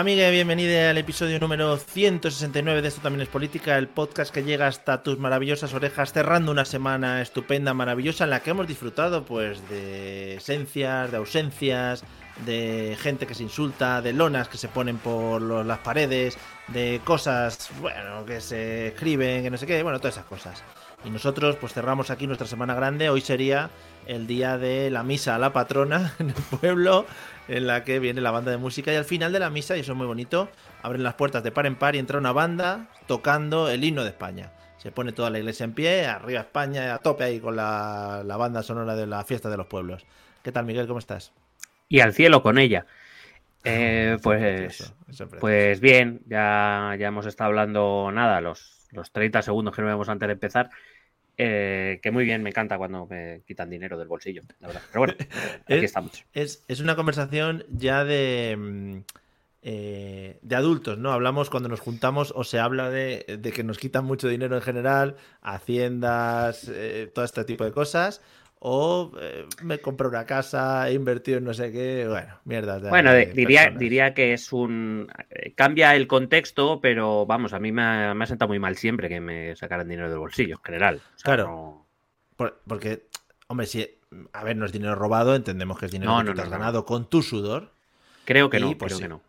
Hola amiga, bienvenida al episodio número 169 de Esto también es política, el podcast que llega hasta tus maravillosas orejas cerrando una semana estupenda, maravillosa en la que hemos disfrutado pues de esencias, de ausencias, de gente que se insulta, de lonas que se ponen por las paredes, de cosas, bueno, que se escriben, que no sé qué, bueno, todas esas cosas. Y nosotros pues cerramos aquí nuestra semana grande, hoy sería el día de la misa a la patrona en el pueblo, en la que viene la banda de música y al final de la misa, y eso es muy bonito, abren las puertas de par en par y entra una banda tocando el himno de España. Se pone toda la iglesia en pie, arriba España, a tope ahí con la, la banda sonora de la fiesta de los pueblos. ¿Qué tal, Miguel? ¿Cómo estás? Y al cielo con ella. Eh, pues, pues bien, ya, ya hemos estado hablando nada, los, los 30 segundos que nos vemos antes de empezar. Eh, que muy bien, me encanta cuando me quitan dinero del bolsillo, la verdad. Pero bueno, aquí estamos. Es, es, una conversación ya de, mm, eh, de adultos, ¿no? Hablamos cuando nos juntamos o se habla de, de que nos quitan mucho dinero en general, haciendas, eh, todo este tipo de cosas o eh, me compro una casa, he invertido en no sé qué, bueno, mierda. Bueno, de, diría, diría que es un... Eh, cambia el contexto, pero vamos, a mí me ha, me ha sentado muy mal siempre que me sacaran dinero del bolsillo, en general. O sea, claro, no... Por, porque, hombre, si, a ver, no es dinero robado, entendemos que es dinero No, que no, te has ganado con tu sudor. Creo que no, pues, creo sí. que no.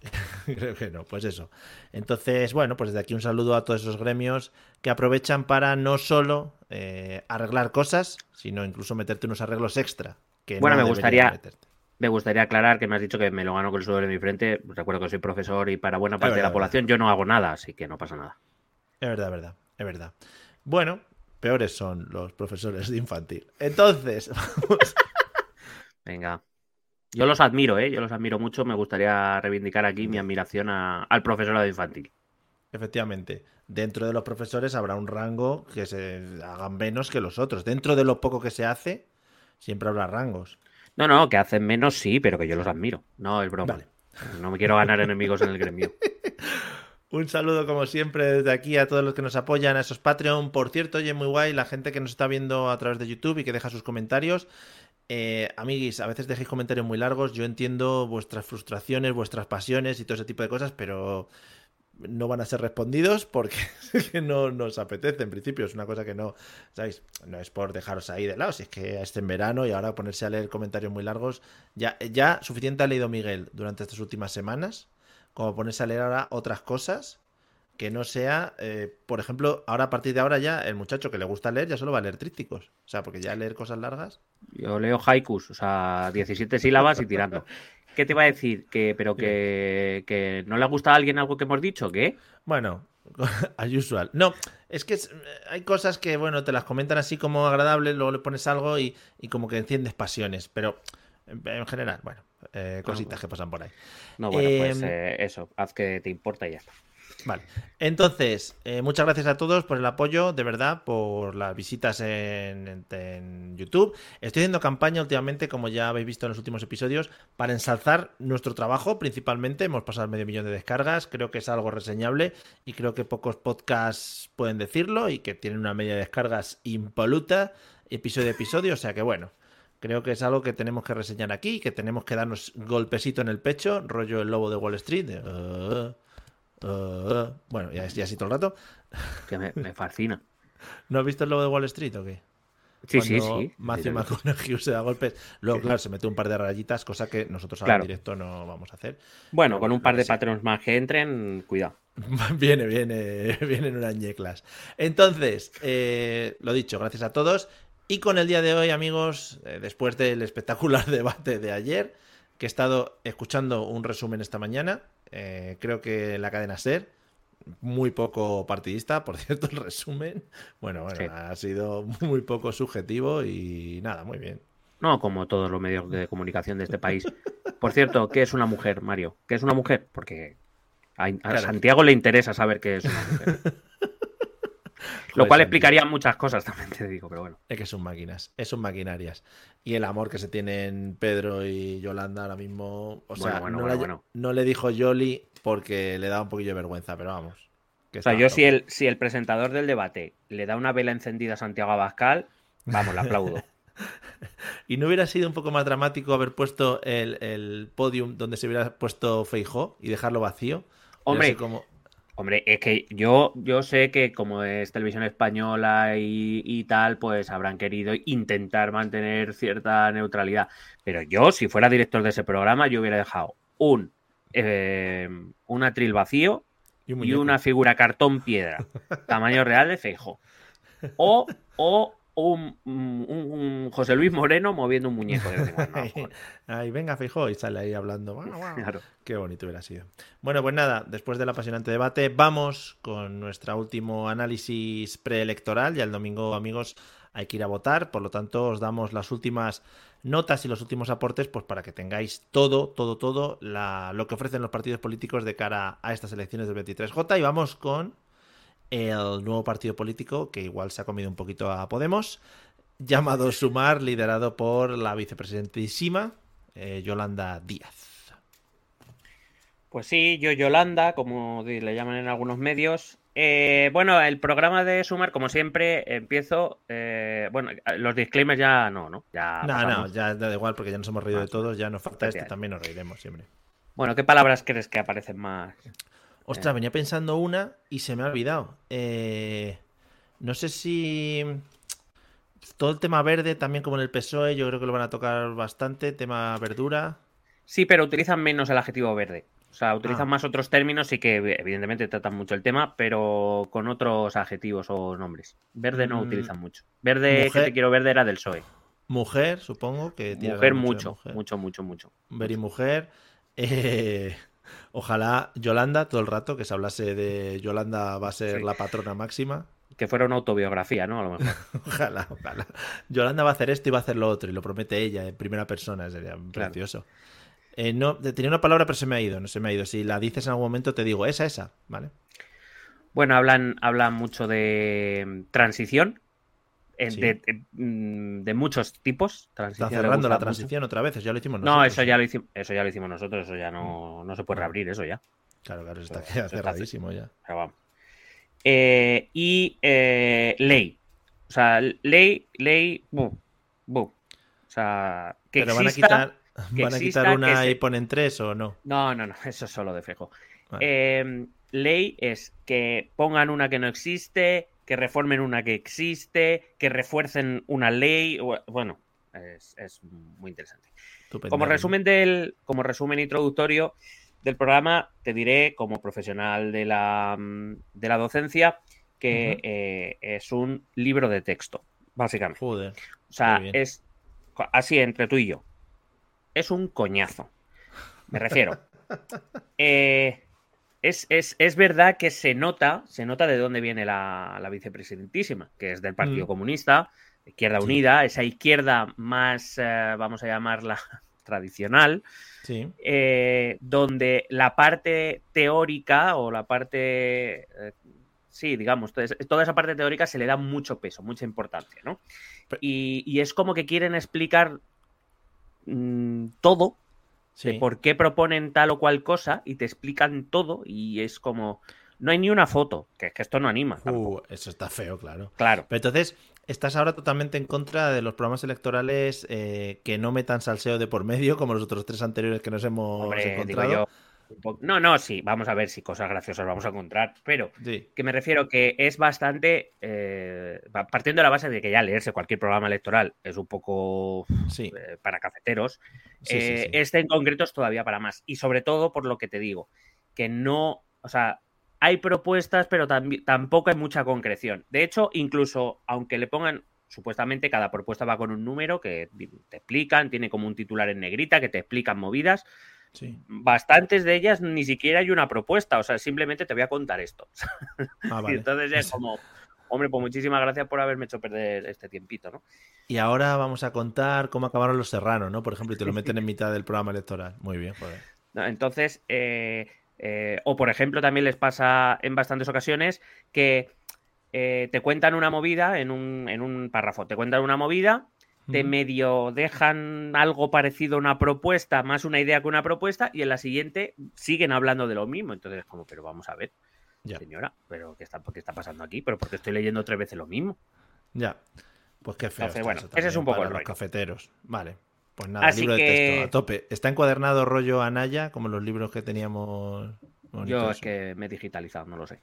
Creo que no, pues eso. Entonces, bueno, pues desde aquí un saludo a todos esos gremios que aprovechan para no solo eh, arreglar cosas, sino incluso meterte unos arreglos extra. Que Bueno, no me gustaría- meterte. Me gustaría aclarar que me has dicho que me lo gano con el sudor de mi frente. Recuerdo que soy profesor y para buena parte de la población yo no hago nada, así que no pasa nada. Es verdad, es verdad, es verdad. Bueno, peores son los profesores de infantil. Entonces, vamos. Venga. Yo los admiro, ¿eh? Yo los admiro mucho. Me gustaría reivindicar aquí mi admiración a- al profesorado infantil. efectivamente, dentro de los profesores habrá un rango que se hagan menos que los otros. Dentro de lo poco que se hace, siempre habrá rangos. No, no, que hacen menos sí, pero que yo los admiro. No, es broma. Vale. No me quiero ganar enemigos en el gremio. Un saludo como siempre desde aquí a todos los que nos apoyan, a esos Patreon. Por cierto, oye, muy guay la gente que nos está viendo a través de YouTube y que deja sus comentarios. Eh, amiguis, a veces dejéis comentarios muy largos. Yo entiendo vuestras frustraciones, vuestras pasiones y todo ese tipo de cosas, pero no van a ser respondidos porque no nos apetece. En principio es una cosa que no, ¿sabéis? No es por dejaros ahí de lado, si es que este en verano y ahora ponerse a leer comentarios muy largos. Ya, ya suficiente ha leído Miguel durante estas últimas semanas como ponerse a leer ahora otras cosas que no sea, eh, por ejemplo, ahora a partir de ahora ya el muchacho que le gusta leer ya solo va a leer trípticos. O sea, porque ya leer cosas largas. Yo leo haikus, o sea, 17 sílabas y tirando. ¿Qué te iba a decir? Que, pero que, que no le gusta a alguien algo que hemos dicho, ¿qué? Bueno, as usual. No, es que es- hay cosas que, bueno, te las comentan así como agradables, luego le pones algo y, y como que enciendes pasiones, pero en, en general, bueno, eh, cositas que pasan por ahí. No, bueno, pues Em, eh, eso, haz que te importa y ya está. Vale. Entonces, eh, muchas gracias a todos por el apoyo, de verdad, por las visitas en, YouTube. Estoy haciendo campaña últimamente, como ya habéis visto en los últimos episodios, para ensalzar nuestro trabajo, principalmente. Hemos pasado medio millón de descargas, creo que es algo reseñable y creo que pocos podcasts pueden decirlo y que tienen una media de descargas impoluta, episodio a episodio, o sea que bueno. Creo que es algo que tenemos que reseñar aquí, que tenemos que darnos golpecito en el pecho, rollo el lobo de Wall Street. "Uh, uh". bueno, ya, ya así todo el rato. Que me, me fascina. ¿No has visto el lobo de Wall Street o qué? Sí, sí, sí. Matthew. McConaughey se da golpes. Luego, claro, se mete un par de rayitas, cosa que nosotros ahora Claro. en directo no vamos a hacer. Bueno, con un par de Sí. patrones más que entren, cuidado. Viene, viene, vienen unas ñeclas. Entonces, eh, lo dicho, gracias a todos. Y con el día de hoy, amigos, eh, después del espectacular debate de ayer, que he estado escuchando un resumen esta mañana, eh, creo que la cadena SER, muy poco partidista, por cierto, el resumen. Bueno, bueno, Sí. ha sido muy poco subjetivo y nada, muy bien. No, como todos los medios de comunicación de este país. Por cierto, ¿qué es una mujer, Mario? ¿Qué es una mujer? Porque a, a Claro. Santiago le interesa saber qué es una mujer. Lo cual explicaría muchas cosas, también te digo, pero bueno. Es que son máquinas, son maquinarias. Y el amor que se tienen Pedro y Yolanda ahora mismo. O sea, no, le, dijo Yoli porque le da un poquillo de vergüenza, pero vamos. o sea, yo si el, si el presentador del debate le da una vela encendida a Santiago Abascal, vamos, le aplaudo. ¿Y no hubiera sido un poco más dramático haber puesto el, el podium donde se hubiera puesto Feijó y dejarlo vacío? Hombre, como... Hombre, es que yo, yo sé que como es televisión española y, tal, pues habrán querido intentar mantener cierta neutralidad. Pero yo, si fuera director de ese programa, yo hubiera dejado un, eh, un atril vacío y, una figura cartón piedra, tamaño real de Feijo. O, o un, José Luis Moreno moviendo un muñeco. ahí, venga, fijo, y sale ahí hablando. Qué bonito hubiera sido. Bueno, pues nada, después del apasionante debate, vamos con nuestro último análisis preelectoral. Ya el domingo, amigos, hay que ir a votar. Por lo tanto, os damos las últimas notas y los últimos aportes, pues para que tengáis todo, todo, todo lo que ofrecen los partidos políticos de cara a estas elecciones del 23J. Y vamos con el nuevo partido político que igual se ha comido un poquito a Podemos, llamado Sumar, liderado por la vicepresidentísima eh, Yolanda Díaz. Pues sí, yo Yolanda, como le llaman en algunos medios. Eh, bueno, el programa de Sumar, como siempre, empiezo. Eh, bueno, los disclaimers ya no, ¿no? Ya no, no, ya da igual porque ya nos hemos reído de todos, ya nos falta este, también nos reiremos siempre. Bueno, ¿qué palabras crees que aparecen más? Ostras, venía pensando una y se me ha olvidado. Eh, no sé si todo el tema verde, también como en el PSOE, yo creo que lo van a tocar bastante, tema verdura. Sí, pero utilizan menos el adjetivo verde. O sea, utilizan ah. más otros términos y que evidentemente tratan mucho el tema, pero con otros adjetivos o nombres. Verde no mm. utilizan mucho. Verde, que te quiero verde era del PSOE. Mujer, supongo que Mujer mucho, mucho, mucho, mucho. Ver y mujer. Eh, Ojalá Yolanda, todo el rato, que se hablase de Yolanda va a ser la patrona máxima. Que fuera una autobiografía, ¿no? A lo mejor. ojalá, ojalá. Yolanda va a hacer esto y va a hacer lo otro, y lo promete ella en primera persona, sería precioso. Eh, no, tenía una palabra, pero se me ha ido, no se me ha ido. Si la dices en algún momento, te digo, esa, esa, ¿vale? Bueno, hablan, hablan mucho de mm, transición, Mm, de, muchos tipos. Está cerrando la transición otra vez, ya lo hicimos nosotros. No, eso ya lo hicimos, eso ya lo hicimos nosotros, eso ya no, no se puede reabrir, eso ya. Claro, claro, está, cerradísimo ya. Eh, y eh, ley. O sea, ley, ley, bu, O sea, que Pero van a quitar, van a quitar una y ponen tres o no. No, no, no, eso es solo de fejo. Eh, ley es que pongan una que no existe, que reformen una que existe, que refuercen una ley. Bueno, es, muy interesante. Como resumen, del, como resumen introductorio del programa, te diré, como profesional de la, de la docencia, que eh, es un libro de texto, básicamente. Joder. O sea, es así entre tú y yo. Es un coñazo. Me refiero. eh, es, verdad que se nota, se nota de dónde viene la, vicepresidentísima, que es del Partido mm. Comunista, Izquierda Unida, esa izquierda más, eh, vamos a llamarla tradicional, eh, donde la parte teórica o la parte, eh, sí, digamos, toda esa parte teórica se le da mucho peso, mucha importancia, ¿no? Y, es como que quieren explicar todo por qué proponen tal o cual cosa y te explican todo y es como... No hay ni una foto, que es que esto no anima. Uh, eso está feo, claro. Claro. Pero entonces, estás ahora totalmente en contra de los programas electorales eh, que no metan salseo de por medio, como los otros tres anteriores que nos hemos encontrado. No, no, sí, vamos a ver si cosas graciosas vamos a encontrar, pero que me refiero que es bastante, eh, partiendo de la base de que ya leerse cualquier programa electoral es un poco eh, para cafeteros, eh, este en concreto es todavía para más. Y sobre todo por lo que te digo, que no, o sea, hay propuestas, pero tampoco hay mucha concreción. De hecho, incluso aunque le pongan, supuestamente cada propuesta va con un número que te explican, tiene como un titular en negrita que te explican movidas. Bastantes de ellas ni siquiera hay una propuesta, o sea, simplemente te voy a contar esto. Ah, y entonces es como, hombre, pues muchísimas gracias por haberme hecho perder este tiempito, ¿no? Y ahora vamos a contar cómo acabaron los serranos, ¿no? Por ejemplo, y te lo meten en mitad del programa electoral. Muy bien, joder. entonces, eh, eh, o por ejemplo, también les pasa en bastantes ocasiones que eh, te cuentan una movida en un, en un párrafo, te cuentan una movida, te medio dejan algo parecido a una propuesta, más una idea que una propuesta, y en la siguiente siguen hablando de lo mismo. Entonces, como, pero vamos a ver, señora, pero ¿qué está, ¿qué está pasando aquí? ¿Pero porque estoy leyendo tres veces lo mismo? Ya. Pues qué feo. bueno, ese es un poco el los cafeteros. Vale. Pues nada, libro de texto a tope. ¿Está encuadernado rollo Anaya, como los libros que teníamos? Yo es que me he digitalizado, no lo sé.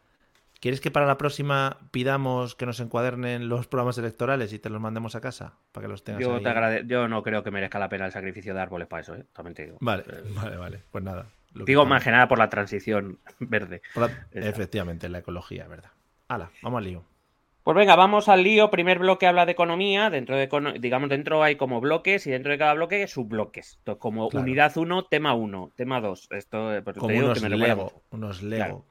¿Quieres que para la próxima pidamos que nos encuadernen los programas electorales y te los mandemos a casa? Para que los tengas yo, Te yo no creo que merezca la pena el sacrificio de árboles para eso, ¿eh? También te digo. Vale, vale, vale. Pues nada. Digo más que nada por la transición verde. Efectivamente, la ecología, ¿verdad? Hala, vamos al lío. Pues venga, vamos al lío. Primer bloque habla de economía. Dentro de, digamos, dentro hay como bloques y dentro de cada bloque subbloques. Entonces, como unidad 1, tema 1, tema 2. Esto, pues, como unos, Lego, unos Lego.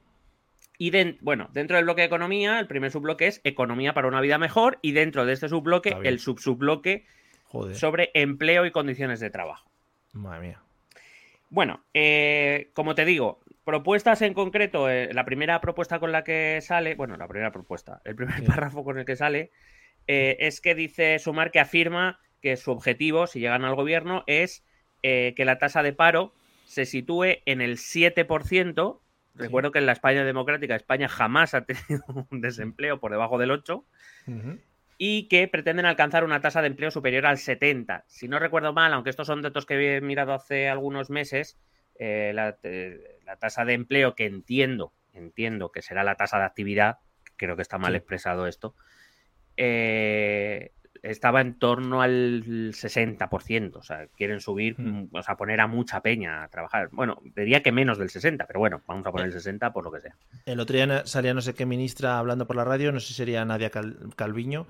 Y bueno, dentro del bloque de economía, el primer subbloque es economía para una vida mejor. Y dentro de este subbloque, el subsubbloque sobre empleo y condiciones de trabajo. Madre mía. Bueno, eh, como te digo, propuestas en concreto, eh, la primera propuesta con la que sale, bueno, la primera propuesta, el primer párrafo con el que sale, eh, es que dice Sumar que afirma que su objetivo, si llegan al gobierno, es que la tasa de paro se sitúe en el 7%, Recuerdo que en la España democrática España jamás ha tenido un desempleo por debajo del 8 y que pretenden alcanzar una tasa de empleo superior al 70. Si no recuerdo mal, aunque estos son datos que he mirado hace algunos meses, eh, la, tasa de empleo que entiendo, entiendo que será la tasa de actividad, creo que está mal expresado esto, eh, estaba en torno al 60%. O sea, quieren subir, hmm. mm, o sea, poner a mucha peña a trabajar. Bueno, diría que menos del 60%, pero bueno, vamos a poner el 60% por lo que sea. El otro día salía no sé qué ministra hablando por la radio, no sé si sería Nadia Calviño,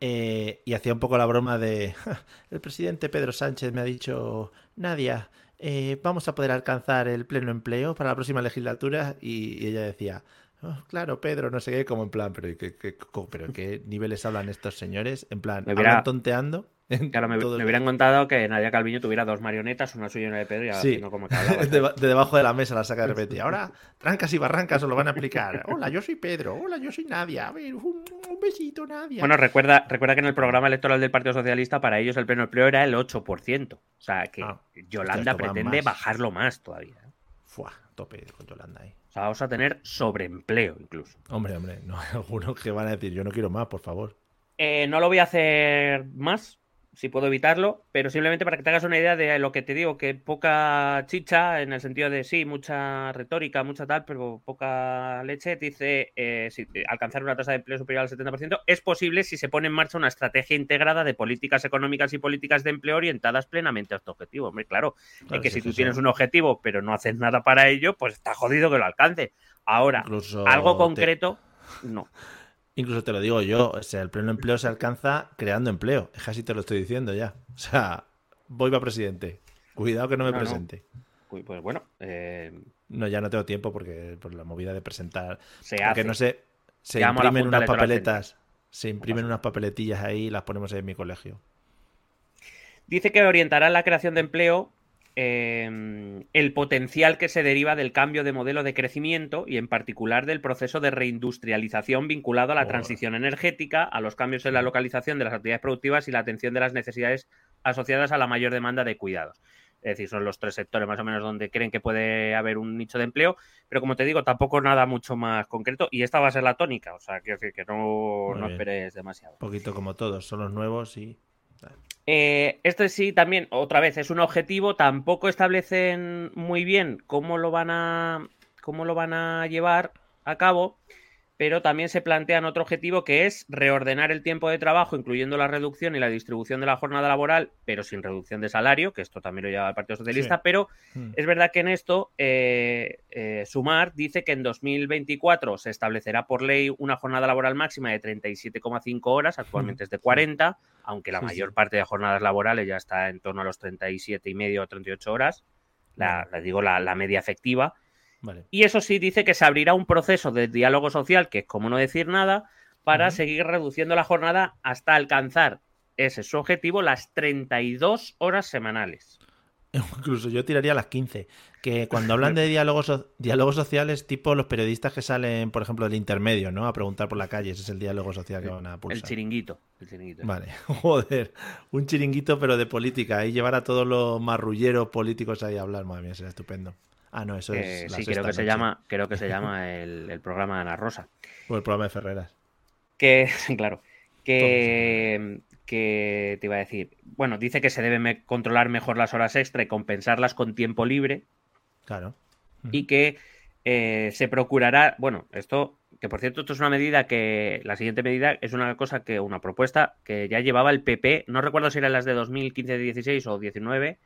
eh, y hacía un poco la broma de el presidente Pedro Sánchez me ha dicho, Nadia, eh, vamos a poder alcanzar el pleno empleo para la próxima legislatura, y ella decía, Oh, claro, Pedro, no sé qué, como en plan, pero ¿qué, qué, pero ¿qué niveles hablan estos señores? En plan, me hubiera, tonteando? Claro, me, hubieran contado que Nadia Calviño tuviera dos marionetas, una suya y una de Pedro, y sí. como que de, debajo de la mesa la saca de repente. Ahora, trancas y barrancas os lo van a aplicar. Hola, yo soy Pedro. Hola, yo soy Nadia. A ver, un, besito, Nadia. Bueno, recuerda, recuerda que en el programa electoral del Partido Socialista, para ellos el pleno empleo era el 8%. O sea, que ah, Yolanda pretende bajarlo más todavía. ¿eh? Fua, tope con Yolanda ahí. O sea, vamos a tener sobreempleo incluso. Hombre, hombre, no hay algunos que van a decir, yo no quiero más, por favor. Eh, no lo voy a hacer más, si puedo evitarlo, pero simplemente para que te hagas una idea de lo que te digo, que poca chicha, en el sentido de sí, mucha retórica, mucha tal, pero poca leche, dice eh, si, alcanzar una tasa de empleo superior al 70% es posible si se pone en marcha una estrategia integrada de políticas económicas y políticas de empleo orientadas plenamente a este objetivo. Hombre, claro, es que si tú tienes un objetivo pero no haces nada para ello, pues está jodido que lo alcance. Ahora, algo concreto, no. Incluso te lo digo yo, o sea, el pleno empleo se alcanza creando empleo. Es así te lo estoy diciendo ya. O sea, voy para presidente. Cuidado que no me presente. Pues bueno. Eh, no, ya no tengo tiempo porque por la movida de presentar. Se porque no sé, se imprimen unas papeletas. Se imprimen unas papeletillas ahí y las ponemos ahí en mi colegio. Dice que orientará la creación de empleo Em, el potencial que se deriva del cambio de modelo de crecimiento y en particular del proceso de reindustrialización vinculado a la transición energética, a los cambios en la localización de las actividades productivas y la atención de las necesidades asociadas a la mayor demanda de cuidados. Es decir, son los tres sectores más o menos donde creen que puede haber un nicho de empleo, pero como te digo, tampoco nada mucho más concreto y esta va a ser la tónica, o sea, quiero decir que no, no esperes demasiado. Un poquito como todos, son los nuevos y eh, este sí, también, otra vez, es un objetivo. Tampoco establecen muy bien cómo lo van a, cómo lo van a llevar a cabo pero también se plantean otro objetivo que es reordenar el tiempo de trabajo, incluyendo la reducción y la distribución de la jornada laboral, pero sin reducción de salario, que esto también lo lleva el Partido Socialista, pero mm. es verdad que en esto eh, eh, Sumar dice que en 2024 se establecerá por ley una jornada laboral máxima de 37,5 horas, actualmente es de 40, aunque la mayor parte de jornadas laborales ya está en torno a los 37 y medio o 38 horas, la, digo la media efectiva, y eso sí dice que se abrirá un proceso de diálogo social, que es como no decir nada, para seguir reduciendo la jornada hasta alcanzar ese su objetivo, las 32 horas semanales. Incluso yo tiraría las 15. Que cuando hablan de diálogos, diálogos sociales, tipo los periodistas que salen, por ejemplo, del intermedio, ¿no? A preguntar por la calle, ese es el diálogo social que van a pulsar. El chiringuito. El chiringuito. Vale, joder. Un chiringuito, pero de política. Ahí llevar a todos los marrulleros políticos ahí a hablar, madre mía, será estupendo. Ah, no, eso es. Sí, creo que, se llama, creo que se llama el, programa de Ana Rosa. O el programa de Ferreras. Que, claro, que, que te iba a decir, bueno, dice que se debe controlar mejor las horas extra y compensarlas con tiempo libre. Claro. Y que eh, se procurará, bueno, esto, que por cierto, esto es una medida que, la siguiente medida es una cosa que, una propuesta que ya llevaba el PP, no recuerdo si eran las de 2015, 16 o 19,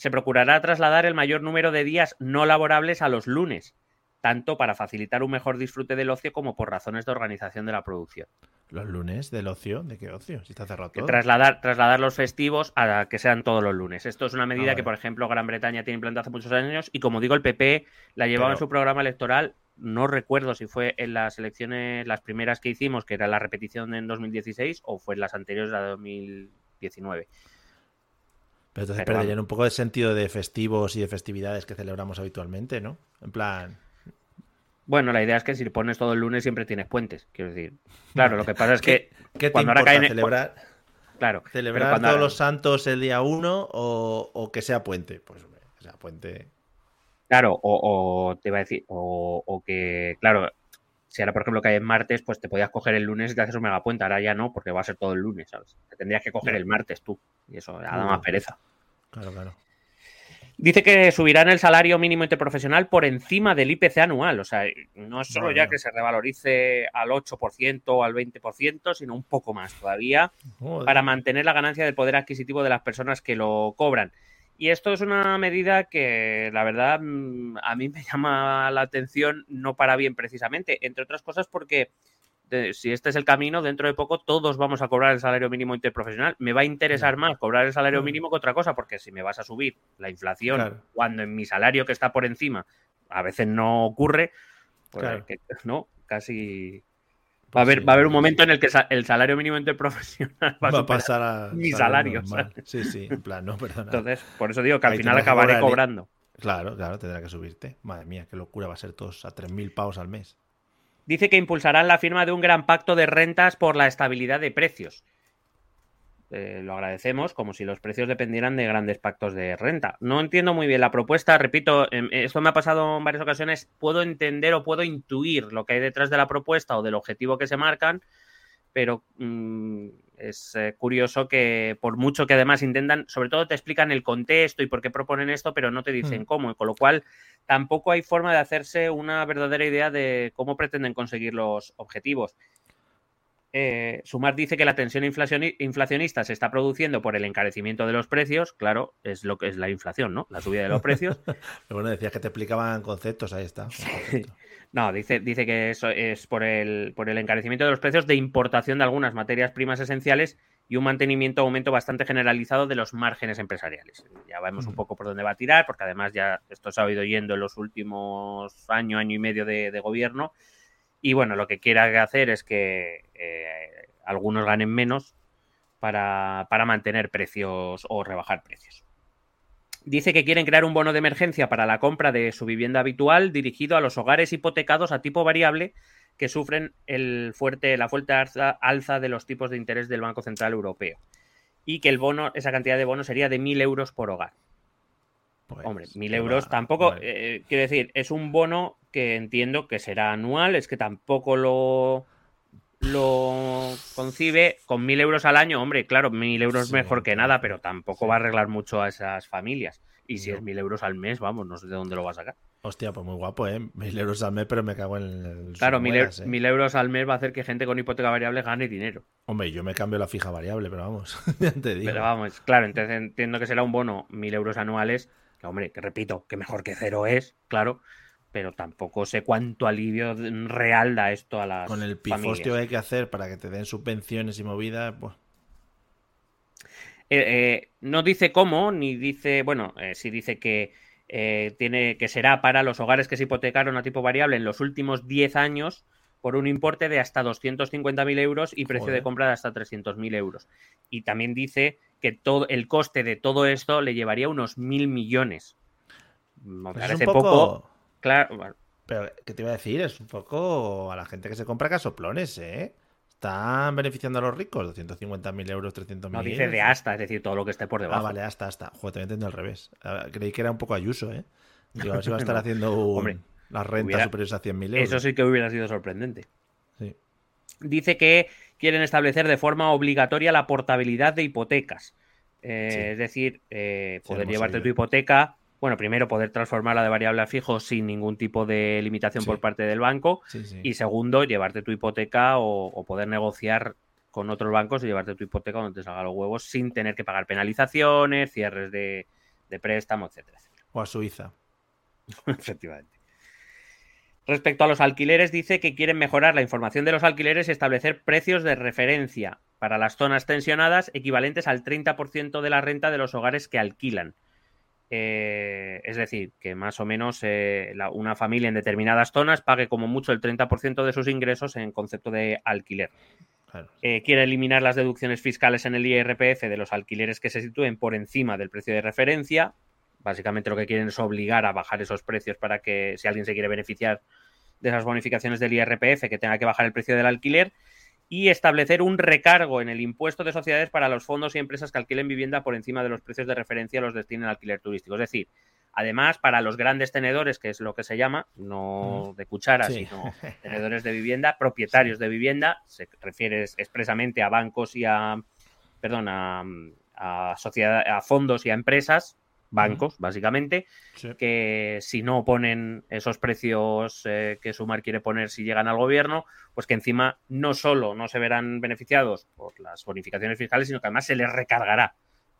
se procurará trasladar el mayor número de días no laborables a los lunes, tanto para facilitar un mejor disfrute del ocio como por razones de organización de la producción. ¿Los lunes del ocio? ¿De qué ocio? Si está cerrado todo. Trasladar, trasladar los festivos a que sean todos los lunes. Esto es una medida ah, que, por ejemplo, Gran Bretaña tiene implantada hace muchos años y, como digo, el PP la llevaba en su programa electoral. No recuerdo si fue en las elecciones, las primeras que hicimos, que era la repetición en 2016, o fue en las anteriores a 2019. Pero entonces perderían un poco de sentido de festivos y de festividades que celebramos habitualmente, ¿no? En plan. Bueno, la idea es que si pones todo el lunes siempre tienes puentes, quiero decir. Claro, lo que pasa es que ¿Qué, cuando ahora cae celebrar Claro, celebrar todos los santos el día 1 o, que sea puente, pues o sea puente. Claro, o, te iba a decir, o, que, claro, si ahora por ejemplo cae en martes, pues te podías coger el lunes y te haces un megapuente, ahora ya no, porque va a ser todo el lunes, ¿sabes? Te tendrías que coger el martes tú, y eso da más pereza. Claro, claro. Dice que subirán el salario mínimo interprofesional por encima del IPC anual. O sea, no es solo ya que se revalorice al 8% o al 20%, sino un poco más todavía para mantener la ganancia del poder adquisitivo de las personas que lo cobran. Y esto es una medida que, la verdad, mm, a mí me llama la atención, no para bien precisamente, entre otras cosas porque si este es el camino, dentro de poco todos vamos a cobrar el salario mínimo interprofesional. Me va a interesar más cobrar el salario mínimo que otra cosa, porque si me vas a subir la inflación cuando en mi salario que está por encima a veces no ocurre, pues no, casi Va a, haber, va a haber un momento en el que el salario mínimo interprofesional va, a, pasar a mi salario. Sí, sí, en plan, no, perdona. Entonces, por eso digo que al final acabaré cobrando. Claro, claro, tendrá que subirte. Madre mía, qué locura va a ser todos a 3.000 pavos al mes dice que impulsarán la firma de un gran pacto de rentas por la estabilidad de precios. Eh, lo agradecemos, como si los precios dependieran de grandes pactos de renta. No entiendo muy bien la propuesta, repito, em, esto me ha pasado en varias ocasiones, puedo entender o puedo intuir lo que hay detrás de la propuesta o del objetivo que se marcan, pero mm, es eh, curioso que por mucho que además intentan, sobre todo te explican el contexto y por qué proponen esto, pero no te dicen hmm. cómo, y con lo cual tampoco hay forma de hacerse una verdadera idea de cómo pretenden conseguir los objetivos. Eh, Sumar dice que la tensión inflacionista se está produciendo por el encarecimiento de los precios. Claro, es lo que es la inflación, ¿no? La subida de los precios. bueno, decías que te explicaban conceptos, ahí está. No, dice, dice que eso es por el, por el encarecimiento de los precios de importación de algunas materias primas esenciales y un mantenimiento, aumento bastante generalizado de los márgenes empresariales. Ya vemos un poco por dónde va a tirar, porque además ya esto se ha ido yendo en los últimos año, año y medio de, gobierno. Y bueno, lo que quiera hacer es que eh, algunos ganen menos para, para mantener precios o rebajar precios. Dice que quieren crear un bono de emergencia para la compra de su vivienda habitual dirigido a los hogares hipotecados a tipo variable que sufren el fuerte, la fuerte alza, de los tipos de interés del Banco Central Europeo. Y que el bono, esa cantidad de bono sería de 1.000 euros por hogar. Pues, Hombre, 1.000 euros tampoco, eh, quiero decir, es un bono que entiendo que será anual, es que tampoco lo, lo concibe con 1.000 euros al año. Hombre, claro, 1.000 euros mejor que nada, pero tampoco va a arreglar mucho a esas familias. Y si es 1.000 euros al mes, vamos, no sé de dónde lo va a sacar. Hostia, pues muy guapo, ¿eh? Mil euros al mes, pero me cago en el. Claro, mil, ¿eh? mil, euros al mes va a hacer que gente con hipoteca variable gane dinero. Hombre, yo me cambio la fija variable, pero vamos, ya te digo. Pero vamos, claro, entonces entiendo que será un bono mil euros anuales, que hombre, que repito, que mejor que cero es, claro, pero tampoco sé cuánto alivio real da esto a las. Con el pifostio que hay que hacer para que te den subvenciones y movidas, pues. Eh, eh, no dice cómo, ni dice, bueno, sí dice que eh, tiene, que será para los hogares que se hipotecaron a tipo variable en los últimos 10 años por un importe de hasta 250.000 euros y precio de compra de hasta 300.000 euros. Y también dice que todo el coste de todo esto le llevaría unos mil millones. Me pues parece poco... Claro. Pero, ¿qué te iba a decir? Es un poco a la gente que se compra casoplones, ¿eh? Están beneficiando a los ricos, 250.000 euros, 300.000 No, dice de hasta, es decir, todo lo que esté por debajo. Ah, vale, hasta, hasta. Joder, te entiendo al revés. Creí que era un poco ayuso, ¿eh? Digo, a ver si va a estar haciendo un... las rentas superiores a 100.000 euros. Eso sí que hubiera sido sorprendente. Sí. Dice que quieren establecer de forma obligatoria la portabilidad de hipotecas. Eh, es decir, eh, poder llevarte tu hipoteca bueno, primero poder transformarla de variable a fijo sin ningún tipo de limitación por parte del banco. y segundo, llevarte tu hipoteca o, poder negociar con otros bancos y llevarte tu hipoteca donde te salga los huevos sin tener que pagar penalizaciones, cierres de, préstamo, etcétera, O a Suiza. Efectivamente. Respecto a los alquileres, dice que quieren mejorar la información de los alquileres y establecer precios de referencia para las zonas tensionadas equivalentes al 30% de la renta de los hogares que alquilan. Eh, es decir, que más o menos eh, una familia en determinadas zonas pague como mucho el 30% de sus ingresos en concepto de alquiler. Eh, quiere eliminar las deducciones fiscales en el IRPF de los alquileres que se sitúen por encima del precio de referencia. Básicamente lo que quieren es obligar a bajar esos precios para que si alguien se quiere beneficiar de esas bonificaciones del IRPF, que tenga que bajar el precio del alquiler y establecer un recargo en el impuesto de sociedades para los fondos y empresas que alquilen vivienda por encima de los precios de referencia los destinen al alquiler turístico. Es decir, además, para los grandes tenedores, que es lo que se llama, no de cucharas, sino tenedores de vivienda, propietarios de vivienda, se refiere expresamente a bancos y a, perdón, a, a, a fondos y a empresas, bancos, básicamente, que si no ponen esos precios eh, que Sumar quiere poner si llegan al gobierno, pues que encima no solo no se verán beneficiados por las bonificaciones fiscales, sino que además se les recargará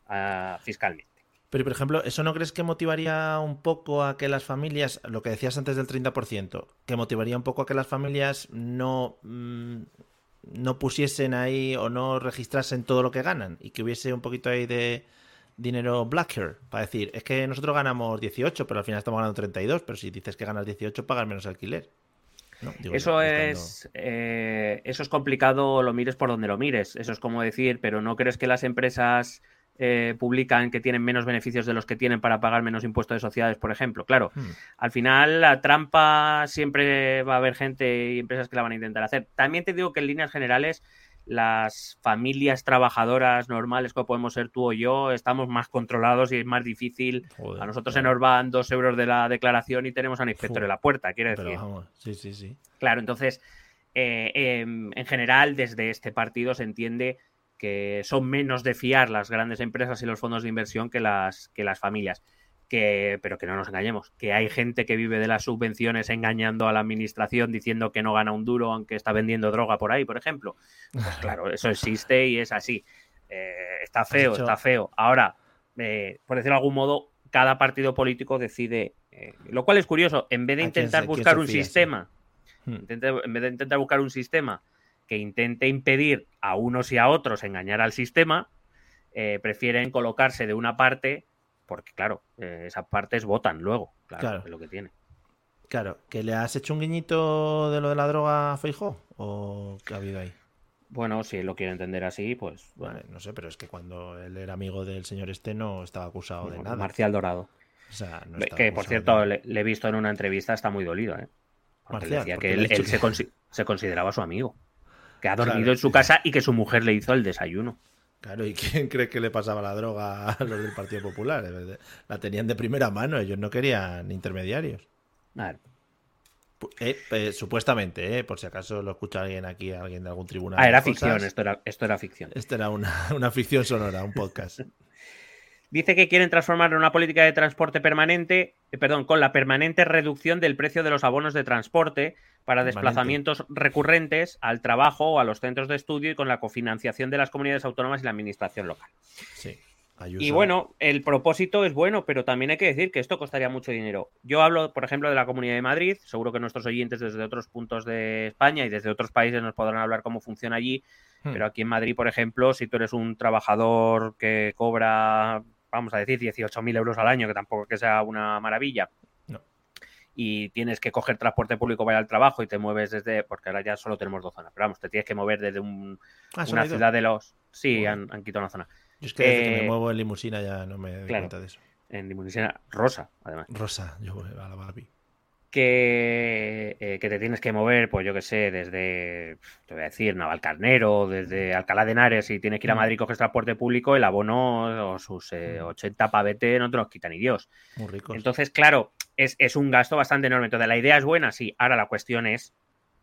ah, fiscalmente. Pero, por ejemplo, ¿eso no crees que motivaría un poco a que las familias, lo que decías antes del 30%, que motivaría un poco a que las familias no, mm, no pusiesen ahí o no registrasen todo lo que ganan y que hubiese un poquito ahí de, dinero blacker para decir, es que nosotros ganamos 18, pero al final estamos ganando 32, pero si dices que ganas 18, pagas menos alquiler. eso es eh, eso es complicado, lo mires por donde lo mires. Eso es como decir, pero ¿no crees que las empresas eh, publican que tienen menos beneficios de los que tienen para pagar menos impuestos de sociedades, por ejemplo? Claro, hmm. al final la trampa siempre va a haber gente y empresas que la van a intentar hacer. También te digo que en líneas generales las familias trabajadoras normales como podemos ser tú o yo, estamos más controlados y es más difícil. a nosotros se nos van dos euros de la declaración y tenemos a un inspector en la puerta, quiere decir. sí, sí, sí. Claro, entonces, eh, em, en general, desde este partido se entiende que son menos de fiar las grandes empresas y los fondos de inversión que las, que las familias pero que no nos engañemos, que hay gente que vive de las subvenciones engañando a la administración diciendo que no gana un duro aunque está vendiendo droga por ahí, por ejemplo. Pues claro, eso existe y es así. Eh, está feo, está feo. Ahora, eh, por decirlo de algún modo, cada partido político decide, eh, lo cual es curioso, en vez de intentar buscar un sistema, hmm. en vez de intentar buscar un sistema que intente impedir a unos y a otros engañar al sistema, prefieren colocarse de una parte porque claro, eh, esas partes votan luego, claro, Es lo que tiene. Claro, ¿que le has hecho un guiñito de lo de la droga a Feijo? ¿O qué ha habido ahí? Bueno, si él lo quiere entender así, pues. Bueno, no sé, pero es que cuando él era amigo del señor este no estaba acusado de nada. Marcial Dorado. O sea, no que por cierto, le, he visto en una entrevista, está muy dolido, ¿eh? Marcial, decía que él, se, consideraba su amigo. Que ha dormido en su casa y que su mujer le hizo el desayuno. Claro, ¿y quién cree que le pasaba la droga a los del Partido Popular? La tenían de primera mano, ellos no querían intermediarios. Eh, eh, supuestamente, eh, por si acaso lo escucha alguien aquí, alguien de algún tribunal. Ah, era ficción, esto era, esto era ficción. Esto era una, una ficción sonora, un podcast. Dice que quieren transformar en una política de transporte permanente, eh, perdón, con la permanente reducción del precio de los abonos de transporte para desplazamientos recurrentes al trabajo o a los centros de estudio y con la cofinanciación de las comunidades autónomas y la administración local. Sí. Y bueno, el propósito es bueno, pero también hay que decir que esto costaría mucho dinero. Yo hablo, por ejemplo, de la Comunidad de Madrid. Seguro que nuestros oyentes desde otros puntos de España y desde otros países nos podrán hablar cómo funciona allí. Hmm. Pero aquí en Madrid, por ejemplo, si tú eres un trabajador que cobra vamos a decir, 18.000 euros al año, que tampoco que sea una maravilla. Y tienes que coger transporte público para ir al trabajo y te mueves desde, porque ahora ya solo tenemos dos zonas, pero vamos, te tienes que mover desde un, ah, una ciudad de los... Sí, han, quitado una zona. Yo es que desde que me muevo en limusina ya no me doy cuenta de eso. En limusina rosa, además. Rosa, yo voy a la Barbie que, eh, que te tienes que mover, pues yo que sé, desde, te voy a decir, Navalcarnero, desde Alcalá de Henares, y tienes que ir a mm. Madrid y coges transporte público, el abono o sus 80 mm. pavete no te los quita ni Dios. Muy rico. Entonces, claro, es, es, un gasto bastante enorme. Entonces, la idea es buena, sí. Ahora la cuestión es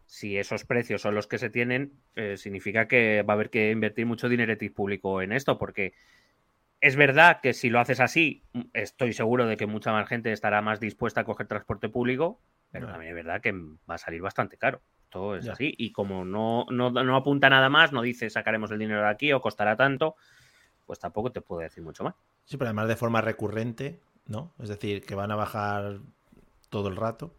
si esos precios son los que se tienen, eh, significa que va a haber que invertir mucho dinero público en esto, porque es verdad que si lo haces así, mm, estoy seguro de que mucha más gente estará más dispuesta a coger transporte público, pero también es verdad que va a salir bastante caro. Todo es así. Y como no, no, apunta nada más, no dice sacaremos el dinero de aquí o costará tanto, pues tampoco te puedo decir mucho más. Sí, pero además de forma recurrente, ¿no? Es decir, que van a bajar todo el rato.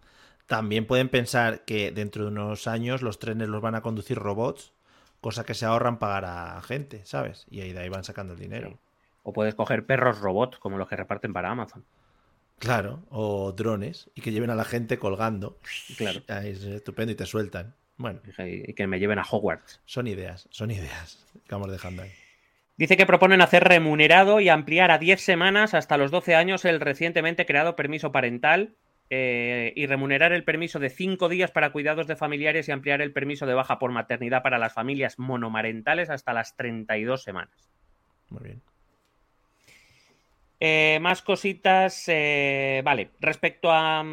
También pueden pensar que dentro de unos años los trenes los van a conducir robots, cosa que se ahorran pagar a gente, ¿sabes? Y ahí de ahí van sacando el dinero. O puedes coger perros robots, como los que reparten para Amazon. Claro, o drones, y que lleven a la gente colgando. Claro. es estupendo y te sueltan. Bueno. Y que me lleven a Hogwarts. Son ideas, son ideas que vamos dejando ahí. Dice que proponen hacer remunerado y ampliar a 10 semanas hasta los 12 años el recientemente creado permiso parental eh, y remunerar el permiso de 5 días para cuidados de familiares y ampliar el permiso de baja por maternidad para las familias monomarentales hasta las 32 semanas. Muy bien. Eh, más cositas. Eh, vale, respecto a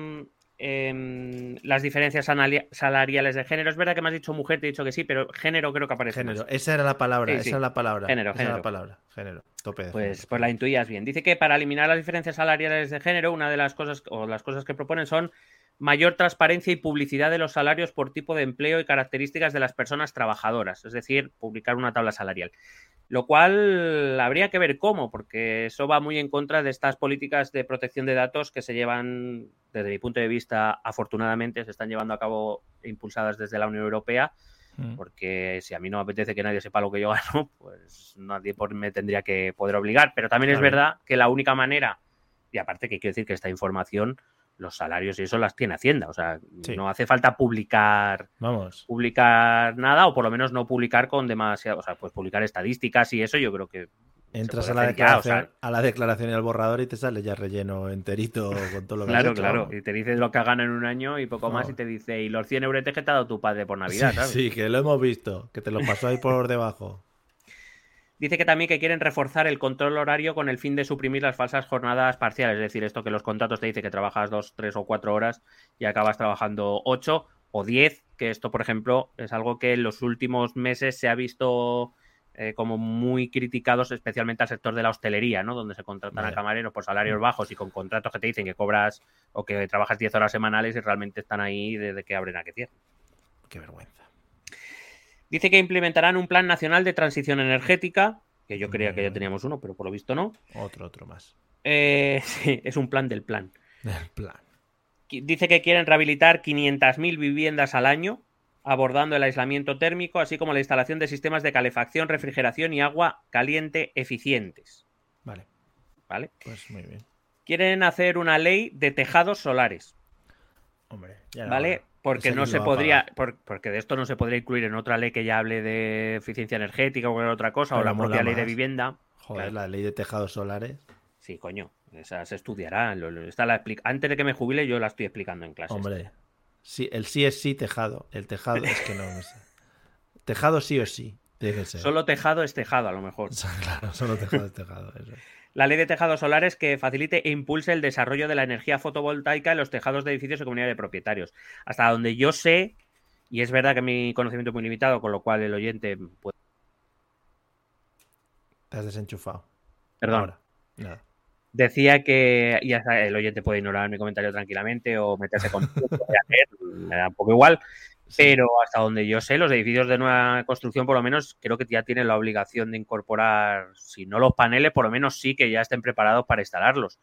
em, las diferencias salariales de género, es verdad que me has dicho mujer, te he dicho que sí, pero género creo que aparece. Género, esa era la palabra, esa era la palabra. Género, esa género. Era la palabra, género. Tope pues, pues la intuías bien. Dice que para eliminar las diferencias salariales de género, una de las cosas o las cosas que proponen son mayor transparencia y publicidad de los salarios por tipo de empleo y características de las personas trabajadoras, es decir, publicar una tabla salarial. Lo cual habría que ver cómo, porque eso va muy en contra de estas políticas de protección de datos que se llevan, desde mi punto de vista, afortunadamente, se están llevando a cabo impulsadas desde la Unión Europea, mm. porque si a mí no me apetece que nadie sepa lo que yo gano, pues nadie me tendría que poder obligar. Pero también es verdad que la única manera, y aparte que quiero decir que esta información los salarios y eso las tiene Hacienda. O sea, no hace falta publicar, Vamos. publicar nada, o por lo menos no publicar con demasiado, o sea, pues publicar estadísticas y eso yo creo que. Entras a la, declaración, a la declaración y al borrador y te sale ya relleno enterito con todo lo que Claro, claro. Y te dice lo que gana en un año y poco más y te dice, y los 100 euros que te ha dado tu padre por Navidad, sí, ¿sabes? Sí, que lo hemos visto, que te lo pasó ahí por debajo. Dice que también que quieren reforzar el control horario con el fin de suprimir las falsas jornadas parciales, es decir, esto que los contratos te dice que trabajas dos, tres o cuatro horas y acabas trabajando ocho o diez, que esto, por ejemplo, es algo que en los últimos meses se ha visto eh, como muy criticados, especialmente al sector de la hostelería, ¿no? Donde se contratan a camareros por salarios bajos y con contratos que te dicen que cobras o que trabajas diez horas semanales y realmente están ahí desde que abren a que cierren. Qué vergüenza. Dice que implementarán un plan nacional de transición energética, que yo creía que ya mm. teníamos uno, pero por lo visto no. Otro, otro más. Eh, sí, es un plan del plan. Del plan. Dice que quieren rehabilitar 500.000 viviendas al año, abordando el aislamiento térmico, así como la instalación de sistemas de calefacción, refrigeración y agua caliente eficientes. Vale. Vale. Pues muy bien. Quieren hacer una ley de tejados solares. Hombre, ya ¿Vale? Porque no se podría, porque de esto no se podría incluir en otra ley que ya hable de eficiencia energética o cualquier otra cosa, o la propia ley de vivienda. Joder, la ley de tejados solares. Sí, coño, esa se estudiará. Está la Antes de que me jubile, yo la estoy explicando en clase. Hombre, sí, el sí es sí, tejado. El tejado es que no, sé. Tejado sí o sí. Tiene que ser. Solo tejado es tejado, a lo mejor. claro, solo tejado es tejado. La ley de tejados solares que facilite e impulse el desarrollo de la energía fotovoltaica en los tejados de edificios y comunidad de propietarios. Hasta donde yo sé, y es verdad que mi conocimiento es muy limitado, con lo cual el oyente puede. Te has desenchufado. Perdón. Decía que ya el oyente puede ignorar mi comentario tranquilamente o meterse con. me da un poco igual. Pero hasta donde yo sé, los edificios de nueva construcción, por lo menos, creo que ya tienen la obligación de incorporar, si no los paneles, por lo menos sí que ya estén preparados para instalarlos.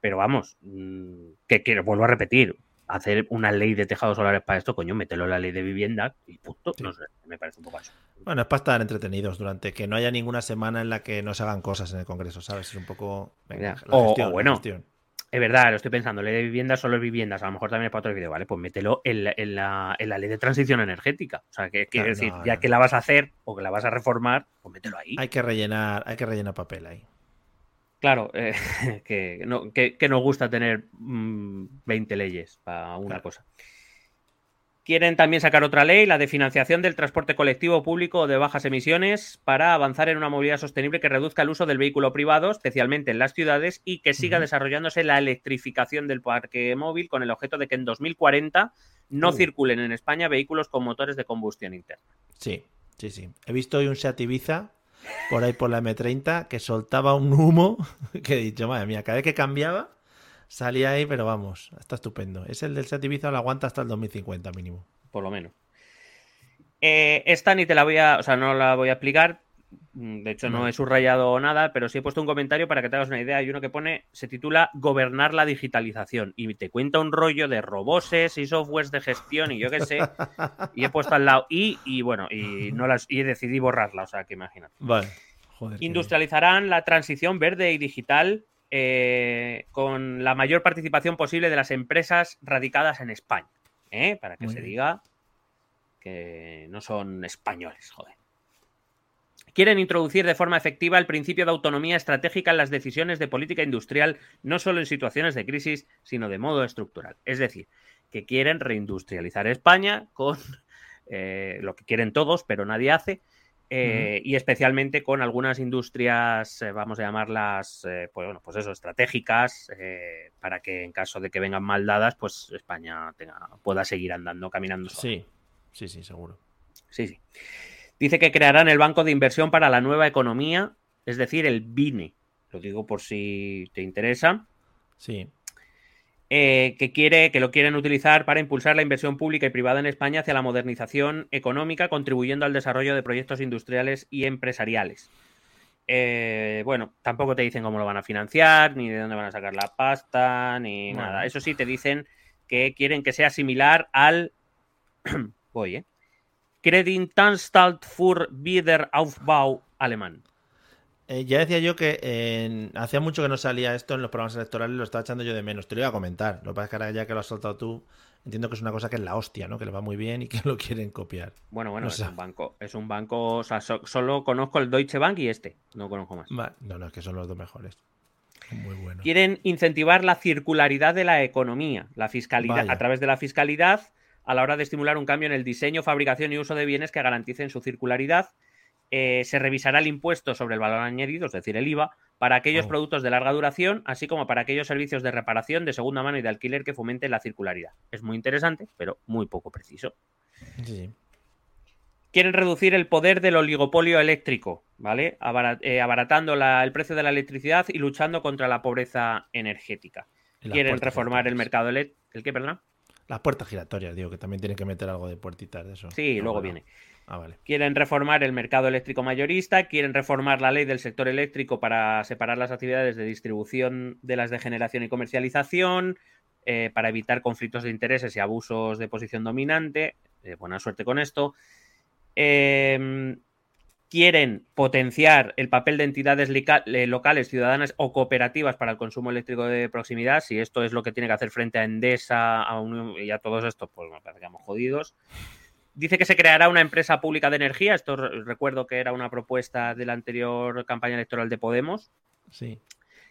Pero vamos, mm, que quiero, vuelvo a repetir, hacer una ley de tejados solares para esto, coño, mételo en la ley de vivienda y punto. No sé, me parece un poco. Bueno, es para estar entretenidos durante que no haya ninguna semana en la que no se hagan cosas en el Congreso, ¿sabes? Es un poco. o, bueno, Es verdad, lo estoy pensando, ley de viviendas solo es viviendas, a lo mejor también es para otro vídeo, ¿vale? Pues mételo en la, ley de transición energética. O sea, que quiero decir, ya que la vas a hacer o que la vas a reformar, pues mételo ahí. Hay que rellenar, hay que rellenar papel ahí. Claro, eh, que, no, que, nos gusta tener 20 mm, leyes para una cosa. Quieren también sacar otra ley, la de financiación del transporte colectivo público de bajas emisiones, para avanzar en una movilidad sostenible que reduzca el uso del vehículo privado, especialmente en las ciudades, y que siga desarrollándose la electrificación del parque móvil con el objeto de que en 2040 no uh. circulen en España vehículos con motores de combustión interna. Sí, sí, sí. He visto hoy un Seat Ibiza por ahí por la M30 que soltaba un humo que he dicho, madre mía, cada vez que cambiaba salía ahí, pero vamos, está estupendo. Es el del Seat Ibiza, lo aguanta hasta el 2050 mínimo. Por lo menos. Eh, esta ni te la voy a, o sea, no la voy a explicar. Mm, de hecho, no. he subrayado nada, pero sí he puesto un comentario para que te hagas una idea. Hay uno que pone, se titula Gobernar la digitalización y te cuenta un rollo de roboses y softwares de gestión y yo qué sé. y he puesto al lado y, y bueno, y no las y decidí borrarla, o sea, que imagínate. Vale. Industrializarán la transición verde y digital eh, con la mayor participación posible de las empresas radicadas en España. ¿eh? Para que se diga que no son españoles, joder. Quieren introducir de forma efectiva el principio de autonomía estratégica en las decisiones de política industrial, no solo en situaciones de crisis, sino de modo estructural. Es decir, que quieren reindustrializar España con eh, lo que quieren todos, pero nadie hace, eh, y especialmente con algunas industrias, eh, vamos a llamarlas, eh, pues bueno, pues eso, estratégicas, para que en caso de que vengan mal dadas, pues España pueda seguir andando, caminando. Sí, sí, sí, seguro. Sí, sí. Dice que crearán el Banco de Inversión para la Nueva Economía, es decir, el BINE. Lo digo por si te interesa. Sí. Eh, que, quiere, que lo quieren utilizar para impulsar la inversión pública y privada en España hacia la modernización económica, contribuyendo al desarrollo de proyectos industriales y empresariales. Eh, bueno, tampoco te dicen cómo lo van a financiar, ni de dónde van a sacar la pasta, ni nada. Eso sí, te dicen que quieren que sea similar al. Voy, ¿eh? Kreditanstalt für Wiederaufbau alemán. Eh, ya decía yo que hacía mucho que no salía esto en los programas electorales, lo estaba echando yo de menos. Te lo iba a comentar. Lo que pasa es que ahora ya que lo has soltado tú, entiendo que es una cosa que es la hostia, ¿no? Que le va muy bien y que lo quieren copiar. Bueno, bueno, es un banco. Es un banco. O sea, solo conozco el Deutsche Bank y este. No conozco más. no, no, es que son los dos mejores. Muy buenos. Quieren incentivar la circularidad de la economía, la fiscalidad, a través de la fiscalidad, a la hora de estimular un cambio en el diseño, fabricación y uso de bienes que garanticen su circularidad eh, se revisará el impuesto sobre el valor añadido, es decir, el IVA, para aquellos oh. productos de larga duración, así como para aquellos servicios de reparación, de segunda mano y de alquiler que fomenten la circularidad. Es muy interesante, pero muy poco preciso. Quieren reducir el poder del oligopolio eléctrico, ¿vale? Eh, abaratando el precio de la electricidad y luchando contra la pobreza energética. Quieren reformar el mercado eléctrico. ¿El qué, perdón? Las puertas giratorias, digo, que también tienen que meter algo de puertitas de eso. Sí, luego viene. Ah, quieren reformar el mercado eléctrico mayorista, quieren reformar la ley del sector eléctrico para separar las actividades de distribución de las de generación y comercialización, eh, para evitar conflictos de intereses y abusos de posición dominante. Eh, buena suerte con esto. Em, quieren potenciar el papel de entidades eh, locales, ciudadanas o cooperativas para el consumo eléctrico de proximidad. Si esto es lo que tiene que hacer frente a Endesa a y a todos estos, pues me parece que jodidos. Dice que se creará una empresa pública de energía. Esto recuerdo que era una propuesta de la anterior campaña electoral de Podemos. Sí.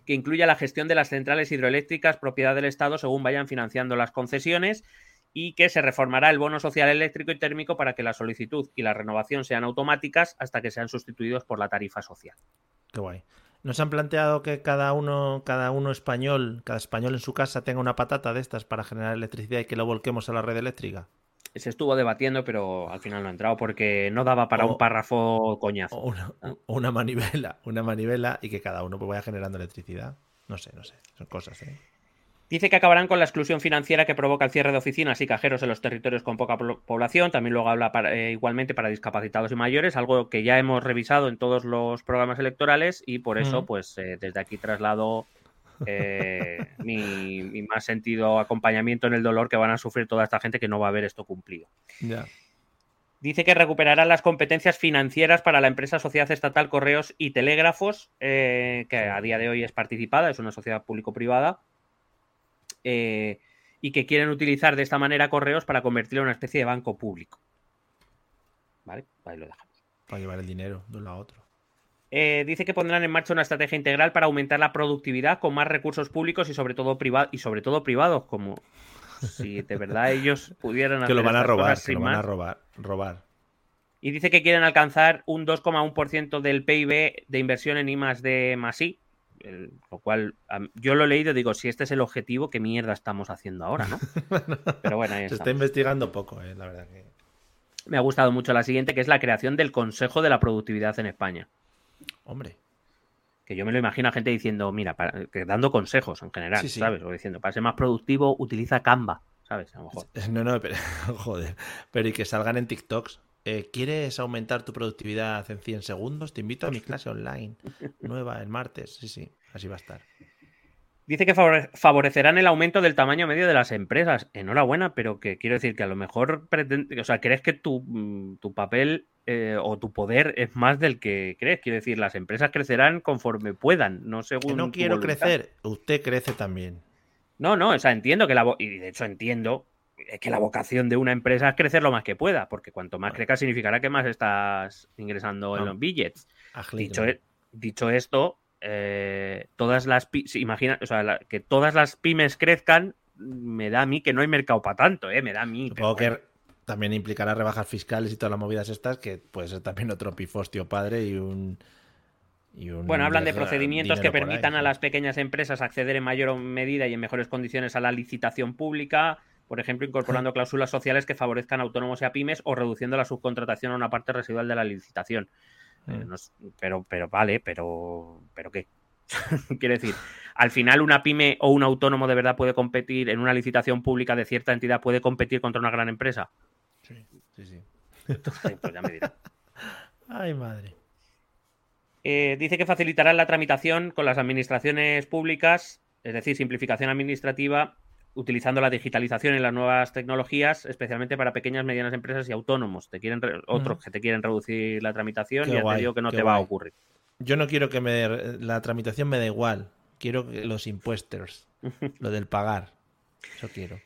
Que incluya la gestión de las centrales hidroeléctricas, propiedad del Estado, según vayan financiando las concesiones. Y que se reformará el bono social eléctrico y térmico para que la solicitud y la renovación sean automáticas hasta que sean sustituidos por la tarifa social. Qué guay. ¿Nos han planteado que cada uno, cada uno español, cada español en su casa tenga una patata de estas para generar electricidad y que lo volquemos a la red eléctrica? Se estuvo debatiendo, pero al final no ha entrado porque no daba para un párrafo coñazo. O una, manivela, una manivela y que cada uno pues vaya generando electricidad. No sé, no sé, son cosas. ¿eh? Dice que acabarán con la exclusión financiera que provoca el cierre de oficinas y cajeros en los territorios con poca población. También luego habla eh, igualmente para discapacitados y mayores, algo que ya hemos revisado en todos los programas electorales y por eso, pues eh, desde aquí traslado eh, mi, más sentido acompañamiento en el dolor que van a sufrir toda esta gente que no va a ver esto cumplido. Dice que recuperará las competencias financieras para la empresa Sociedad Estatal Correos y Telégrafos, eh, que a día de hoy es participada, es una sociedad público-privada. eh, y que quieren utilizar de esta manera correos para convertirlo en una especie de banco público. ¿Vale? Ahí lo dejamos. Para llevar el dinero de un lado a otro. Eh, dice que pondrán en marcha una estrategia integral para aumentar la productividad con más recursos públicos y sobre todo, y sobre todo privados, como si de verdad ellos pudieran hacer. Que lo van a robar, que lo van a robar, robar. Y dice que quieren alcanzar un 2,1% del PIB de inversión en I más D más I, lo cual yo lo he leído y digo, si este es el objetivo, ¿qué mierda estamos haciendo ahora, no? Pero bueno, ahí Se está investigando poco, eh, la verdad que me ha gustado mucho la siguiente, que es la creación del Consejo de la Productividad en España. Hombre. Que yo me lo imagino a gente diciendo, mira, dando consejos en general, ¿sabes? O diciendo, para ser más productivo, utiliza Canva, ¿sabes? A lo mejor. No, no, pero, joder. Pero y que salgan en TikToks. Eh, ¿Quieres aumentar tu productividad en 100 segundos? Te invito a mi clase online, nueva, el martes. Sí, sí, así va a estar. Dice que favorecerán el aumento del tamaño medio de las empresas. Enhorabuena, pero que quiero decir que a lo mejor pretende, o sea, crees que tu, mm, papel eh, o tu poder es más del que crees. Quiero decir, las empresas crecerán conforme puedan, no según. Que no quiero crecer, usted crece también. No, no, o sea, entiendo que la. Y de hecho entiendo que la vocación de una empresa es crecer lo más que pueda, porque cuanto más crezca significará que más estás ingresando en los billets. Dicho, e, dicho esto, eh, todas las imagina, o sea, que todas las pymes crezcan, me da a mí que no hay mercado para tanto, ¿eh? me da a mí. Supongo que también implicará rebajas fiscales y todas las movidas estas, que puede ser también otro pifostio padre y un, bueno, hablan de procedimientos que permitan a las pequeñas empresas acceder en mayor medida y en mejores condiciones a la licitación pública, por ejemplo, incorporando cláusulas sociales que favorezcan a autónomos y a pymes o reduciendo la subcontratación a una parte residual de la licitación. Eh, mm. pero, pero vale, pero, pero ¿qué? Quiere decir, al final una pyme o un autónomo de verdad puede competir en una licitación pública de cierta entidad, puede competir contra una gran empresa. Sí, sí, sí. pues ya me dirá. Ay, madre. Eh, dice que facilitará la tramitación con las administraciones públicas, es decir, simplificación administrativa utilizando la digitalización y las nuevas tecnologías, especialmente para pequeñas, medianas empresas y autónomos. Te quieren otros que te quieren reducir la tramitación y ya te digo que no te va a ocurrir. Yo no quiero que me la tramitación me da igual. Quiero que los impuestos, lo del pagar. Eso quiero.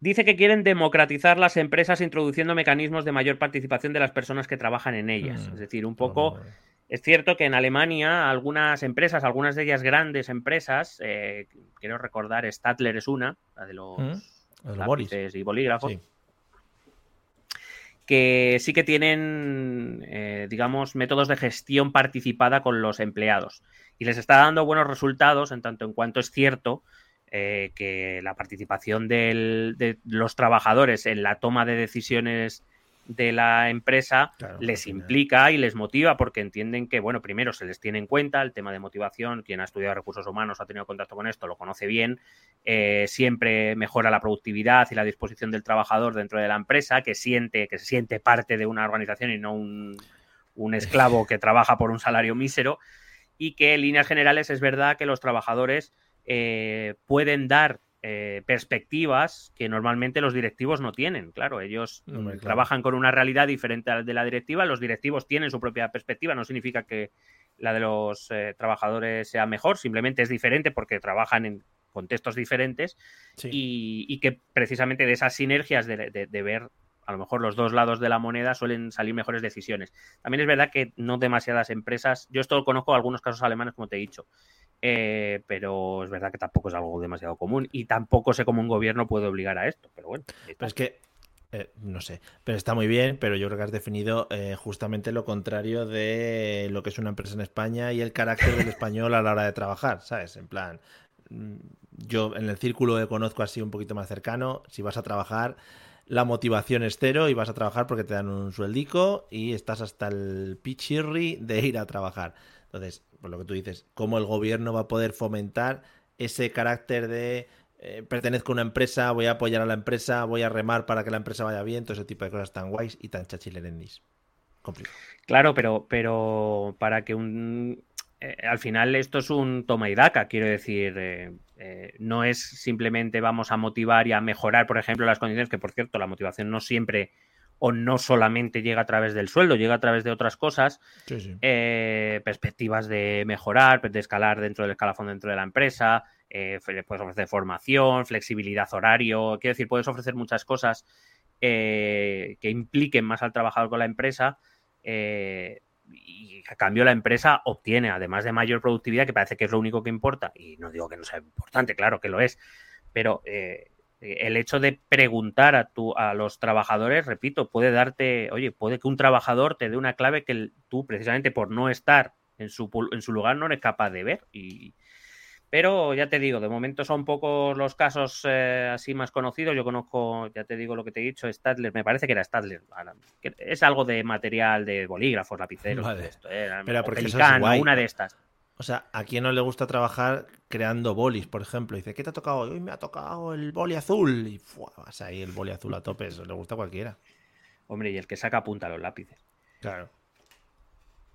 Dice que quieren democratizar las empresas introduciendo mecanismos de mayor participación de las personas que trabajan en ellas. Mm, es decir, un poco es cierto que en Alemania algunas empresas, algunas de ellas grandes empresas, eh, quiero recordar, Stadler es una, la de los, mm, y bolígrafos, que sí que tienen, eh, digamos, métodos de gestión participada con los empleados. Y les está dando buenos resultados en tanto en cuanto es cierto eh, que la participación de los trabajadores en la toma de decisiones de la empresa les implica y les motiva porque entienden que, bueno, primero se les tiene en cuenta el tema de motivación, quien ha estudiado recursos humanos, ha tenido contacto con esto, lo conoce bien, eh, siempre mejora la productividad y la disposición del trabajador dentro de la empresa, que siente, que se siente parte de una organización y no un, esclavo que trabaja por un salario mísero, y que en líneas generales es verdad que los trabajadores eh, pueden dar eh, perspectivas que normalmente los directivos no tienen. Claro, ellos trabajan con una realidad diferente a la de la directiva. Los directivos tienen su propia perspectiva. No significa que la de los eh, trabajadores sea mejor, simplemente es diferente porque trabajan en contextos diferentes y, que precisamente de esas sinergias de, ver a lo mejor los dos lados de la moneda suelen salir mejores decisiones. También es verdad que no demasiadas empresas, yo esto lo conozco algunos casos alemanes, como te he dicho, eh, pero es verdad que tampoco es algo demasiado común y tampoco sé cómo un gobierno puede obligar a esto. Pero bueno, es que eh, no sé, pero está muy bien, pero yo creo que has definido eh, justamente lo contrario de lo que es una empresa en España y el carácter del español a la hora de trabajar, ¿sabes? En plan, mm, yo en el círculo que conozco así un poquito más cercano, si vas a trabajar, la motivación es cero y vas a trabajar porque te dan un sueldico y estás hasta el pichirri de ir a trabajar. Entonces, por lo que tú dices, ¿cómo el gobierno va a poder fomentar ese carácter de eh, pertenezco a una empresa, voy a apoyar a la empresa, voy a remar para que la empresa vaya bien, todo ese tipo de cosas tan guays y tan chachilerendis? Complicado. Claro, pero, pero para que un... Eh, al final esto es un toma y daca, quiero decir, eh, no es simplemente vamos a motivar y a mejorar, por ejemplo, las condiciones, que por cierto, la motivación no siempre o no solamente llega a través del sueldo, llega a través de otras cosas, eh, perspectivas de mejorar, de escalar dentro del escalafón dentro de la empresa, eh, puedes ofrecer formación, flexibilidad horario, quiero decir, puedes ofrecer muchas cosas eh, que impliquen más al trabajador con la empresa y a cambio la empresa obtiene, además de mayor productividad, que parece que es lo único que importa, y no digo que no sea importante, claro que lo es, pero el hecho de preguntar a, tu, a los trabajadores, repito, puede darte, oye, puede que un trabajador te dé una clave que tú precisamente por no estar en su, en su lugar no eres capaz de ver. Y, pero ya te digo, de momento son pocos los casos eh, así más conocidos. Yo conozco, ya te digo lo que te he dicho, Stadler, me parece que era Stadler. Es algo de material de bolígrafos, lapiceros, esto, eh, pero porque una de estas. O sea, ¿a quién no le gusta trabajar creando bolis, por ejemplo? Dice, ¿qué te ha tocado? Hoy me ha tocado el boli azul. Y vas ahí el boli azul a tope, eso le gusta a cualquiera. Hombre, y el que saca punta los lápices. Claro.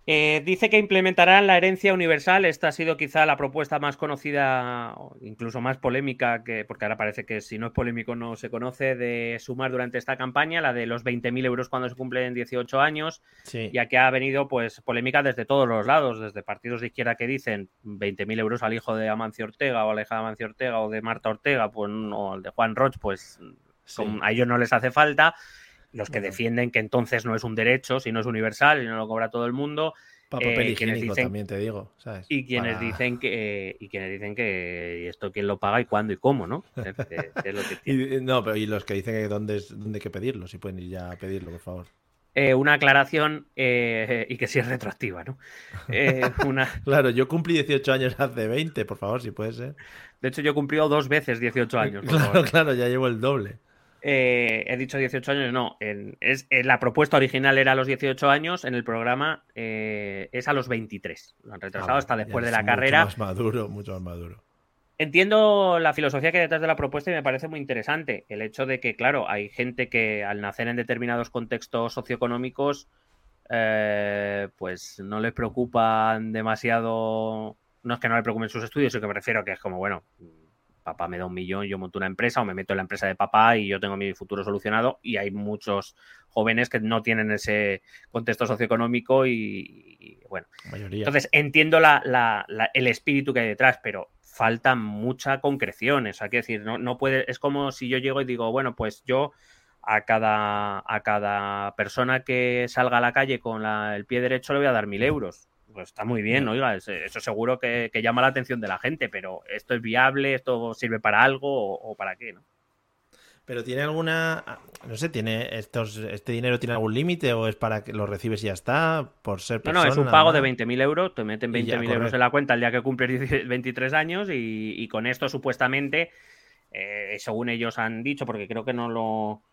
Eh, dice que implementarán la herencia universal. Esta ha sido quizá la propuesta más conocida, incluso más polémica, que, porque ahora parece que si no es polémico no se conoce, de sumar durante esta campaña, la de los 20.000 euros cuando se cumplen 18 años, ya que ha venido pues polémica desde todos los lados, desde partidos de izquierda que dicen 20.000 euros al hijo de Amancio Ortega o a la hija de Amancio Ortega o de Marta Ortega pues, o al de Juan Roch, pues a ellos no les hace falta los que defienden que entonces no es un derecho, si no es universal, y no lo cobra todo el mundo. Para papel eh, higiénico también te digo, ¿sabes? Y quienes dicen que y quienes dicen que esto quién lo paga y cuándo y cómo, ¿no? y, no, pero y los que dicen que dónde, es, dónde hay que pedirlo, si pueden ir ya a pedirlo, por favor. Eh, una aclaración eh, y que sí es retroactiva, ¿no? una... claro, yo cumplí 18 años hace 20, por favor, si puede ser. De hecho, yo he cumplido dos veces 18 años. claro, claro, ya llevo el doble. Eh, he dicho 18 años, no. es, la propuesta original era a los 18 años, en el programa eh, es a los 23. Lo han retrasado ah, hasta después de la carrera. Mucho más maduro, mucho más maduro. Entiendo la filosofía que hay detrás de la propuesta y me parece muy interesante. El hecho de que, claro, hay gente que al nacer en determinados contextos socioeconómicos, eh, pues no les preocupan demasiado. No es que no le preocupen sus estudios, sino que me refiero a que es como, bueno, papá me da un millón, yo monto una empresa o me meto en la empresa de papá y yo tengo mi futuro solucionado y hay muchos jóvenes que no tienen ese contexto socioeconómico y, bueno. Entonces entiendo el espíritu que hay detrás, pero falta mucha concreción. O sea, que decir, no, no puede, es como si yo llego y digo, bueno, pues yo a cada, a cada persona que salga a la calle con el pie derecho le voy a dar mil euros pues está muy bien, oiga, eso seguro que, llama la atención de la gente, pero ¿esto es viable? ¿Esto sirve para algo o, para qué? ¿no? Pero tiene alguna, no sé, tiene estos, este dinero tiene algún límite o es para que lo recibes y ya está por ser persona. No, no, es un pago de 20.000 euros, te meten 20.000 euros en la cuenta el día que cumples 23 años y, con esto supuestamente, eh, según ellos han dicho, porque creo que no lo,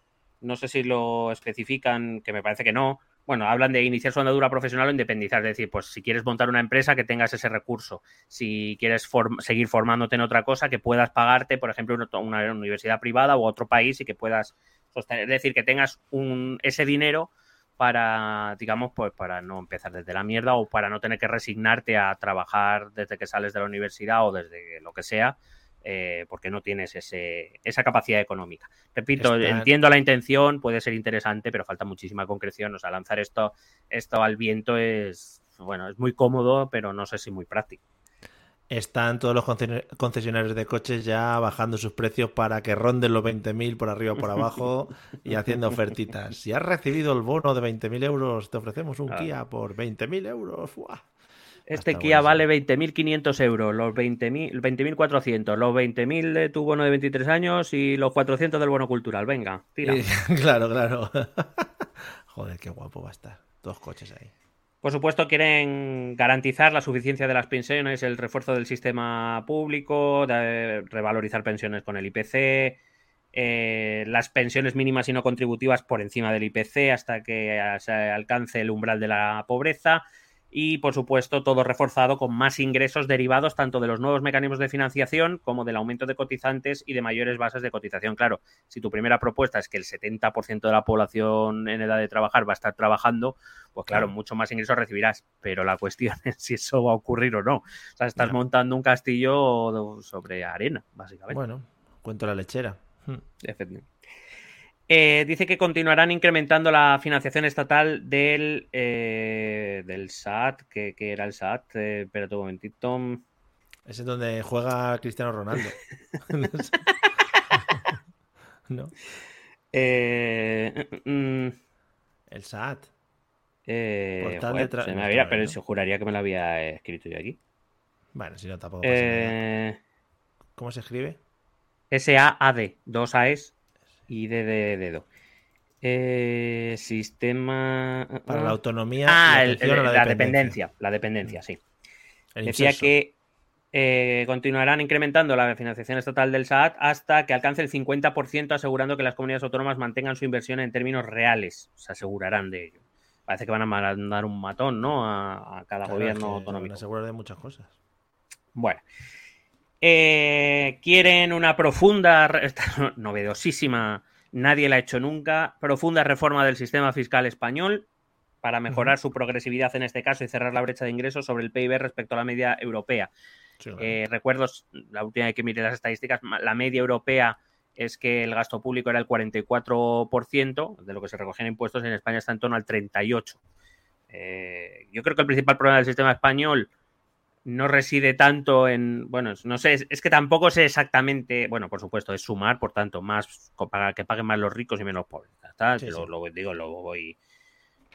no sé si lo especifican, que me parece que no, bueno, hablan de iniciar su andadura profesional o independizar, es decir, pues si quieres montar una empresa que tengas ese recurso, si quieres seguir formándote en otra cosa, que puedas pagarte, por ejemplo, una, universidad privada u otro país y que puedas sostener, es decir, que tengas un, ese dinero para, digamos, pues para no empezar desde la mierda o para no tener que resignarte a trabajar desde que sales de la universidad o desde lo que sea, eh, porque no tienes ese, esa capacidad económica. Repito, entiendo la intención, puede ser interesante, pero falta muchísima concreción. O sea, lanzar esto, esto al viento es, bueno, es muy cómodo, pero no sé si muy práctico. Están todos los concesionarios de coches ya bajando sus precios para que ronden los 20.000 por arriba o por abajo y haciendo ofertitas. Si has recibido el bono de 20.000 euros, te ofrecemos un Kia por 20.000 euros. Este Kia vale 20.500 euros, los 20.400, los 20.000 de tu bono de 23 años y los 400 del bono cultural. Venga, tira. claro, claro. Joder, qué guapo va a estar. Dos coches ahí. Por supuesto, quieren garantizar la suficiencia de las pensiones, el refuerzo del sistema público, revalorizar pensiones con el IPC, eh, las pensiones mínimas y no contributivas por encima del IPC hasta que se alcance el umbral de la pobreza y por supuesto todo reforzado con más ingresos derivados tanto de los nuevos mecanismos de financiación como del aumento de cotizantes y de mayores bases de cotización. Claro, si tu primera propuesta es que el 70% de la población en edad de trabajar va a estar trabajando, pues claro, mucho más ingresos recibirás, pero la cuestión es si eso va a ocurrir o no. O sea, estás montando un castillo sobre arena, básicamente. Bueno, cuento la lechera. Efectivamente. Eh, dice que continuarán incrementando la financiación estatal del, eh, del SAT, que, era el SAT. Eh, espérate un momentito. Ese es donde juega Cristiano Ronaldo. ¿No? Eh, mm, mm. el SAT. Se me había, pero se juraría que me lo había escrito yo aquí. Bueno, si no, tampoco pasa ¿Cómo se escribe? S-A-A-D, dos A's y D de dedo. Eh, sistema. Para la autonomía. Ah, la, dependencia. La dependencia, sí. Decía que eh, continuarán incrementando la financiación estatal del SAT hasta que alcance el 50%, asegurando que las comunidades autónomas mantengan su inversión en términos reales. Se asegurarán de ello. Parece que van a mandar un matón, ¿no? A, cada gobierno autonómico. asegurar de muchas cosas. Bueno. Eh, quieren una profunda, novedosísima, nadie la ha hecho nunca, profunda reforma del sistema fiscal español para mejorar su progresividad en este caso y cerrar la brecha de ingresos sobre el PIB respecto a la media europea. Eh, recuerdo, la última vez que miré las estadísticas, la media europea es que el gasto público era el 44% de lo que se recogía en impuestos, en España está en torno al 38%. Eh, yo creo que el principal problema del sistema español no reside tanto en, bueno, no sé, es, que tampoco sé exactamente, bueno, por supuesto, es sumar, por tanto, más para que paguen más los ricos y menos pobres. lo, digo, lo voy,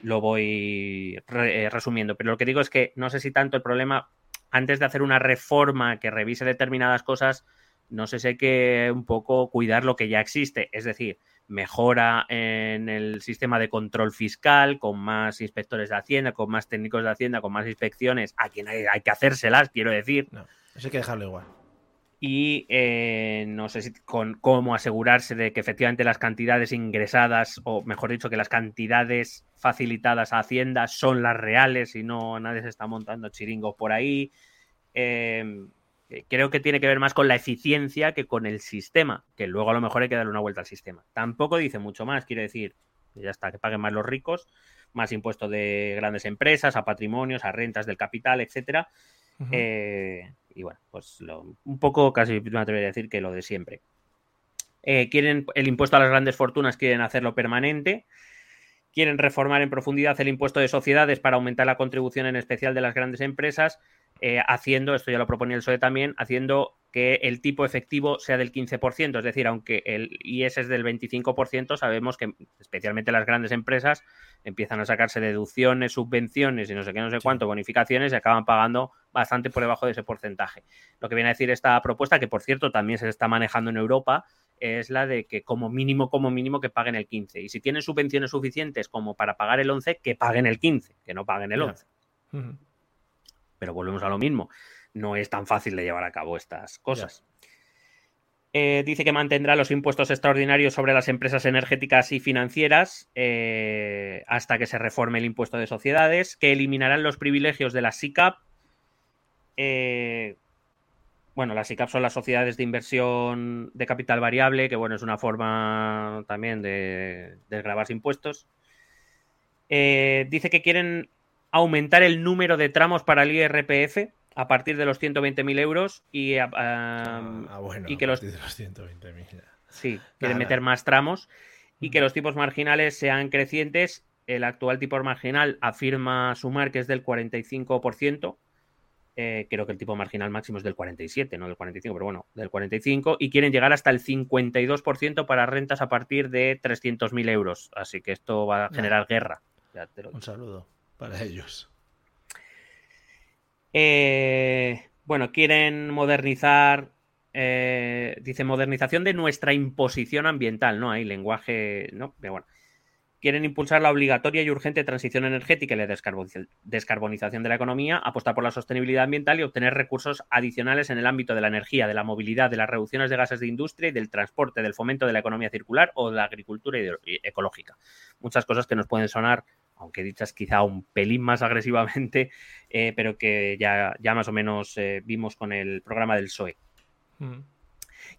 lo voy eh, resumiendo, pero lo que digo es que no sé si tanto el problema, antes de hacer una reforma que revise determinadas cosas, no sé si hay que un poco cuidar lo que ya existe, es decir, mejora en el sistema de control fiscal, con más inspectores de Hacienda, con más técnicos de Hacienda, con más inspecciones, a quien hay, que hacérselas, quiero decir. No, eso hay que dejarlo igual. Y eh, no sé si con cómo asegurarse de que efectivamente las cantidades ingresadas, o mejor dicho, que las cantidades facilitadas a Hacienda son las reales y no nadie se está montando chiringos por ahí. Eh, creo que tiene que ver más con la eficiencia que con el sistema, que luego a lo mejor hay que darle una vuelta al sistema. Tampoco dice mucho más, quiere decir, ya está, que paguen más los ricos, más impuestos de grandes empresas, a patrimonios, a rentas del capital, etcétera. Eh, y bueno, pues un poco casi me atrevería a decir que lo de siempre. Eh, quieren el impuesto a las grandes fortunas, quieren hacerlo permanente. Quieren reformar en profundidad el impuesto de sociedades para aumentar la contribución en especial de las grandes empresas eh, haciendo, esto ya lo proponía el PSOE también, haciendo que el tipo efectivo sea del 15%, es decir, aunque el IS es del 25%, sabemos que especialmente las grandes empresas empiezan a sacarse deducciones, subvenciones y no sé qué, no sé cuánto, bonificaciones y acaban pagando bastante por debajo de ese porcentaje. Lo que viene a decir esta propuesta, que por cierto también se está manejando en Europa, es la de que como mínimo, como mínimo, que paguen el 15. Y si tienen subvenciones suficientes como para pagar el 11, que paguen el 15, que no paguen el 11 pero volvemos a lo mismo. No es tan fácil de llevar a cabo estas cosas. Eh, dice que mantendrá los impuestos extraordinarios sobre las empresas energéticas y financieras eh, hasta que se reforme el impuesto de sociedades, que eliminarán los privilegios de la SICAP. Eh, bueno, las SICAP son las sociedades de inversión de capital variable, que bueno, es una forma también de desgravar impuestos. dice que quieren aumentar el número de tramos para el IRPF a partir de los 120.000 euros y, ah, ah, y que los, los 120.000. Sí, quieren meter más tramos y que los tipos marginales sean crecientes. El actual tipo marginal afirma sumar que es del 45%. Eh, creo que el tipo marginal máximo es del 47, no del 45, pero bueno, del 45, y quieren llegar hasta el 52% para rentas a partir de 300.000 euros. Así que esto va a generar guerra. Un saludo para ellos. Eh, bueno, quieren modernizar, eh, dice modernización de nuestra imposición ambiental, ¿no? Hay lenguaje, ¿no? Bueno. Quieren impulsar la obligatoria y urgente transición energética y la descarbonización de la economía, apostar por la sostenibilidad ambiental y obtener recursos adicionales en el ámbito de la energía, de la movilidad, de las reducciones de gases de industria y del transporte, del fomento de la economía circular o de la agricultura ecológica. Muchas cosas que nos pueden sonar aunque dichas quizá un pelín más agresivamente, eh, pero que ya, ya más o menos eh, vimos con el programa del PSOE. Mm.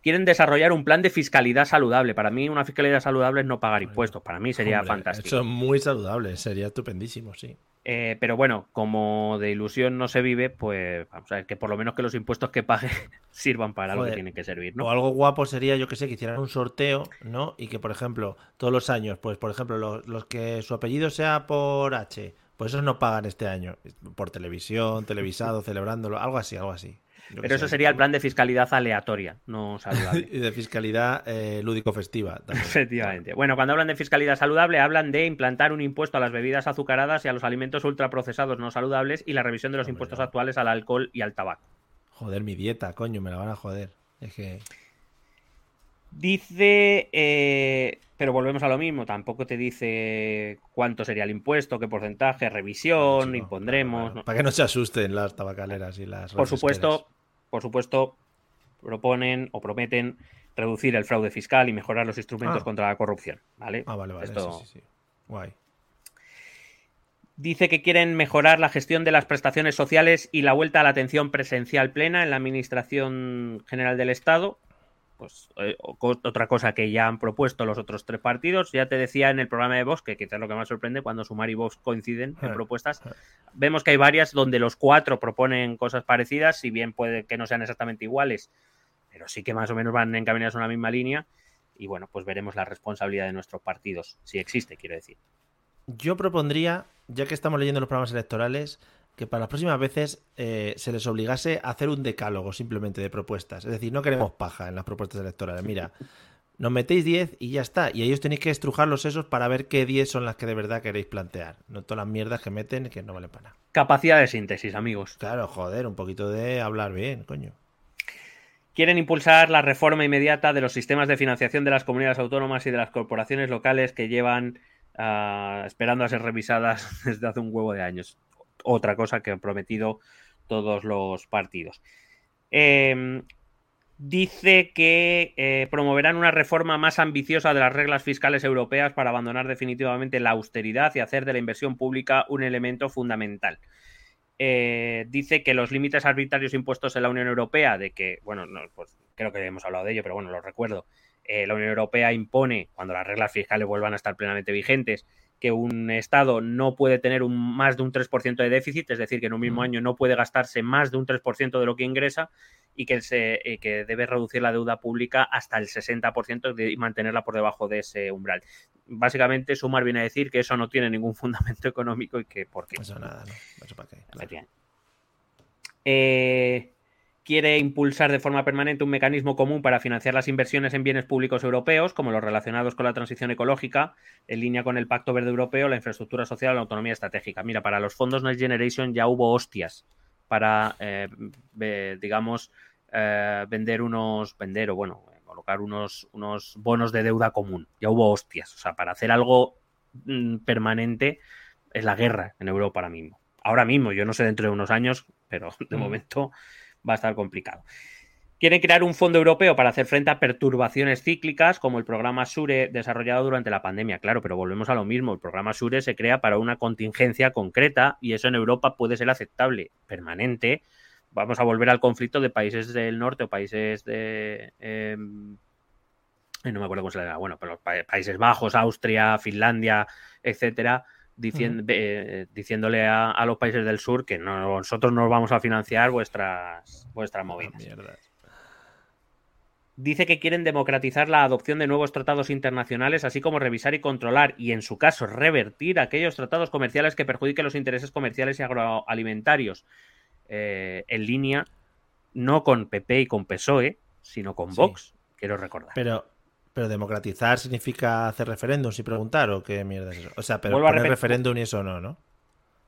Quieren desarrollar un plan de fiscalidad saludable. Para mí, una fiscalidad saludable es no pagar impuestos. Para mí sería fantástico. Eso es muy saludable, sería estupendísimo, sí. Eh, pero bueno, como de ilusión no se vive, pues vamos a ver que por lo menos que los impuestos que pague sirvan para algo que tienen que servir, ¿no? O algo guapo sería, yo que sé, que hicieran un sorteo, ¿no? Y que, por ejemplo, todos los años, pues, por ejemplo, los, que su apellido sea por H, pues esos no pagan este año. Por televisión, televisado, celebrándolo, algo así, algo así. Pero eso sería el plan de fiscalidad aleatoria, no saludable. y de fiscalidad eh, lúdico-festiva. Efectivamente. Bueno, cuando hablan de fiscalidad saludable, hablan de implantar un impuesto a las bebidas azucaradas y a los alimentos ultraprocesados no saludables y la revisión de los impuestos actuales al alcohol y al tabaco. Joder, mi dieta, coño, me la van a joder. Es que. Dice, eh, pero volvemos a lo mismo, tampoco te dice cuánto sería el impuesto, qué porcentaje, revisión, impondremos. Para, que no se asusten las tabacaleras y las... Por supuesto, por supuesto, proponen o prometen reducir el fraude fiscal y mejorar los instrumentos ah. contra la corrupción. ¿vale? Ah, vale, vale. Sí, sí, Guay. Dice que quieren mejorar la gestión de las prestaciones sociales y la vuelta a la atención presencial plena en la Administración General del Estado pues eh, otra cosa que ya han propuesto los otros tres partidos. Ya te decía en el programa de Vox, que quizás es lo que más sorprende cuando Sumar y Vox coinciden en propuestas. Vemos que hay varias donde los cuatro proponen cosas parecidas, si bien puede que no sean exactamente iguales, pero sí que más o menos van encaminados en la misma línea. Y bueno, pues veremos la responsabilidad de nuestros partidos, si existe, quiero decir. Yo propondría, ya que estamos leyendo los programas electorales, que para las próximas veces eh, se les obligase a hacer un decálogo simplemente de propuestas. Es decir, no queremos paja en las propuestas electorales. Mira, nos metéis 10 y ya está. Y ellos tenéis que estrujar los esos para ver qué 10 son las que de verdad queréis plantear. No todas las mierdas que meten que no valen para nada. Capacidad de síntesis, amigos. Claro, joder, un poquito de hablar bien, coño. Quieren impulsar la reforma inmediata de los sistemas de financiación de las comunidades autónomas y de las corporaciones locales que llevan ah, esperando a ser revisadas desde hace un huevo de años otra cosa que han prometido todos los partidos. Em, dice que eh, promoverán una reforma más ambiciosa de las reglas fiscales europeas para abandonar definitivamente la austeridad y hacer de la inversión pública un elemento fundamental. Eh, dice que los límites arbitrarios impuestos en la Unión Europea, de que, bueno, pues creo que hemos hablado de ello, pero bueno, lo recuerdo, eh, la Unión Europea impone, cuando las reglas fiscales vuelvan a estar plenamente vigentes, que un Estado no puede tener un, más de un 3% de déficit, es decir, que en un mismo año no puede gastarse más de un 3% de lo que ingresa y que, se, eh, que debe reducir la deuda pública hasta el 60% y mantenerla por debajo de ese umbral. Básicamente, Sumar viene a decir que eso no tiene ningún fundamento económico y que por qué. Eso nada, ¿no? Eso para qué. Eh, quiere impulsar de forma permanente un mecanismo común para financiar las inversiones en bienes públicos europeos, como los relacionados con la transición ecológica, en línea con el Pacto Verde Europeo, la infraestructura social, la autonomía estratégica. Mira, para los fondos Next Generation ya hubo hostias para, eh, digamos, eh, vender unos, vender o bueno, colocar unos, unos bonos de deuda común. Ya hubo hostias. O sea, para hacer algo mm, permanente es la guerra en Europa ahora mismo. Ahora mismo, yo no sé dentro de unos años, pero de mm. momento va a estar complicado. Quieren crear un fondo europeo para hacer frente a perturbaciones cíclicas, como el programa SURE desarrollado durante la pandemia. Claro, pero volvemos a lo mismo. El programa SURE se crea para una contingencia concreta y eso en Europa puede ser aceptable, permanente. Vamos a volver al conflicto de países del norte o países de. Em, no me acuerdo cómo se le da. Bueno, pero Países Bajos, Austria, Finlandia, etcétera diciéndole a, los países del sur que nosotros no vamos a financiar vuestras, vuestras movidas. Dice que quieren democratizar la adopción de nuevos tratados internacionales, así como revisar y controlar, y en su caso revertir aquellos tratados comerciales que perjudiquen los intereses comerciales y agroalimentarios, eh, en línea no con PP y con PSOE, sino con Vox, quiero recordar. Pero, pero democratizar significa hacer referéndums y preguntar o qué mierda es eso. O sea, pero poner referéndum y eso no, ¿no?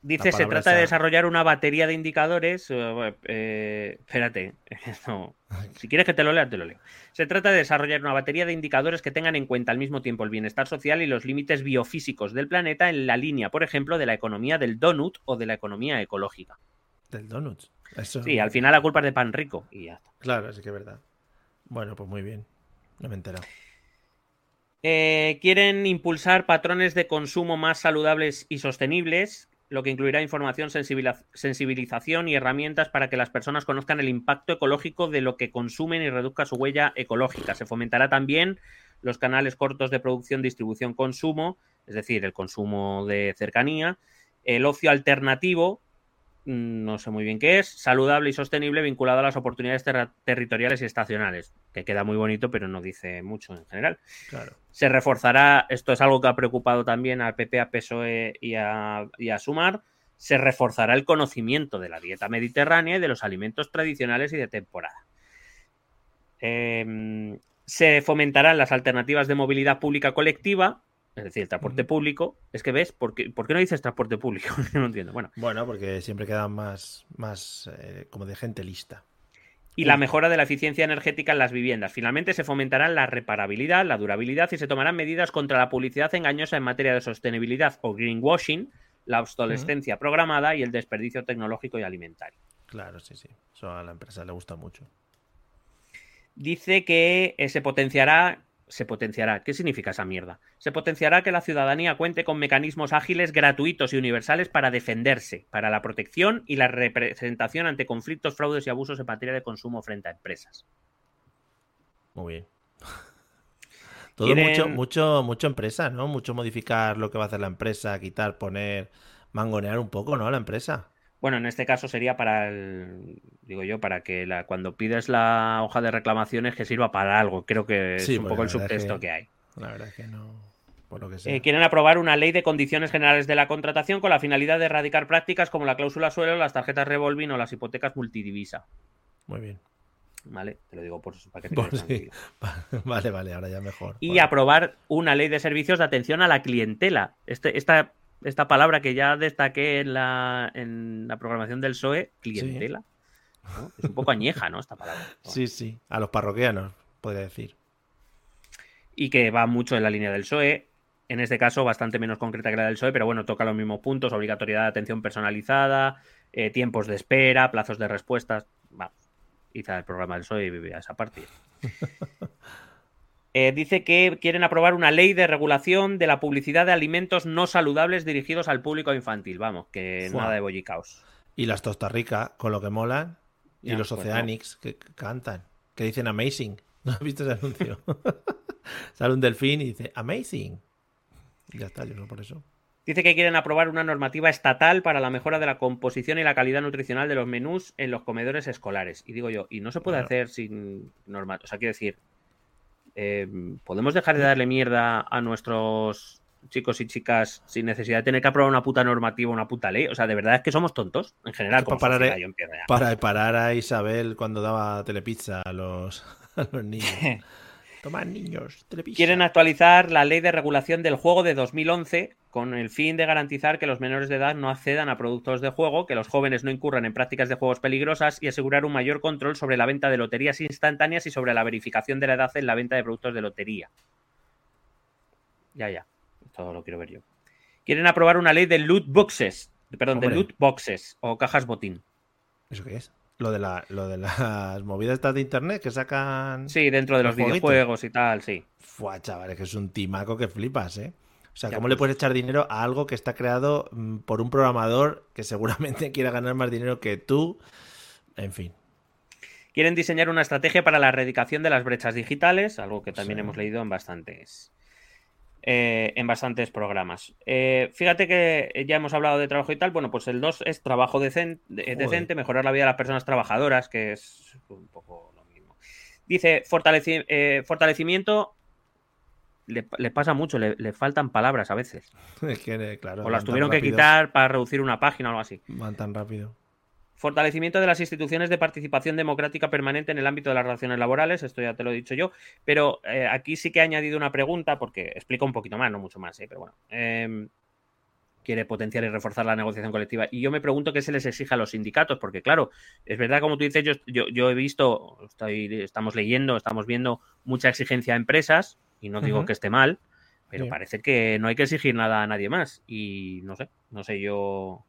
Dice, se trata de desarrollar una batería de indicadores. Eh, eh, espérate, si quieres que te lo lea, te lo leo. Se trata de desarrollar una batería de indicadores que tengan en cuenta al mismo tiempo el bienestar social y los límites biofísicos del planeta en la línea, por ejemplo, de la economía del donut o de la economía ecológica. Del donut. Sí, al final la culpa es de pan rico y ya está. Claro, sí que es verdad. Bueno, pues muy bien. No me he enterado. Eh, quieren impulsar patrones de consumo más saludables y sostenibles. lo que incluirá información, sensibilización y herramientas para que las personas conozcan el impacto ecológico de lo que consumen y reduzca su huella ecológica. Se fomentará también los canales cortos de producción, distribución, consumo, es decir, el consumo de cercanía, el ocio alternativo, no sé muy bien qué es, saludable y sostenible vinculado a las oportunidades territoriales y estacionales, que queda muy bonito, pero no dice mucho en general. Se reforzará, esto es algo que ha preocupado también al PP, a PSOE y a, Sumar, se reforzará el conocimiento de la dieta mediterránea y de los alimentos tradicionales y de temporada. Em, se fomentarán las alternativas de movilidad pública colectiva, es decir, el transporte público. Es que ves, ¿por qué, ¿por qué no dices transporte público? no entiendo. Bueno. bueno, porque siempre quedan más, más eh, como de gente lista. Y la mejora de la eficiencia energética en las viviendas. Finalmente se fomentarán la reparabilidad, la durabilidad y se tomarán medidas contra la publicidad engañosa en materia de sostenibilidad o greenwashing, la obsolescencia programada y el desperdicio tecnológico y alimentario. Claro, sí, sí. Eso a la empresa le gusta mucho. Dice que eh, se potenciará se potenciará. ¿Qué significa esa mierda? Se potenciará que la ciudadanía cuente con mecanismos ágiles, gratuitos y universales para defenderse, para la protección y la representación ante conflictos, fraudes y abusos en materia de consumo frente a empresas. Muy bien. Todo mucho, mucho, mucho empresa, ¿no? Mucho modificar lo que va a hacer la empresa, quitar, poner, mangonear un poco, ¿no? La empresa. Bueno, en este caso sería para el, digo yo, para que la, cuando pides la hoja de reclamaciones que sirva para algo. Creo que es un poco el subtexto que, hay. La verdad es que no. Por lo que eh, quieren aprobar una ley de condiciones generales de la contratación con la finalidad de erradicar prácticas como la cláusula suelo, las tarjetas revolving o las hipotecas multidivisa. Muy bien. Vale, te lo digo por, para que te Vale, vale, ahora ya mejor. Y aprobar una ley de servicios de atención a la clientela. Este, esta esta palabra que ya destaqué en la, en la programación del PSOE, clientela. Es un poco añeja, ¿no? Esta palabra. Sí, sí, a los parroquianos, podría decir. Y que va mucho en la línea del PSOE, en este caso bastante menos concreta que la del PSOE, pero bueno, toca los mismos puntos, obligatoriedad de atención personalizada, eh, tiempos de espera, plazos de respuestas. Vamos, hice el programa del PSOE y vivía esa parte. Eh, dice que quieren aprobar una ley de regulación de la publicidad de alimentos no saludables dirigidos al público infantil. Vamos, que nada de bollicaos. Y las Tosta Rica, con lo que molan. y los pues Oceanics, que cantan. Que dicen amazing. ¿No has visto ese anuncio? Sale un delfín y dice amazing. ya está, yo no por eso. Dice que quieren aprobar una normativa estatal para la mejora de la composición y la calidad nutricional de los menús en los comedores escolares. Y digo yo, y no se puede hacer sin norma. O sea, quiero decir, eh, ¿podemos dejar de darle mierda a nuestros chicos y chicas sin necesidad de tener que aprobar una puta normativa, una puta ley? O sea, de verdad es que somos tontos en general. Como para, parar, para parar a Isabel cuando daba telepizza a los, a los niños. Toma niños, Quieren actualizar la ley de regulación del juego de 2011 con el fin de garantizar que los menores de edad no accedan a productos de juego, que los jóvenes no incurran en prácticas de juegos peligrosas y asegurar un mayor control sobre la venta de loterías instantáneas y sobre la verificación de la edad en la venta de productos de lotería. Ya, ya. Esto lo quiero ver yo. Quieren aprobar una ley de loot boxes. Perdón, de loot boxes o cajas botín. ¿Eso qué es? Lo de, la, lo de las movidas de internet que sacan. Sí, dentro de los, videojuegos y tal, sí. Fua, chavales, que es un timaco que flipas, ¿eh? O sea, ¿cómo le puedes echar dinero a algo que está creado mm, por un programador que seguramente quiera ganar más dinero que tú? En fin. Quieren diseñar una estrategia para la erradicación de las brechas digitales, algo que también hemos leído en bastantes, eh, en bastantes programas. Eh, fíjate que ya hemos hablado de trabajo y tal. Bueno, pues el 2 es trabajo decente, mejorar la vida de las personas trabajadoras, que es un poco lo mismo. Dice eh, fortalecimiento. Le, pasa mucho, le, faltan palabras a veces. claro, o las tuvieron que quitar para reducir una página o algo así. Van tan rápido. Fortalecimiento de las instituciones de participación democrática permanente en el ámbito de las relaciones laborales, esto ya te lo he dicho yo, pero eh, aquí sí que he añadido una pregunta porque explica un poquito más, no mucho más, ¿eh? pero bueno. Em, quiere potenciar y reforzar la negociación colectiva. Y yo me pregunto qué se les exige a los sindicatos, porque claro, es verdad, como tú dices, yo, yo, he visto, estamos leyendo, estamos viendo mucha exigencia a empresas, y no digo que esté mal, pero parece que no hay que exigir nada a nadie más. Y no sé, no sé yo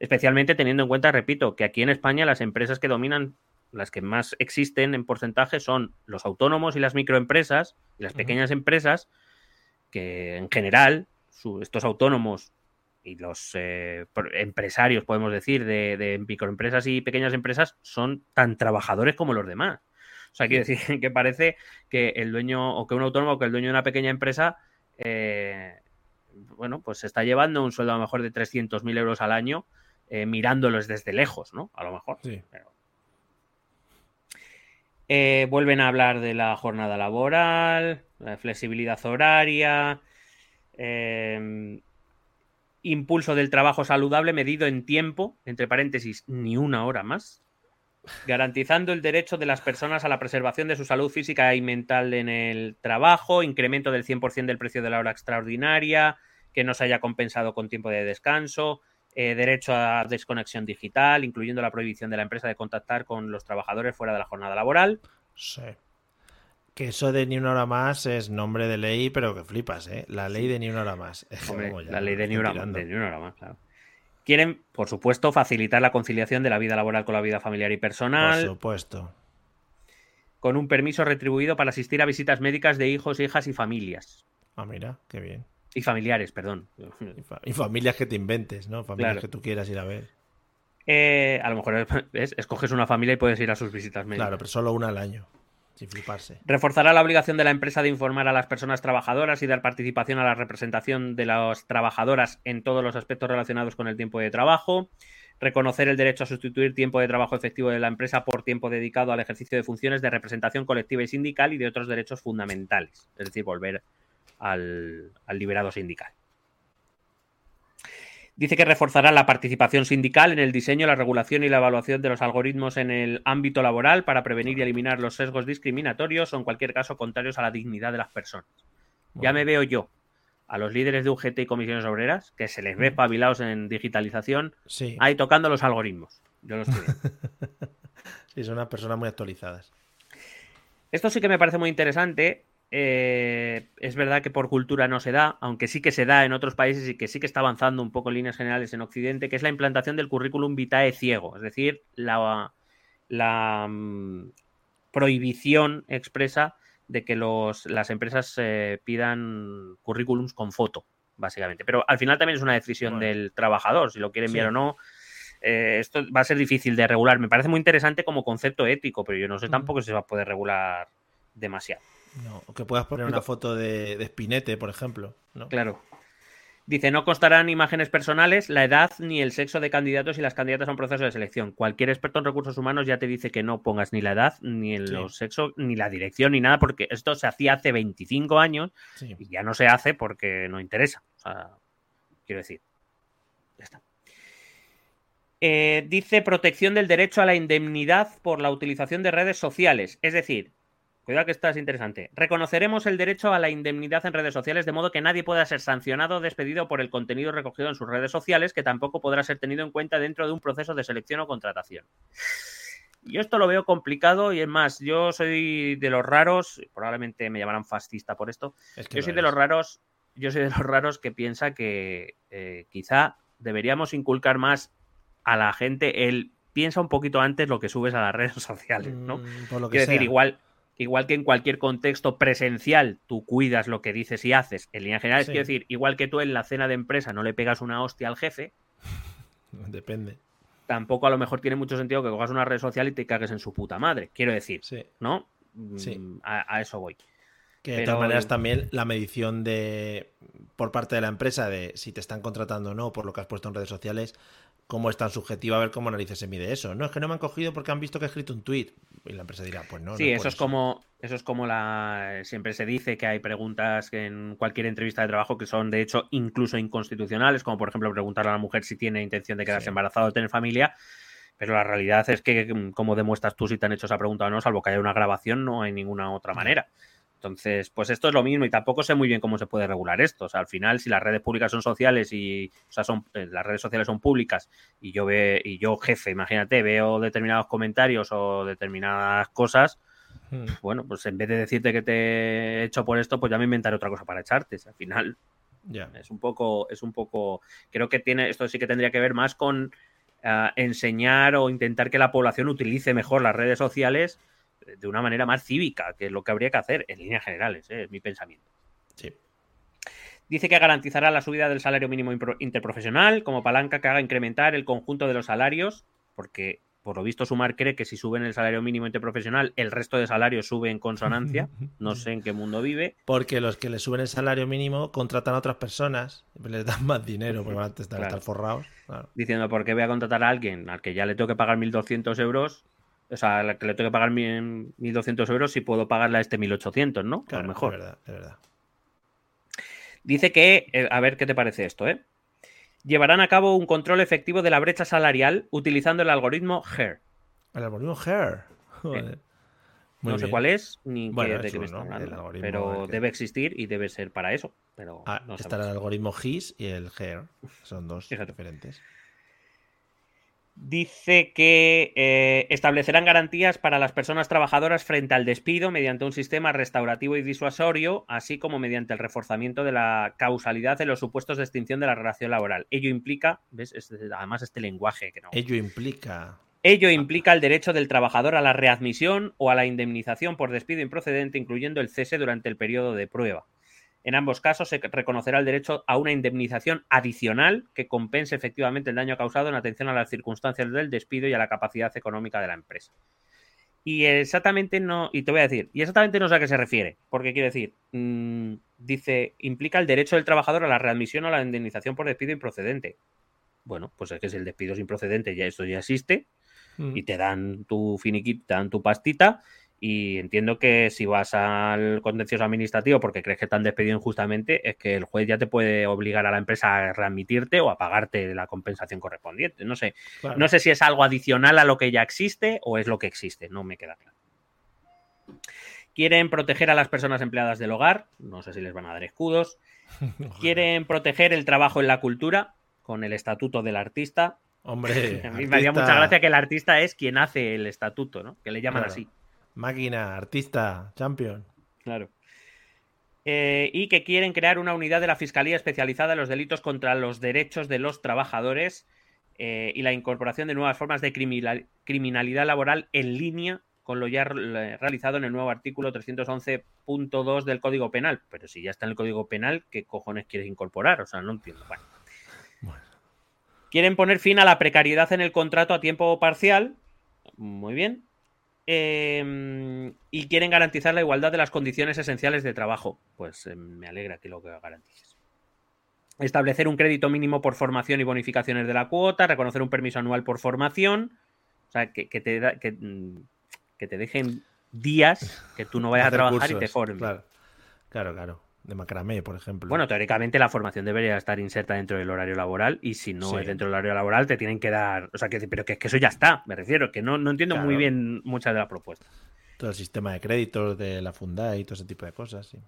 especialmente teniendo en cuenta, repito, que aquí en España las empresas que dominan, las que más existen en porcentaje son los autónomos y las microempresas y las pequeñas empresas, que en general estos autónomos y los eh, empresarios, podemos decir, de, de, microempresas y pequeñas empresas son tan trabajadores como los demás. O sea, quiere decir que parece que el dueño, o que un autónomo, o que el dueño de una pequeña empresa, eh, bueno, pues se está llevando un sueldo a lo mejor de 300.000 euros al año eh, mirándolos desde lejos, ¿no? A lo mejor. Sí. vuelven a hablar de la jornada laboral, la flexibilidad horaria, impulso del trabajo saludable medido en tiempo, entre paréntesis, ni una hora más, garantizando el derecho de las personas a la preservación de su salud física y mental en el trabajo, incremento del 100% del precio de la hora extraordinaria, que no se haya compensado con tiempo de descanso, eh, derecho a desconexión digital, incluyendo la prohibición de la empresa de contactar con los trabajadores fuera de la jornada laboral. Sí. Que eso de ni una hora más es nombre de ley, pero que flipas, ¿eh? La ley de ni una hora más. la ley de ni, una, hora más, claro. Quieren, por supuesto, facilitar la conciliación de la vida laboral con la vida familiar y personal. Por supuesto. Con un permiso retribuido para asistir a visitas médicas de hijos, hijas y familias. Ah, mira, qué bien. Y familiares, perdón. Y, familias que te inventes, ¿no? Familias que tú quieras ir a ver. Eh, a lo mejor escoges una familia y puedes ir a sus visitas médicas. Claro, pero solo una al año. Reforzará la obligación de la empresa de informar a las personas trabajadoras y dar participación a la representación de las trabajadoras en todos los aspectos relacionados con el tiempo de trabajo. Reconocer el derecho a sustituir tiempo de trabajo efectivo de la empresa por tiempo dedicado al ejercicio de funciones de representación colectiva y sindical y de otros derechos fundamentales. Es decir, volver al liberado sindical. Dice que reforzará la participación sindical en el diseño, la regulación y la evaluación de los algoritmos en el ámbito laboral para prevenir y eliminar los sesgos discriminatorios o en cualquier caso contrarios a la dignidad de las personas. Ya me veo yo a los líderes de UGT y comisiones obreras, que se les ve pabilados en digitalización, ahí tocando los algoritmos. Yo los estoy sí, son unas personas muy actualizadas. Esto sí que me parece muy interesante eh, es verdad que por cultura no se da, aunque sí que se da en otros países y que sí que está avanzando un poco en líneas generales en Occidente, que es la implantación del currículum vitae ciego, es decir, la, la mm, prohibición expresa de que los, las empresas eh, pidan currículums con foto, básicamente. Pero al final también es una decisión del trabajador, si lo quiere enviar o no. Eh, esto va a ser difícil de regular. Me parece muy interesante como concepto ético, pero yo no sé tampoco si se va a poder regular demasiado. No, que puedas poner una foto de, de Spinete, por ejemplo. ¿no? Claro. Dice, no constarán imágenes personales, la edad ni el sexo de candidatos y las candidatas a un proceso de selección. Cualquier experto en recursos humanos ya te dice que no pongas ni la edad, ni el sexo, ni la dirección, ni nada, porque esto se hacía hace 25 años y ya no se hace porque no interesa. O sea, quiero decir, ya está. Eh, dice protección del derecho a la indemnidad por la utilización de redes sociales. Es decir, Cuidado que esto es interesante. Reconoceremos el derecho a la indemnidad en redes sociales de modo que nadie pueda ser sancionado o despedido por el contenido recogido en sus redes sociales, que tampoco podrá ser tenido en cuenta dentro de un proceso de selección o contratación. Yo esto lo veo complicado y es más, yo soy de los raros, probablemente me llamarán fascista por esto. yo soy de los raros, yo soy de los raros que piensa que eh, quizá deberíamos inculcar más a la gente el piensa un poquito antes lo que subes a las redes sociales, ¿no? Mm, Quiero decir, igual igual que en cualquier contexto presencial tú cuidas lo que dices y haces, en línea general, es quiero decir, igual que tú en la cena de empresa no le pegas una hostia al jefe. Depende. Tampoco a lo mejor tiene mucho sentido que cojas una red social y te cagues en su puta madre. Quiero decir, ¿no? Sí. Mm, a, eso voy. Que de todas maneras también la medición de por parte de la empresa de si te están contratando o no por lo que has puesto en redes sociales cómo es tan subjetivo a ver cómo narices se mide eso. No, es que no me han cogido porque han visto que he escrito un tweet. Y la empresa dirá, pues no. Sí, eso es como, eso es como la. Siempre se dice que hay preguntas en cualquier entrevista de trabajo que son, de hecho, incluso inconstitucionales, como por ejemplo preguntarle a la mujer si tiene intención de quedarse embarazada o tener familia. Pero la realidad es que, como demuestras tú si te han hecho esa pregunta o no, salvo que haya una grabación, no hay ninguna otra manera. Entonces, pues esto es lo mismo y tampoco sé muy bien cómo se puede regular esto. O sea, al final, si las redes públicas son sociales y, o sea, son, eh, las redes sociales son públicas y yo ve, y yo, jefe, imagínate, veo determinados comentarios o determinadas cosas, hmm. bueno, pues en vez de decirte que te he hecho por esto, pues ya me inventaré otra cosa para echarte. al final, ya es un poco, es un poco, creo que tiene, esto sí que tendría que ver más con eh, enseñar o intentar que la población utilice mejor las redes sociales de una manera más cívica, que es lo que habría que hacer en líneas generales, ¿eh? es mi pensamiento. Sí. Dice que garantizará la subida del salario mínimo interprofesional como palanca que haga incrementar el conjunto de los salarios, porque por lo visto Sumar cree que si suben el salario mínimo interprofesional, el resto de salarios sube en consonancia. No sé en qué mundo vive. Porque los que le suben el salario mínimo contratan a otras personas, les dan más dinero, porque van a estar, forrados. Diciendo, ¿por qué voy a contratar a alguien al que ya le tengo que pagar 1.200 euros? O sea, al que le tengo que pagar 1.200 euros si puedo pagarle a este 1.800, ¿no? Claro, mejor. Es verdad, es verdad. Dice que, eh, a ver qué te parece esto, ¿eh? llevarán a cabo un control efectivo de la brecha salarial utilizando el algoritmo HER. El algoritmo HER. No sé cuál es ni de qué me está hablando, pero debe existir y debe ser para eso. Pero ah, está el algoritmo GIS y el HER. Son dos diferentes. Dice que eh, establecerán garantías para las personas trabajadoras frente al despido mediante un sistema restaurativo y disuasorio, así como mediante el reforzamiento de la causalidad en los supuestos de extinción de la relación laboral. Ello implica, ¿ves? además este lenguaje que no. Ello implica. Ello implica el derecho del trabajador a la readmisión o a la indemnización por despido improcedente, incluyendo el cese durante el periodo de prueba. En ambos casos se reconocerá el derecho a una indemnización adicional que compense efectivamente el daño causado en atención a las circunstancias del despido y a la capacidad económica de la empresa. Y exactamente no, y te voy a decir, y exactamente no sé a qué se refiere, porque quiere decir, mm, dice, implica el derecho del trabajador a la readmisión o a la indemnización por despido improcedente. Bueno, pues es que si el despido es improcedente, ya esto ya existe, mm. y te dan tu finiquito, te dan tu pastita, y entiendo que si vas al contencioso administrativo porque crees que te han despedido injustamente, es que el juez ya te puede obligar a la empresa a readmitirte o a pagarte la compensación correspondiente. No sé. No sé si es algo adicional a lo que ya existe o es lo que existe. No me queda claro. Quieren proteger a las personas empleadas del hogar. No sé si les van a dar escudos. Quieren proteger el trabajo en la cultura con el estatuto del artista. Hombre. A mí me haría mucha gracia que el artista es quien hace el estatuto, ¿no? Que le llaman así. Máquina, artista, champion. Claro. Eh, y que quieren crear una unidad de la Fiscalía especializada en los delitos contra los derechos de los trabajadores eh, y la incorporación de nuevas formas de criminalidad laboral en línea con lo ya realizado en el nuevo artículo 311.2 del Código Penal. Pero si ya está en el Código Penal, ¿qué cojones quieres incorporar? O sea, no entiendo. bueno. Quieren poner fin a la precariedad en el contrato a tiempo parcial. Muy bien. Em, y quieren garantizar la igualdad de las condiciones esenciales de trabajo. Pues em, me alegra que lo garantices. Establecer un crédito mínimo por formación y bonificaciones de la cuota, reconocer un permiso anual por formación. O sea, que, te, mm, que, te dejen días que tú no vayas a trabajar y te formen. Claro, claro. claro de macramé, por ejemplo. Bueno, teóricamente la formación debería estar inserta dentro del horario laboral y si no es dentro del horario laboral te tienen que dar, o sea, que, pero que, que eso ya está, me refiero, que no, no entiendo muy bien muchas de las propuestas. Todo el sistema de créditos de la Funda y todo ese tipo de cosas, sí.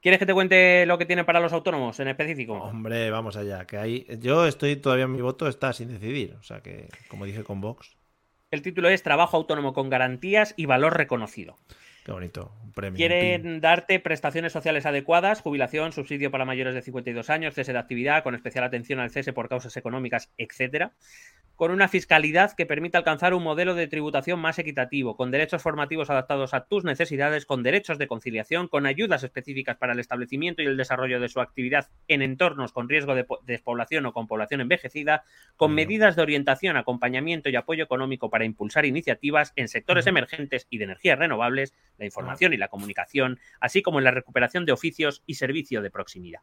¿Quieres que te cuente lo que tiene para los autónomos en específico? Hombre, vamos allá, que ahí yo estoy todavía mi voto está sin decidir, o sea que como dije con Vox. El título es Trabajo autónomo con garantías y valor reconocido. Qué bonito, un premio. Quieren darte prestaciones sociales adecuadas, jubilación, subsidio para mayores de 52 años, cese de actividad, con especial atención al cese por causas económicas, etcétera. Con una fiscalidad que permita alcanzar un modelo de tributación más equitativo, con derechos formativos adaptados a tus necesidades, con derechos de conciliación, con ayudas específicas para el establecimiento y el desarrollo de su actividad en entornos con riesgo de despoblación o con población envejecida, con medidas de orientación, acompañamiento y apoyo económico para impulsar iniciativas en sectores emergentes y de energías renovables, la información y la comunicación, así como en la recuperación de oficios y servicio de proximidad.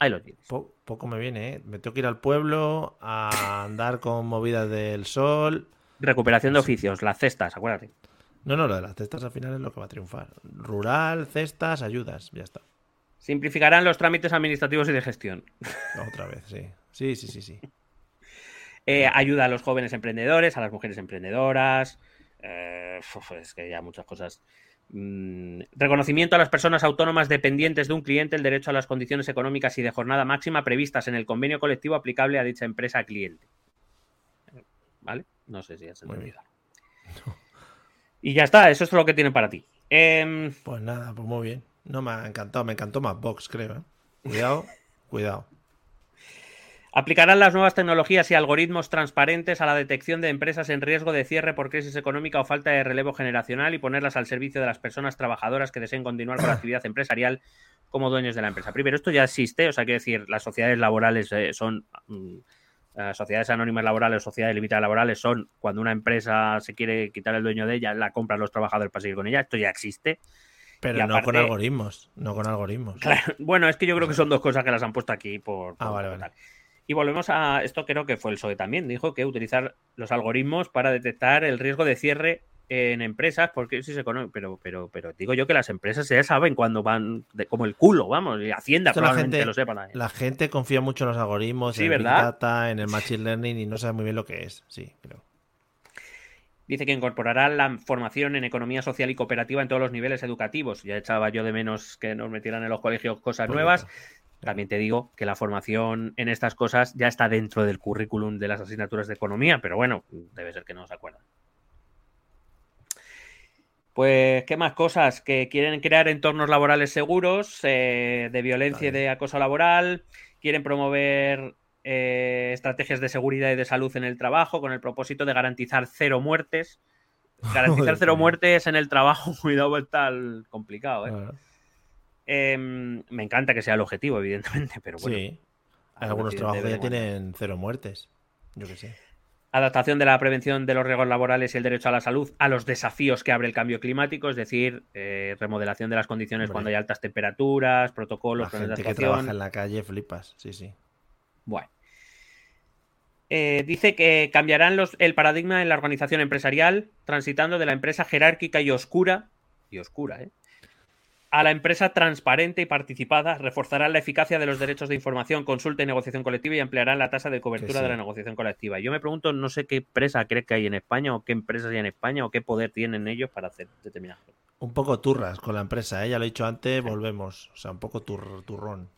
Ahí lo tienes. poco me viene, ¿eh? Me tengo que ir al pueblo a andar con movidas del sol. Recuperación de oficios, las cestas, acuérdate. No, no, lo de las cestas al final es lo que va a triunfar. Rural, cestas, ayudas, ya está. Simplificarán los trámites administrativos y de gestión. Otra vez, sí. Sí, sí, sí, sí. Eh, ayuda a los jóvenes emprendedores, a las mujeres emprendedoras. Eh, es que ya muchas cosas. Mm, reconocimiento a las personas autónomas dependientes de un cliente el derecho a las condiciones económicas y de jornada máxima previstas en el convenio colectivo aplicable a dicha empresa cliente. ¿Vale? No sé si has entendido. Y ya está, eso es lo que tiene para ti. Em, pues nada, pues muy bien. No me ha encantado, me encantó más Box, creo. ¿eh? Cuidado, cuidado. Aplicarán las nuevas tecnologías y algoritmos transparentes a la detección de empresas en riesgo de cierre por crisis económica o falta de relevo generacional y ponerlas al servicio de las personas trabajadoras que deseen continuar con la actividad empresarial como dueños de la empresa. Primero, esto ya existe, o sea, quiero decir, las sociedades laborales eh, son mm, sociedades anónimas laborales o sociedades limitadas laborales son cuando una empresa se quiere quitar el dueño de ella, la compran los trabajadores para seguir con ella. Esto ya existe. Pero no con algoritmos, no con algoritmos. bueno, es que yo creo que son dos cosas que las han puesto aquí por... ah, vale, vale. Y volvemos a esto, creo que fue el PSOE también, dijo que utilizar los algoritmos para detectar el riesgo de cierre en empresas, porque sí se conoce, pero, pero, pero digo yo que las empresas ya saben cuando van como el culo, vamos, y Hacienda probablemente la lo sepa. La gente confía mucho en los algoritmos, en el Data, en el Machine Learning y no sabe muy bien lo que es, sí, pero... Dice que incorporará la formación en economía social y cooperativa en todos los niveles educativos. Ya echaba yo de menos que nos metieran en los colegios cosas nuevas. También te digo que la formación en estas cosas ya está dentro del currículum de las asignaturas de economía, pero bueno, debe ser que no se acuerdan. Pues, ¿qué más cosas? Que quieren crear entornos laborales seguros, eh, de violencia y de acoso laboral, quieren promover eh, estrategias de seguridad y de salud en el trabajo con el propósito de garantizar cero muertes. Garantizar cero muertes en el trabajo, cuidado, está complicado. ¿eh? Em, me encanta que sea el objetivo, evidentemente, pero bueno. Sí, algunos trabajos ya tienen cero muertes. Yo qué sé adaptación de la prevención de los riesgos laborales y el derecho a la salud a los desafíos que abre el cambio climático, es decir, eh, remodelación de las condiciones cuando hay altas temperaturas, protocolos, la gente que trabaja en la calle flipas, sí, sí. Bueno. Eh, dice que cambiarán los, el paradigma en la organización empresarial, transitando de la empresa jerárquica y oscura, y oscura, ¿eh? A la empresa transparente y participada, reforzarán la eficacia de los derechos de información, consulta y negociación colectiva y ampliarán la tasa de cobertura de la negociación colectiva. Yo me pregunto, no sé qué empresa cree que hay en España o qué empresas hay en España o qué poder tienen ellos para hacer determinadas cosas. Un poco turras con la empresa, ¿eh? ya lo he dicho antes, volvemos. O sea, un poco turrón.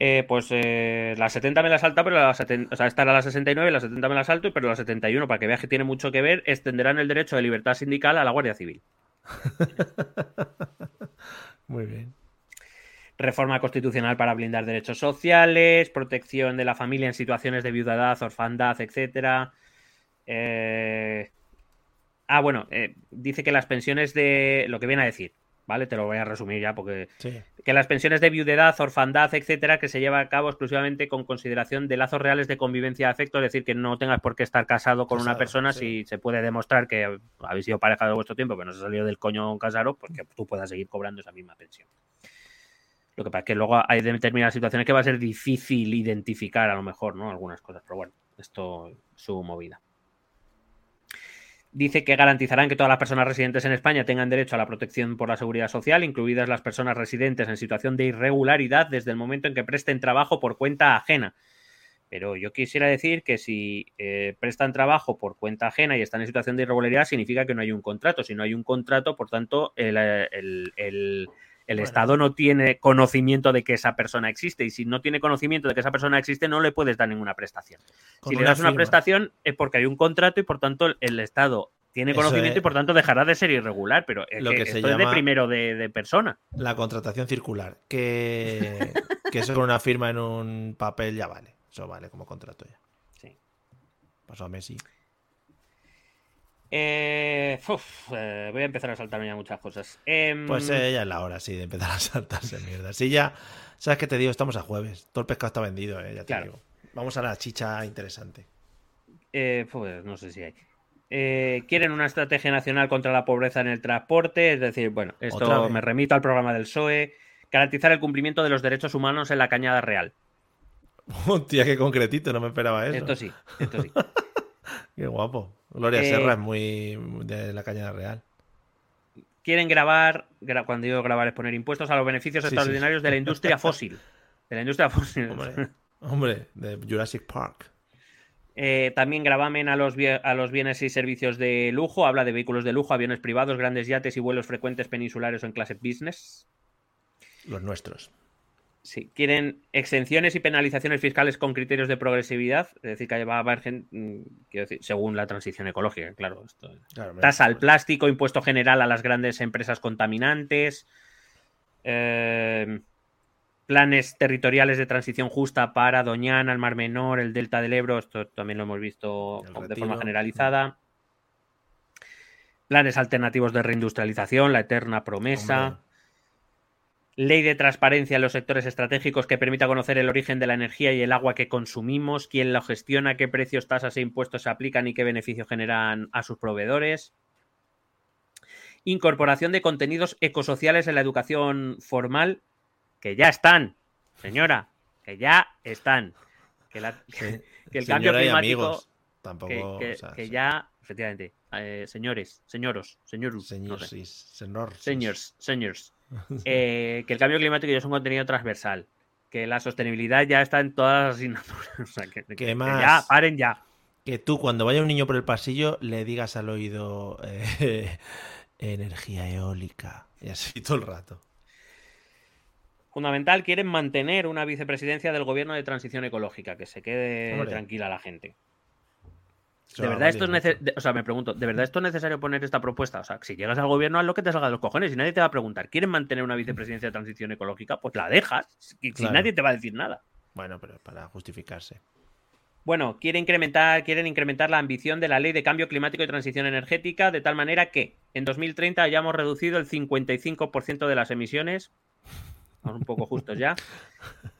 Eh, pues eh, la 70 me la salta, pero la 70, o sea, esta era la 69, la 70 me la salto, pero la 71, para que veas que tiene mucho que ver, extenderán el derecho de libertad sindical a la Guardia Civil. Muy bien. Reforma constitucional para blindar derechos sociales, protección de la familia en situaciones de viudadad, orfandad, etcétera. Eh, ah, bueno, eh, dice que las pensiones de. Lo que viene a decir, ¿vale? Te lo voy a resumir ya porque... Que las pensiones de viudedad, orfandad, etcétera, que se lleva a cabo exclusivamente con consideración de lazos reales de convivencia de afecto, es decir, que no tengas por qué estar casado con una persona si se puede demostrar que habéis sido pareja de vuestro tiempo, pero no se ha salido del coño casaros, pues que tú puedas seguir cobrando esa misma pensión. Lo que pasa es que luego hay determinadas situaciones que va a ser difícil identificar a lo mejor, ¿no? Algunas cosas, pero bueno, esto es su movida dice que garantizarán que todas las personas residentes en España tengan derecho a la protección por la seguridad social, incluidas las personas residentes en situación de irregularidad desde el momento en que presten trabajo por cuenta ajena. Pero yo quisiera decir que si eh, prestan trabajo por cuenta ajena y están en situación de irregularidad, significa que no hay un contrato. Si no hay un contrato, por tanto, el, el, Estado no tiene conocimiento de que esa persona existe. Y si no tiene conocimiento de que esa persona existe, no le puedes dar ninguna prestación. si le das una prestación es porque hay un contrato y por tanto el Estado tiene conocimiento y por tanto dejará de ser irregular, pero es lo que, se llama de primero de, persona. La contratación circular, que, que eso con una firma en un papel ya vale. Eso vale como contrato ya. Sí. Pasó a Messi. Eh, eh, voy a empezar a saltarme ya muchas cosas. Em, pues eh, ya es la hora, sí, de empezar a saltarse mierda. Sí, ya, ¿sabes qué te digo? Estamos a jueves. Todo el pescado está vendido, ya te digo. Vamos a la chicha interesante. pues no sé si hay. Eh, quieren una estrategia nacional contra la pobreza en el transporte, es decir, bueno, esto me remito al programa del PSOE, garantizar el cumplimiento de los derechos humanos en la cañada real. Hostia, qué concretito, no me esperaba eso. Esto sí, esto sí. qué guapo. Gloria eh, Serra es muy de la cañada real. Quieren grabar, cuando digo grabar es poner impuestos a los beneficios extraordinarios de la industria fósil. De la industria fósil. hombre de Jurassic Park. Eh, también gravamen a los, a los bienes y servicios de lujo. Habla de vehículos de lujo, aviones privados, grandes yates y vuelos frecuentes peninsulares o en clase business. Los nuestros. Sí, quieren exenciones y penalizaciones fiscales con criterios de progresividad, es decir, que va a haber, mm, decir, según la transición ecológica, claro. Esto, tasa al plástico, impuesto general a las grandes empresas contaminantes. Eh, planes territoriales de transición justa para Doñana, el Mar Menor, el Delta del Ebro, esto también lo hemos visto de forma generalizada. Planes alternativos de reindustrialización, la eterna promesa. Ley de transparencia en los sectores estratégicos que permita conocer el origen de la energía y el agua que consumimos, quién lo gestiona, qué precios, tasas e impuestos se aplican y qué beneficios generan a sus proveedores. Incorporación de contenidos ecosociales en la educación formal, que ya están, señora, que ya están. Que, el cambio climático. Tampoco, que, ya, efectivamente, eh, señores, señoros, señores, señores, señores, eh, que el cambio climático ya es un contenido transversal, que la sostenibilidad ya está en todas las asignaturas. O sea, que, ya, paren ya. Que tú cuando vaya un niño por el pasillo le digas al oído eh, energía eólica y así todo el rato. Fundamental, quieren mantener una vicepresidencia del gobierno de transición ecológica, que se quede tranquila la gente. ¿De verdad esto es O sea, me pregunto, ¿de verdad esto es necesario poner esta propuesta? O sea, si llegas al gobierno, haz lo que te salga de los cojones y nadie te va a preguntar. ¿Quieren mantener una vicepresidencia de transición ecológica? Pues la dejas, y nadie te va a decir nada. Bueno, pero para justificarse. Bueno, quieren incrementar, quieren incrementar la ambición de la ley de cambio climático y transición energética de tal manera que en 2030 hayamos reducido el 55% de las emisiones un poco justos ya.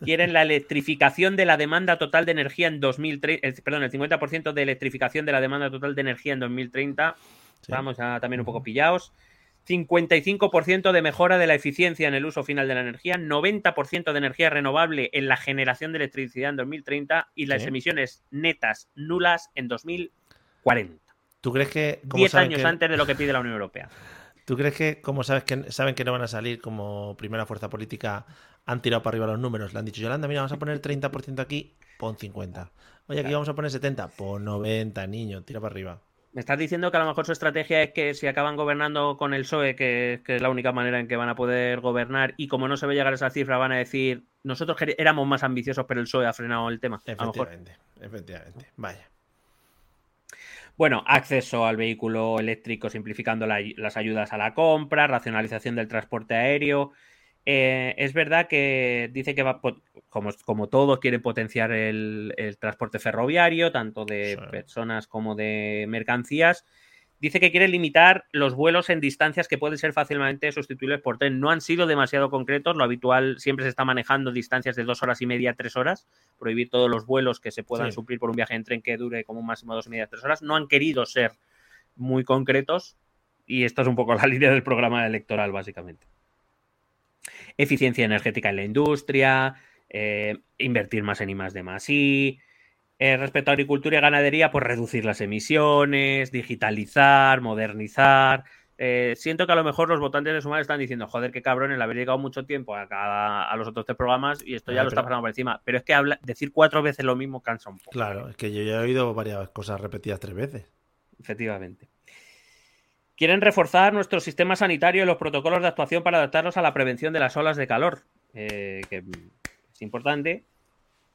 Quieren la electrificación de la demanda total de energía en 2030, perdón, el 50% de electrificación de la demanda total de energía en 2030. Vamos ya también un poco pillados. 55% de mejora de la eficiencia en el uso final de la energía, 90% de energía renovable en la generación de electricidad en 2030 y las emisiones netas nulas en 2040. ¿Tú crees que... 10 años antes de lo que pide la Unión Europea. ¿Tú crees que, como sabes que saben que no van a salir como primera fuerza política, han tirado para arriba los números? Le han dicho, Yolanda, mira, vamos a poner 30% aquí, pon 50. Oye, aquí vamos a poner 70, pon 90, niño, tira para arriba. Me estás diciendo que a lo mejor su estrategia es que si acaban gobernando con el PSOE, que, es la única manera en que van a poder gobernar, y como no se ve llegar a esa cifra, van a decir, nosotros éramos más ambiciosos, pero el PSOE ha frenado el tema. Efectivamente, efectivamente. Vaya. Bueno, acceso al vehículo eléctrico simplificando las ayudas a la compra, racionalización del transporte aéreo. Eh, es verdad que dice que va, como, como todos, quiere potenciar el, transporte ferroviario, tanto de personas como de mercancías dice que quiere limitar los vuelos en distancias que pueden ser fácilmente sustituibles por tren. No han sido demasiado concretos, lo habitual siempre se está manejando distancias de dos horas y media, tres horas, prohibir todos los vuelos que se puedan suplir por un viaje en tren que dure como un máximo de dos y media, tres horas. No han querido ser muy concretos y esto es un poco la línea del programa electoral, básicamente. Eficiencia energética en la industria, eh, invertir más en I más de más I, eh, respecto a agricultura y ganadería, pues reducir las emisiones, digitalizar, modernizar. Eh, siento que a lo mejor los votantes de Sumar están diciendo, joder, qué cabrón el haber llegado mucho tiempo a, a los otros tres programas y esto ya lo está pasando por encima. Pero es que decir cuatro veces lo mismo cansa un poco. Claro, es que yo ya he oído varias cosas repetidas tres veces. Efectivamente. Quieren reforzar nuestro sistema sanitario y los protocolos de actuación para adaptarlos a la prevención de las olas de calor, eh, que es importante,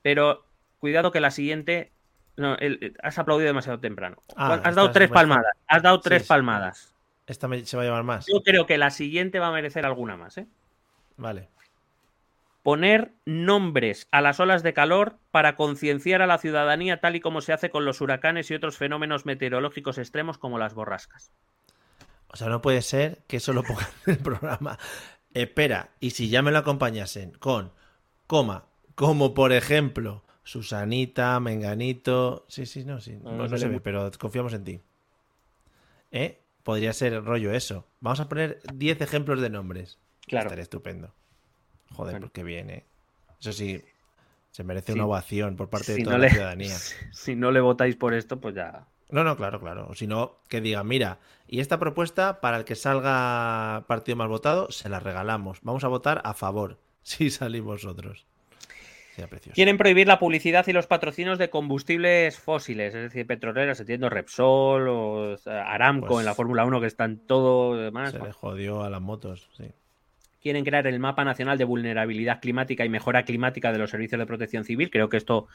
pero cuidado que la siguiente. No, has aplaudido demasiado temprano. Ah, has dado tres palmadas. Has dado tres palmadas. Esta se va a llevar más. Yo creo que la siguiente va a merecer alguna más, ¿eh? Vale. Poner nombres a las olas de calor para concienciar a la ciudadanía, tal y como se hace con los huracanes y otros fenómenos meteorológicos extremos como las borrascas. O sea, no puede ser que eso lo pongan en el programa. Espera, y si ya me lo acompañasen con coma, como por ejemplo, Susanita, Menganito. Sí, sí, no, sí. No, se ve, pero confiamos en ti. ¿Eh? Podría ser rollo eso. Vamos a poner 10 ejemplos de nombres. Claro. Estaría estupendo. Joder, porque viene. Eso sí, se merece una ovación por parte de toda la ciudadanía. Si no le votáis por esto, pues ya. No, no, claro, claro. O si no, que diga, mira, y esta propuesta, para el que salga partido más votado, se la regalamos. Vamos a votar a favor, si salís vosotros. Quieren prohibir la publicidad y los patrocinios de combustibles fósiles, es decir, petroleras, entiendo Repsol o Aramco en la pues Fórmula 1 que están todo demás. Se le jodió a las motos, sí. Quieren crear el mapa nacional de vulnerabilidad climática y mejora climática de los servicios de protección civil. Creo que esto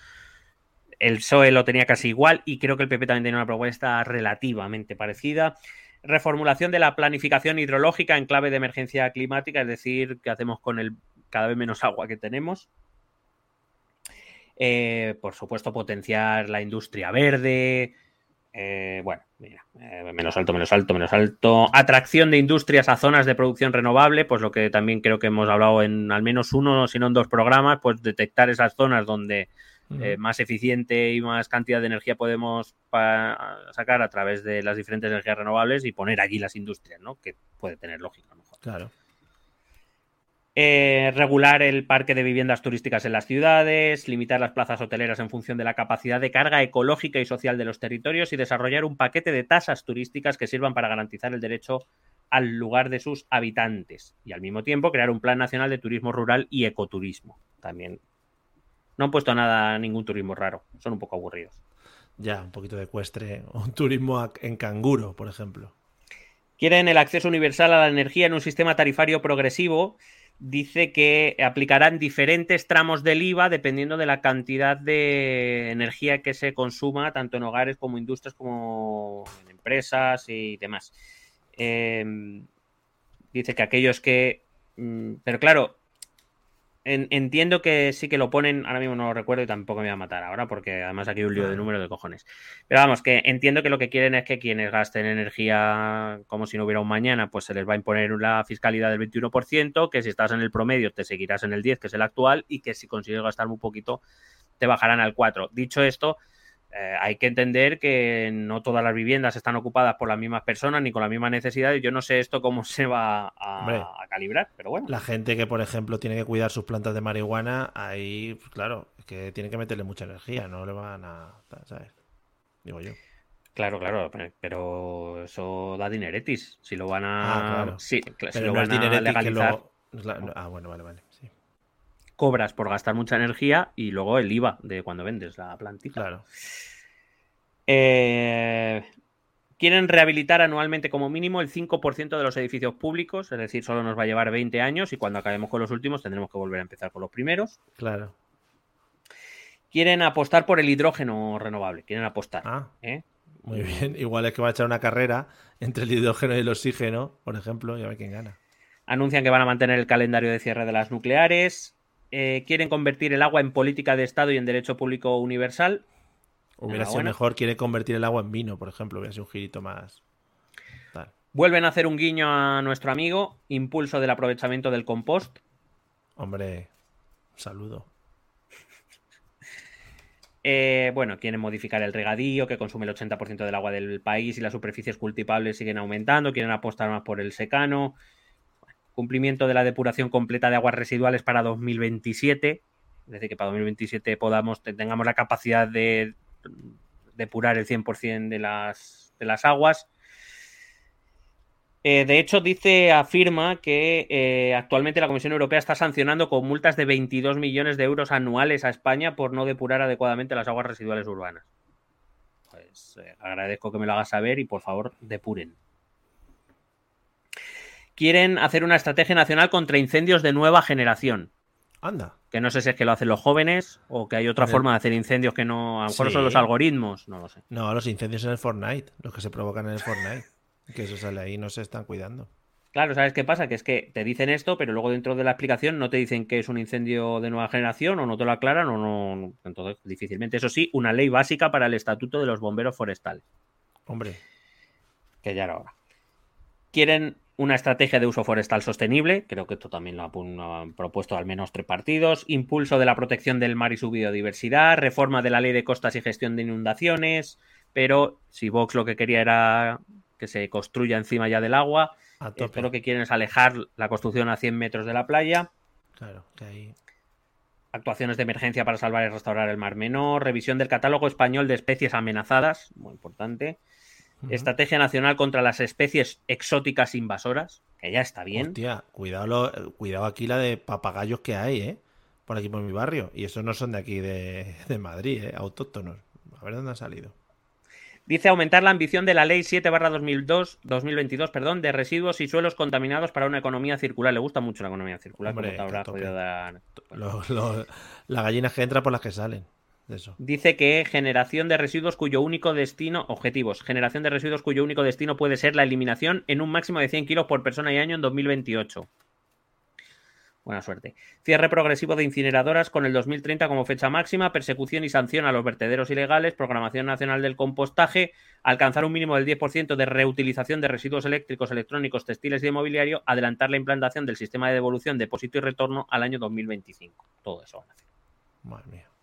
el PSOE lo tenía casi igual y creo que el PP también tiene una propuesta relativamente parecida. Reformulación de la planificación hidrológica en clave de emergencia climática, es decir, qué hacemos con el cada vez menos agua que tenemos. Eh, por supuesto, potenciar la industria verde, Eh, bueno, mira, eh, menos alto, menos alto, menos alto. Atracción de industrias a zonas de producción renovable, pues lo que también creo que hemos hablado en al menos uno, si no en dos programas, pues detectar esas zonas donde eh, más eficiente y más cantidad de energía podemos sacar a través de las diferentes energías renovables y poner allí las industrias, ¿no? Que puede tener lógica, mejor. Claro. Eh, regular el parque de viviendas turísticas en las ciudades, limitar las plazas hoteleras en función de la capacidad de carga ecológica y social de los territorios y desarrollar un paquete de tasas turísticas que sirvan para garantizar el derecho al lugar de sus habitantes y al mismo tiempo crear un plan nacional de turismo rural y ecoturismo. También no han puesto nada, ningún turismo raro, son un poco aburridos. Ya, un poquito de ecuestre, un turismo en canguro, por ejemplo. Quieren el acceso universal a la energía en un sistema tarifario progresivo dice que aplicarán diferentes tramos del IVA dependiendo de la cantidad de energía que se consuma, tanto en hogares como industrias, como en empresas y demás. Em, dice que aquellos que... Mm, pero claro, entiendo que sí que lo ponen, ahora mismo no lo recuerdo y tampoco me voy a matar ahora porque además aquí hay un lío de número de cojones. Pero vamos, que entiendo que lo que quieren es que quienes gasten energía como si no hubiera un mañana, pues se les va a imponer una fiscalidad del 21%, que si estás en el promedio te seguirás en el 10, que es el actual, y que si consigues gastar muy poquito te bajarán al 4. Dicho esto, eh, hay que entender que no todas las viviendas están ocupadas por las mismas personas ni con la misma necesidad. Yo no sé esto cómo se va a, calibrar, pero bueno. La gente que, por ejemplo, tiene que cuidar sus plantas de marihuana, ahí, pues claro, es que tienen que meterle mucha energía, no le van a. ¿Sabes? Digo yo. Claro, claro, pero eso da dineretis. Si lo van a. Ah, si lo van a legalizar. Ah, bueno, vale, vale. Cobras por gastar mucha energía y luego el IVA de cuando vendes la plantita. Claro. Eh, quieren rehabilitar anualmente como mínimo el 5% de los edificios públicos, es decir, solo nos va a llevar 20 años y cuando acabemos con los últimos tendremos que volver a empezar con los primeros. Claro. Quieren apostar por el hidrógeno renovable, quieren apostar. Ah, ¿eh? Muy bien, igual es que va a echar una carrera entre el hidrógeno y el oxígeno, por ejemplo, y a ver quién gana. Anuncian que van a mantener el calendario de cierre de las nucleares. Eh, quieren convertir el agua en política de Estado y en derecho público universal. Hubiera sido mejor, quiere convertir el agua en vino, por ejemplo, hubiera sido un girito más. Vuelven a hacer un guiño a nuestro amigo, impulso del aprovechamiento del compost. Hombre, saludo. Eh, bueno, quieren modificar el regadío, que consume el 80% del agua del país y las superficies cultivables siguen aumentando. Quieren apostar más por el secano. Cumplimiento de la depuración completa de aguas residuales para 2027. Es decir, que para 2027 podamos, tengamos la capacidad de depurar el 100% de las, de las aguas. Eh, de hecho, dice, afirma que eh, actualmente la Comisión Europea está sancionando con multas de 22 millones de euros anuales a España por no depurar adecuadamente las aguas residuales urbanas. Pues eh, agradezco que me lo hagas saber y por favor depuren. Quieren hacer una estrategia nacional contra incendios de nueva generación. Anda. Que no sé si es que lo hacen los jóvenes o que hay otra forma de hacer incendios que no. A lo mejor son los algoritmos, no lo sé. No, los incendios en el Fortnite, los que se provocan en el Fortnite. Que eso sale ahí, no se están cuidando. Claro, ¿sabes qué pasa? Que es que te dicen esto, pero luego dentro de la explicación no te dicen que es un incendio de nueva generación o no te lo aclaran o no. Entonces, difícilmente. Eso sí, una ley básica para el estatuto de los bomberos forestales. Hombre. Que ya era hora. Quieren una estrategia de uso forestal sostenible, creo que esto también lo han propuesto al menos tres partidos, impulso de la protección del mar y su biodiversidad, reforma de la ley de costas y gestión de inundaciones, pero si Vox lo que quería era que se construya encima ya del agua, esto lo que quieren es alejar la construcción a 100 metros de la playa. Claro, que ahí... Actuaciones de emergencia para salvar y restaurar el mar menor, revisión del catálogo español de especies amenazadas, muy importante, Estrategia Nacional contra las especies exóticas invasoras, que ya está bien. Hostia, cuidado, cuidado aquí la de papagayos que hay, ¿eh? Por aquí por mi barrio. Y esos no son de aquí de, Madrid, ¿eh? Autóctonos. A ver dónde han salido. Dice aumentar la ambición de la Ley 7 2002, 2022 perdón, de residuos y suelos contaminados para una economía circular. Le gusta mucho la economía circular. la gallina que entra por las que salen. Dice que generación de residuos cuyo único destino, objetivos, generación de residuos cuyo único destino puede ser la eliminación en un máximo de 100 kilos por persona y año en 2028. Buena suerte. Cierre progresivo de incineradoras con el 2030 como fecha máxima, persecución y sanción a los vertederos ilegales, programación nacional del compostaje, alcanzar un mínimo del 10% de reutilización de residuos eléctricos, electrónicos, textiles y de mobiliario, adelantar la implantación del sistema de devolución, depósito y retorno al año 2025. Todo eso. Madre mía.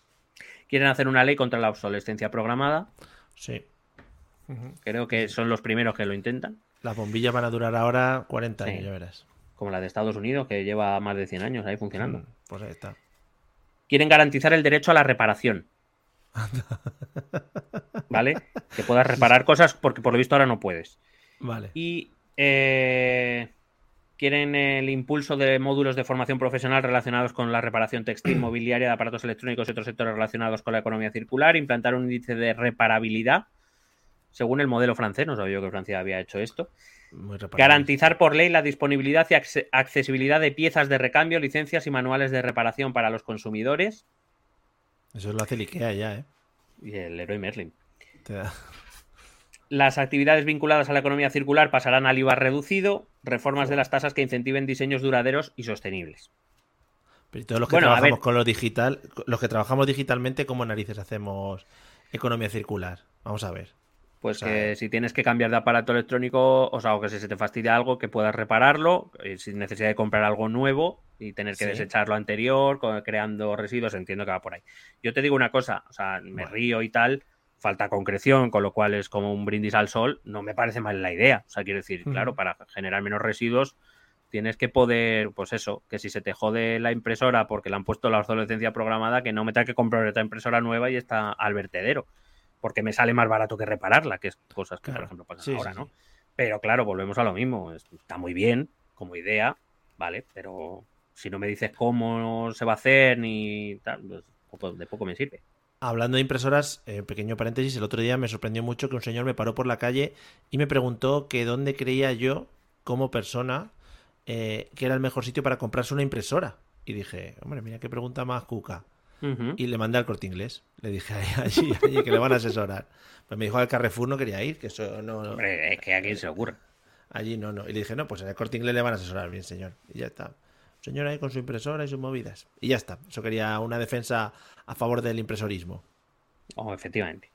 Quieren hacer una ley contra la obsolescencia programada. Sí. Creo que son los primeros que lo intentan. Las bombillas van a durar ahora 40 años, ya verás como la de Estados Unidos, que lleva más de 100 años ahí funcionando. Mm, pues ahí está. Quieren garantizar el derecho a la reparación. ¿Vale? Que puedas reparar cosas porque por lo visto ahora no puedes. Vale. Y eh, quieren el impulso de módulos de formación profesional relacionados con la reparación textil, mobiliaria, de aparatos electrónicos y otros sectores relacionados con la economía circular, implantar un índice de reparabilidad según el modelo francés, no sabía yo que Francia había hecho esto. Garantizar por ley la disponibilidad y accesibilidad de piezas de recambio, licencias y manuales de reparación para los consumidores. Eso lo hace el IKEA ya, ¿eh? Y el Leroy Merlin. Las actividades vinculadas a la economía circular pasarán al IVA reducido, reformas de las tasas que incentiven diseños duraderos y sostenibles. Pero todos los que trabajamos con lo digital, los que trabajamos digitalmente, ¿cómo narices hacemos economía circular? Vamos a ver. Pues que si tienes que cambiar de aparato electrónico, o sea, o que si se te fastidia algo, que puedas repararlo, eh, sin necesidad de comprar algo nuevo y tener que desechar lo anterior, creando residuos, entiendo que va por ahí. Yo te digo una cosa, o sea, me río y tal, falta concreción, con lo cual es como un brindis al sol, no me parece mal la idea. O sea, quiero decir, claro, para generar menos residuos tienes que poder, pues eso, que si se te jode la impresora porque le han puesto la obsolescencia programada, que no me tenga que comprar otra impresora nueva y está al vertedero porque me sale más barato que repararla, que es cosas que, por ejemplo, pasan ahora, ¿no? Pero claro, volvemos a lo mismo. Está muy bien como idea, ¿vale? Pero si no me dices cómo se va a hacer ni tal, pues de poco me sirve. Hablando de impresoras, eh, pequeño paréntesis, el otro día me sorprendió mucho que un señor me paró por la calle y me preguntó que dónde creía yo, como persona, eh, que era el mejor sitio para comprarse una impresora. Y dije, hombre, mira qué pregunta más cuca y le mandé al corte inglés. Le dije allí, allí que le van a asesorar. Pues me dijo al Carrefour no quería ir, que eso no. Hombre, es que a quién se ocurre. Allí no, no. Y le dije, no, pues en el corte inglés le van a asesorar bien, señor. Y ya está. Señor ahí con su impresora y sus movidas. Y ya está. Eso quería una defensa a favor del impresorismo. Oh, efectivamente.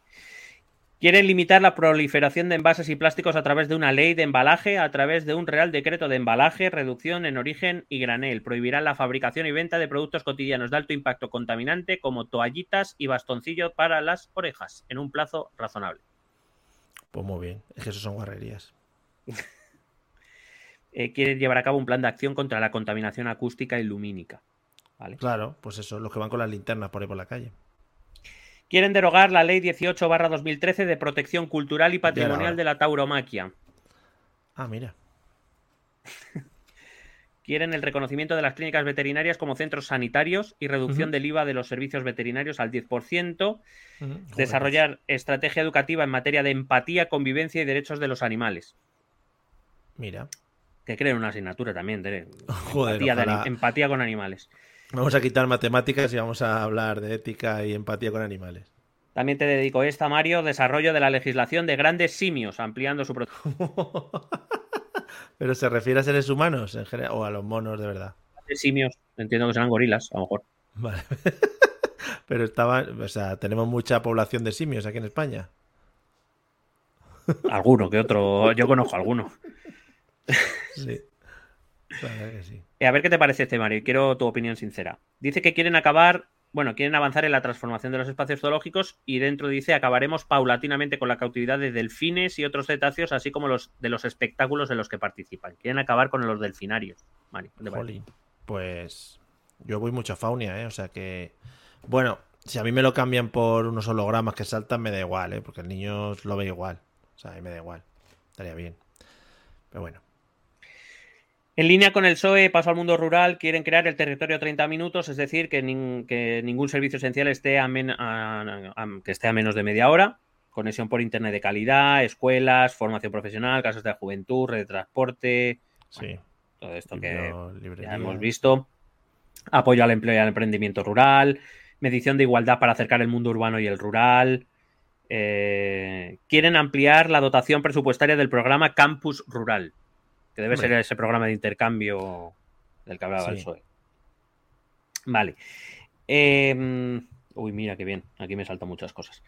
Quieren limitar la proliferación de envases y plásticos a través de una ley de embalaje, a través de un Real Decreto de embalaje, reducción en origen y granel. Prohibirán la fabricación y venta de productos cotidianos de alto impacto contaminante como toallitas y bastoncillos para las orejas, en un plazo razonable. Pues muy bien, es que eso son guarrerías. eh, quieren llevar a cabo un plan de acción contra la contaminación acústica y lumínica. ¿vale? Claro, pues eso, los que van con las linternas por ahí por la calle. Quieren derogar la Ley 18-2013 de protección cultural y patrimonial de la tauromaquia. Ah, mira. Quieren el reconocimiento de las clínicas veterinarias como centros sanitarios y reducción del IVA de los servicios veterinarios al 10%. Desarrollar estrategia educativa en materia de empatía, convivencia y derechos de los animales. Mira. Que creen una asignatura también, Tere. Joder, empatía, empatía con animales. Vamos a quitar matemáticas y vamos a hablar de ética y empatía con animales. También te dedico esta, Mario, desarrollo de la legislación de grandes simios, ampliando su. ¿Pero se refiere a seres humanos en general o a los monos de verdad? Simios, entiendo que serán gorilas, a lo mejor. Vale. Pero estaban, o sea, tenemos mucha población de simios aquí en España. Alguno que otro, yo conozco alguno. Sí. Eh, a ver qué te parece este, Mario. Quiero tu opinión sincera. Dice que quieren acabar, bueno, quieren avanzar en la transformación de los espacios zoológicos y dentro dice acabaremos paulatinamente con la cautividad de delfines y otros cetáceos, así como los de los espectáculos en los que participan. Quieren acabar con los delfinarios. Mario, pues yo voy mucho a Faunia, ¿eh? O sea que, bueno, si a mí me lo cambian por unos hologramas que saltan, me da igual, ¿eh? Porque el niño lo ve igual. O sea, a mí me da igual. Estaría bien. Pero bueno. En línea con el PSOE, paso al mundo rural, quieren crear el territorio 30 minutos, es decir, que, ningún servicio esencial esté a, que esté a menos de media hora. Conexión por internet de calidad, escuelas, formación profesional, casas de juventud, red de transporte. Sí. todo esto que ya hemos visto. Apoyo al empleo y al emprendimiento rural. Medición de igualdad para acercar el mundo urbano y el rural. Eh, quieren ampliar la dotación presupuestaria del programa Campus Rural que debe ser ese programa de intercambio del que hablaba el PSOE. Vale. Em, uy, mira qué bien. Aquí me saltan muchas cosas.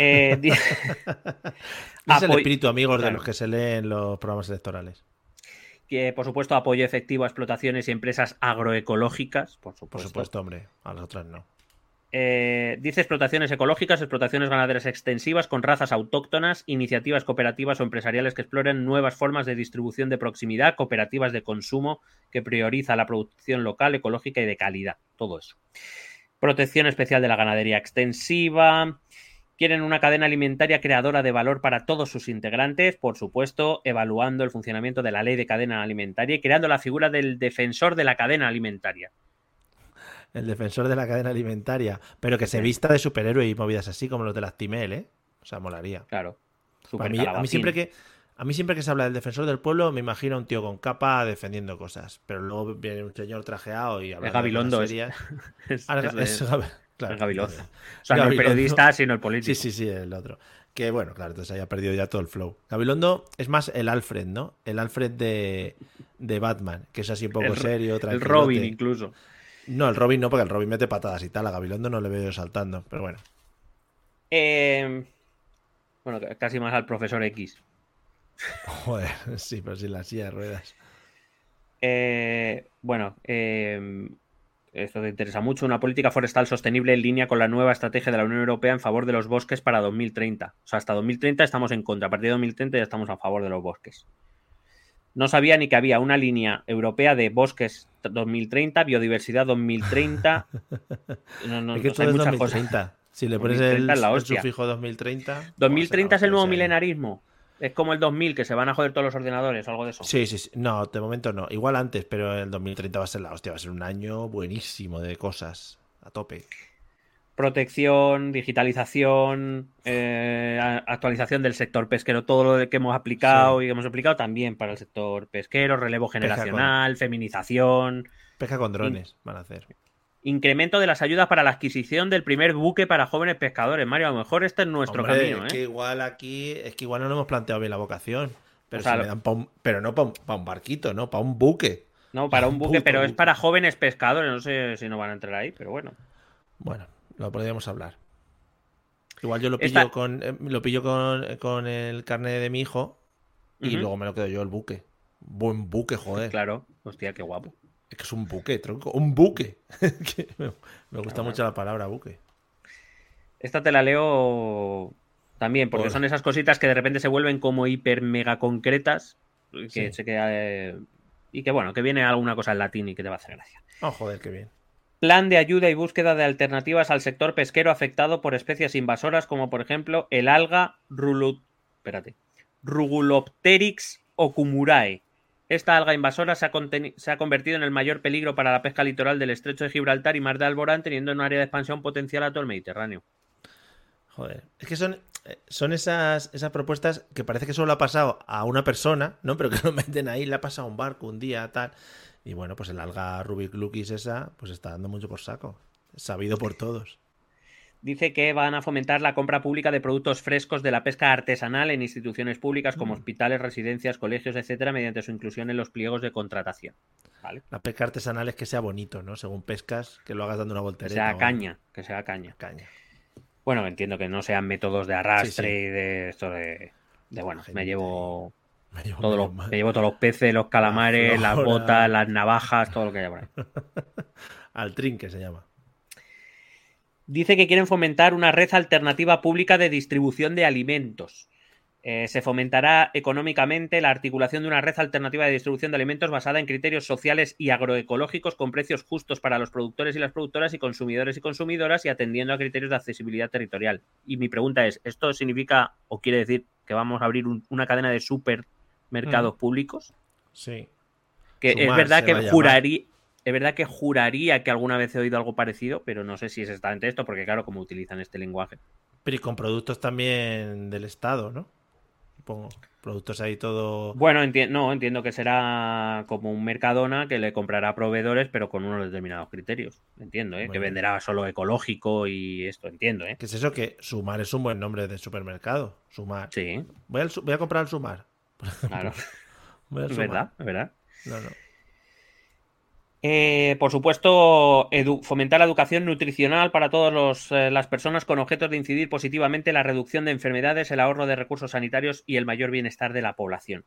Eh, es el espíritu, amigos, de los que se leen los programas electorales. Que, por supuesto, apoyo efectivo a explotaciones y empresas agroecológicas. Por supuesto. Por supuesto, hombre. A las otras no. Eh, dice explotaciones ecológicas, explotaciones ganaderas extensivas con razas autóctonas, iniciativas cooperativas o empresariales que exploren nuevas formas de distribución de proximidad, cooperativas de consumo que prioriza la producción local, ecológica y de calidad. Todo eso. Protección especial de la ganadería extensiva. Quieren una cadena alimentaria creadora de valor para todos sus integrantes, por supuesto, evaluando el funcionamiento de la ley de cadena alimentaria y creando la figura del defensor de la cadena alimentaria el defensor de la cadena alimentaria, pero que se vista de superhéroe y movidas así como los de las Timel, ¿eh? O sea, molaría. Claro. a, mí, siempre que a mí siempre que se habla del defensor del pueblo me imagino a un tío con capa defendiendo cosas, pero luego viene un señor trajeado y habla El Gabilondo es, es, claro, Gabilondo. O sea, no el periodista, sino el político. Sí, sí, sí, el otro. Que bueno, claro, entonces haya perdido ya todo el flow. Gabilondo es más el Alfred, ¿no? El Alfred de, de Batman, que es así un poco serio. El Robin incluso. No, el Robin no, porque el Robin mete patadas y tal. A Gabilondo no le veo saltando, pero bueno. Eh, bueno, casi más al profesor X. Joder, sí, pero sin la silla de ruedas. Eh, bueno, eh, esto te interesa mucho. Una política forestal sostenible en línea con la nueva estrategia de la Unión Europea en favor de los bosques para 2030. O sea, hasta 2030 estamos en contra. A partir de 2030 ya estamos a favor de los bosques. No sabía ni que había una línea europea de bosques 2030, biodiversidad 2030. No, no, es que todo es 2030. Si le pones el, el, sufijo 2030. 2030 es el nuevo milenarismo. Es como el 2000, que se van a joder todos los ordenadores o algo de eso. Sí, sí, sí. No, de momento no. Igual antes, pero el 2030 va a ser la hostia. Va a ser un año buenísimo de cosas. A tope protección, digitalización, eh, actualización del sector pesquero, todo lo que hemos aplicado y hemos aplicado también para el sector pesquero, relevo generacional, feminización. Pesca con drones van a hacer. Incremento de las ayudas para la adquisición del primer buque para jóvenes pescadores. Mario, a lo mejor este es nuestro camino. Es que ¿eh? igual aquí, es que igual no lo hemos planteado bien la vocación. Pero, pero no para un, barquito, ¿no? Para un buque. No, para un buque, pero es para jóvenes pescadores. No sé si no van a entrar ahí, pero bueno. Bueno, lo podríamos hablar. Igual yo lo pillo con eh, lo pillo con, el carnet de mi hijo y luego me lo quedo yo el buque. Buen buque, joder. Claro, hostia, qué guapo. Es que es un buque, tronco. Un buque. me gusta mucho la palabra buque. Esta te la leo también, porque son esas cositas que de repente se vuelven como hiper mega concretas. Que se queda. Eh, y que bueno, que viene alguna cosa en latín y que te va a hacer gracia. Oh, joder, qué bien. Plan de ayuda y búsqueda de alternativas al sector pesquero afectado por especies invasoras como por ejemplo el alga Rugulopteryx ocumurae. Esta alga invasora se ha, se ha, convertido en el mayor peligro para la pesca litoral del estrecho de Gibraltar y mar de Alborán, teniendo un área de expansión potencial a todo el Mediterráneo. Joder, es que son, eh, son esas, esas propuestas que parece que solo ha pasado a una persona, ¿no? Pero que lo meten ahí, le ha pasado a un barco un día, tal. Y bueno, pues el alga Rubik Lukis esa, pues está dando mucho por saco. Sabido por todos. Dice que van a fomentar la compra pública de productos frescos de la pesca artesanal en instituciones públicas como mm. hospitales, residencias, colegios, etcétera, mediante su inclusión en los pliegos de contratación. La pesca artesanal es que sea bonito, ¿no? Según pescas, que lo hagas dando una voltereta. Que sea caña, que sea caña. Caña. Bueno, entiendo que no sean métodos de arrastre y de esto de, de bueno, me llevo me llevo, todos los, peces, los calamares, las botas, las navajas, todo lo que haya por ahí. Al trinque se llama. Dice que quieren fomentar una red alternativa pública de distribución de alimentos. Eh, se fomentará económicamente la articulación de una red alternativa de distribución de alimentos basada en criterios sociales y agroecológicos con precios justos para los productores y las productoras y consumidores y consumidoras y atendiendo a criterios de accesibilidad territorial. Y mi pregunta es, ¿esto significa o quiere decir que vamos a abrir una cadena de super mercados públicos. Sí. Que es verdad que juraría, es verdad que juraría que alguna vez he oído algo parecido, pero no sé si es exactamente esto, porque claro, como utilizan este lenguaje. Pero y con productos también del Estado, ¿no? Supongo. Productos ahí todo. Bueno, no, entiendo que será como un Mercadona que le comprará proveedores, pero con unos determinados criterios. Entiendo, ¿eh? que venderá solo ecológico y esto, entiendo, ¿eh? ¿Qué es eso? Que Sumar es un buen nombre de supermercado. Sumar. Sí. Voy, voy a comprar el Sumar. Claro. es verdad, es verdad. No, no. Eh, por supuesto, fomentar la educación nutricional para todas eh, las personas con objetos de incidir positivamente en la reducción de enfermedades, el ahorro de recursos sanitarios y el mayor bienestar de la población.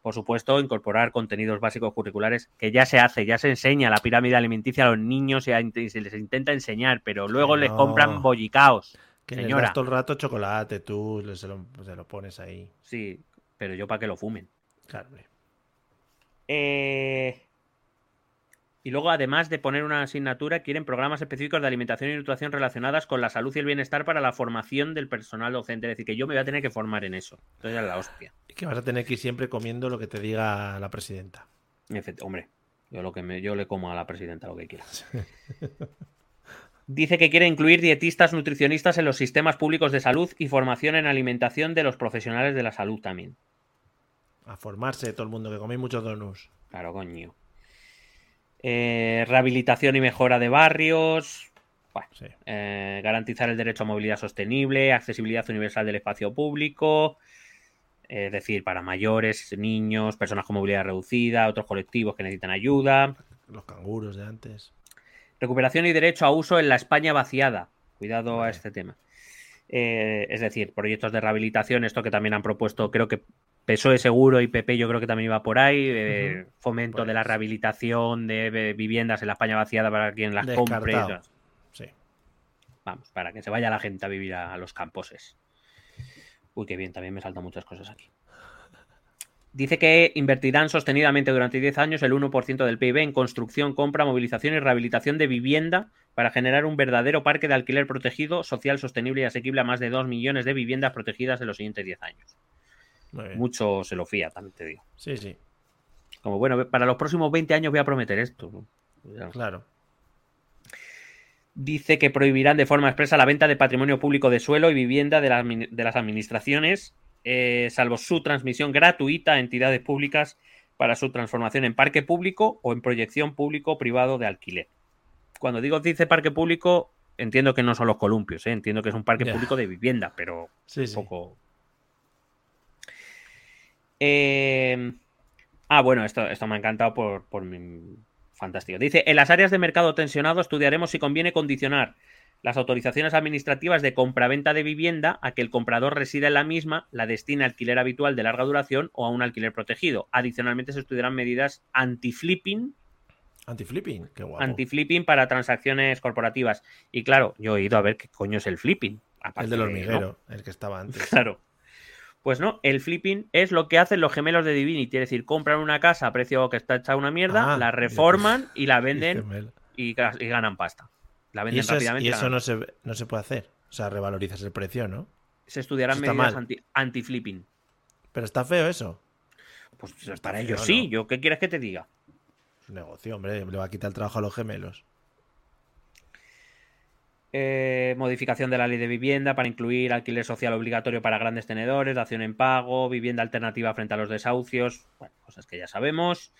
Por supuesto, incorporar contenidos básicos curriculares, que ya se hace, ya se enseña la pirámide alimenticia a los niños y, se les intenta enseñar, pero luego les compran bollicaos. Que señora. todo el rato chocolate, tú se lo, se lo pones ahí. Sí, pero yo para que lo fumen. Claro. Eh, y luego, además de poner una asignatura, quieren programas específicos de alimentación y nutrición relacionadas con la salud y el bienestar para la formación del personal docente. Es decir, que yo me voy a tener que formar en eso. Entonces es la hostia. Y que vas a tener que ir siempre comiendo lo que te diga la presidenta. hombre, yo lo que me, yo le como a la presidenta lo que quiera. Dice que quiere incluir dietistas nutricionistas en los sistemas públicos de salud y formación en alimentación de los profesionales de la salud también. A formarse todo el mundo, que coméis muchos donuts. Claro, coño. Eh, rehabilitación y mejora de barrios. Eh, garantizar el derecho a movilidad sostenible, accesibilidad universal del espacio público. Es decir, para mayores, niños, personas con movilidad reducida, otros colectivos que necesitan ayuda. Los canguros de antes. Recuperación y derecho a uso en la España vaciada. Cuidado a este tema. Eh, es decir, proyectos de rehabilitación, esto que también han propuesto, creo que PSOE seguro y PP yo creo que también iba por ahí, eh, fomento de la pues rehabilitación de viviendas en la España vaciada para quien las compre. Sí. Vamos, para que se vaya la gente a vivir a, los camposes. Uy, qué bien, también me saltan muchas cosas aquí. Dice que invertirán sostenidamente durante 10 años el 1% del PIB en construcción, compra, movilización y rehabilitación de vivienda para generar un verdadero parque de alquiler protegido, social, sostenible y asequible a más de 2 millones de viviendas protegidas en los siguientes 10 años. Mucho se lo fía, también te digo. Sí, sí. Como bueno, para los próximos 20 años voy a prometer esto. Claro. Dice que prohibirán de forma expresa la venta de patrimonio público de suelo y vivienda de, las administraciones, eh, salvo su transmisión gratuita a entidades públicas para su transformación en parque público o en proyección público-privado de alquiler. Cuando digo dice parque público, entiendo que no son los columpios, ¿eh? entiendo que es un parque público de vivienda, pero un poco eh, ah, bueno, esto, esto me ha encantado por, por mi... Fantástico. Dice, en las áreas de mercado tensionado estudiaremos si conviene condicionar las autorizaciones administrativas de compraventa de vivienda a que el comprador resida en la misma, la destine a alquiler habitual de larga duración o a un alquiler protegido. Adicionalmente se estudiarán medidas anti-flipping. Anti-flipping, qué guapo. Anti-flipping para transacciones corporativas. Y claro, yo he ido a ver qué coño es el flipping. el del hormiguero, el que estaba antes. Claro. Pues no, el flipping es lo que hacen los gemelos de Divinity, es decir, compran una casa a precio que está hecha una mierda, ah, la reforman y la venden y, ganan pasta. La venden ¿Y eso rápidamente. y eso no se, no se puede hacer. O sea, revalorizas el precio, ¿no? Se estudiarán medidas anti-flipping. Pero está feo eso. Pues para ellos sí. ¿Yo qué quieres que te diga? Es un negocio, hombre. Le va a quitar el trabajo a los gemelos. Eh, modificación de la ley de vivienda para incluir alquiler social obligatorio para grandes tenedores, dación en pago, vivienda alternativa frente a los desahucios, bueno, cosas que ya sabemos.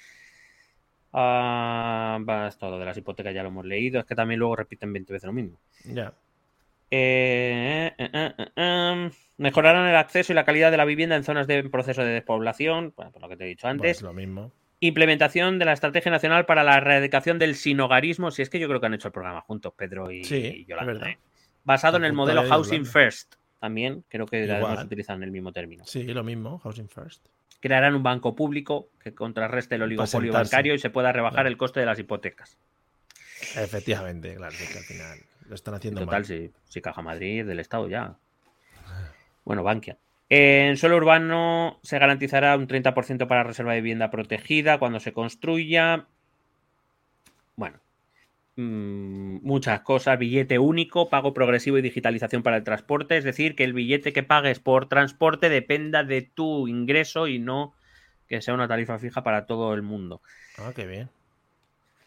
Ah, todo de las hipotecas ya lo hemos leído, es que también luego repiten 20 veces lo mismo. Ya. Eh, eh, em, mejorarán el acceso y la calidad de la vivienda en zonas de proceso de despoblación, bueno, por lo que te he dicho antes. Pues lo mismo. Implementación de la Estrategia Nacional para la Erradicación del Sinogarismo. Si es que yo creo que han hecho el programa juntos, Pedro y, sí, Yolanda. ¿eh? Basado en el modelo Housing First. También creo que además utilizan el mismo término. Sí, lo mismo, Housing First. Crearán un banco público que contrarreste el oligopolio bancario y se pueda rebajar el coste de las hipotecas. Efectivamente, claro, que al final lo están haciendo total, Si, si Caja Madrid del Estado ya. Bueno, Bankia. En suelo urbano se garantizará un 30% para reserva de vivienda protegida cuando se construya. Bueno, mm, muchas cosas. Billete único, pago progresivo y digitalización para el transporte. Es decir, que el billete que pagues por transporte dependa de tu ingreso y no que sea una tarifa fija para todo el mundo. Ah, qué bien.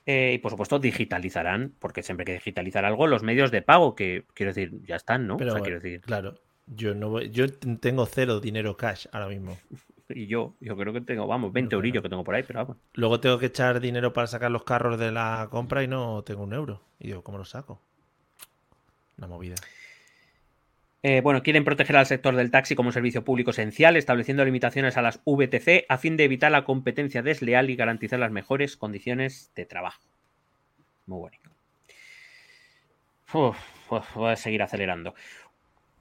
Eh, y por supuesto digitalizarán, porque siempre hay que digitalizar algo, los medios de pago, que quiero decir, ya están, ¿no? Pero, quiero decir... Claro, yo no yo tengo cero dinero cash ahora mismo. Y yo, yo creo que tengo, vamos, 20 eurillos que tengo por ahí, pero vamos. Luego tengo que echar dinero para sacar los carros de la compra y no tengo un euro. Y digo, ¿cómo lo saco? Una movida. Eh, bueno, quieren proteger al sector del taxi como servicio público esencial, estableciendo limitaciones a las VTC a fin de evitar la competencia desleal y garantizar las mejores condiciones de trabajo. Muy bonito. voy a seguir acelerando.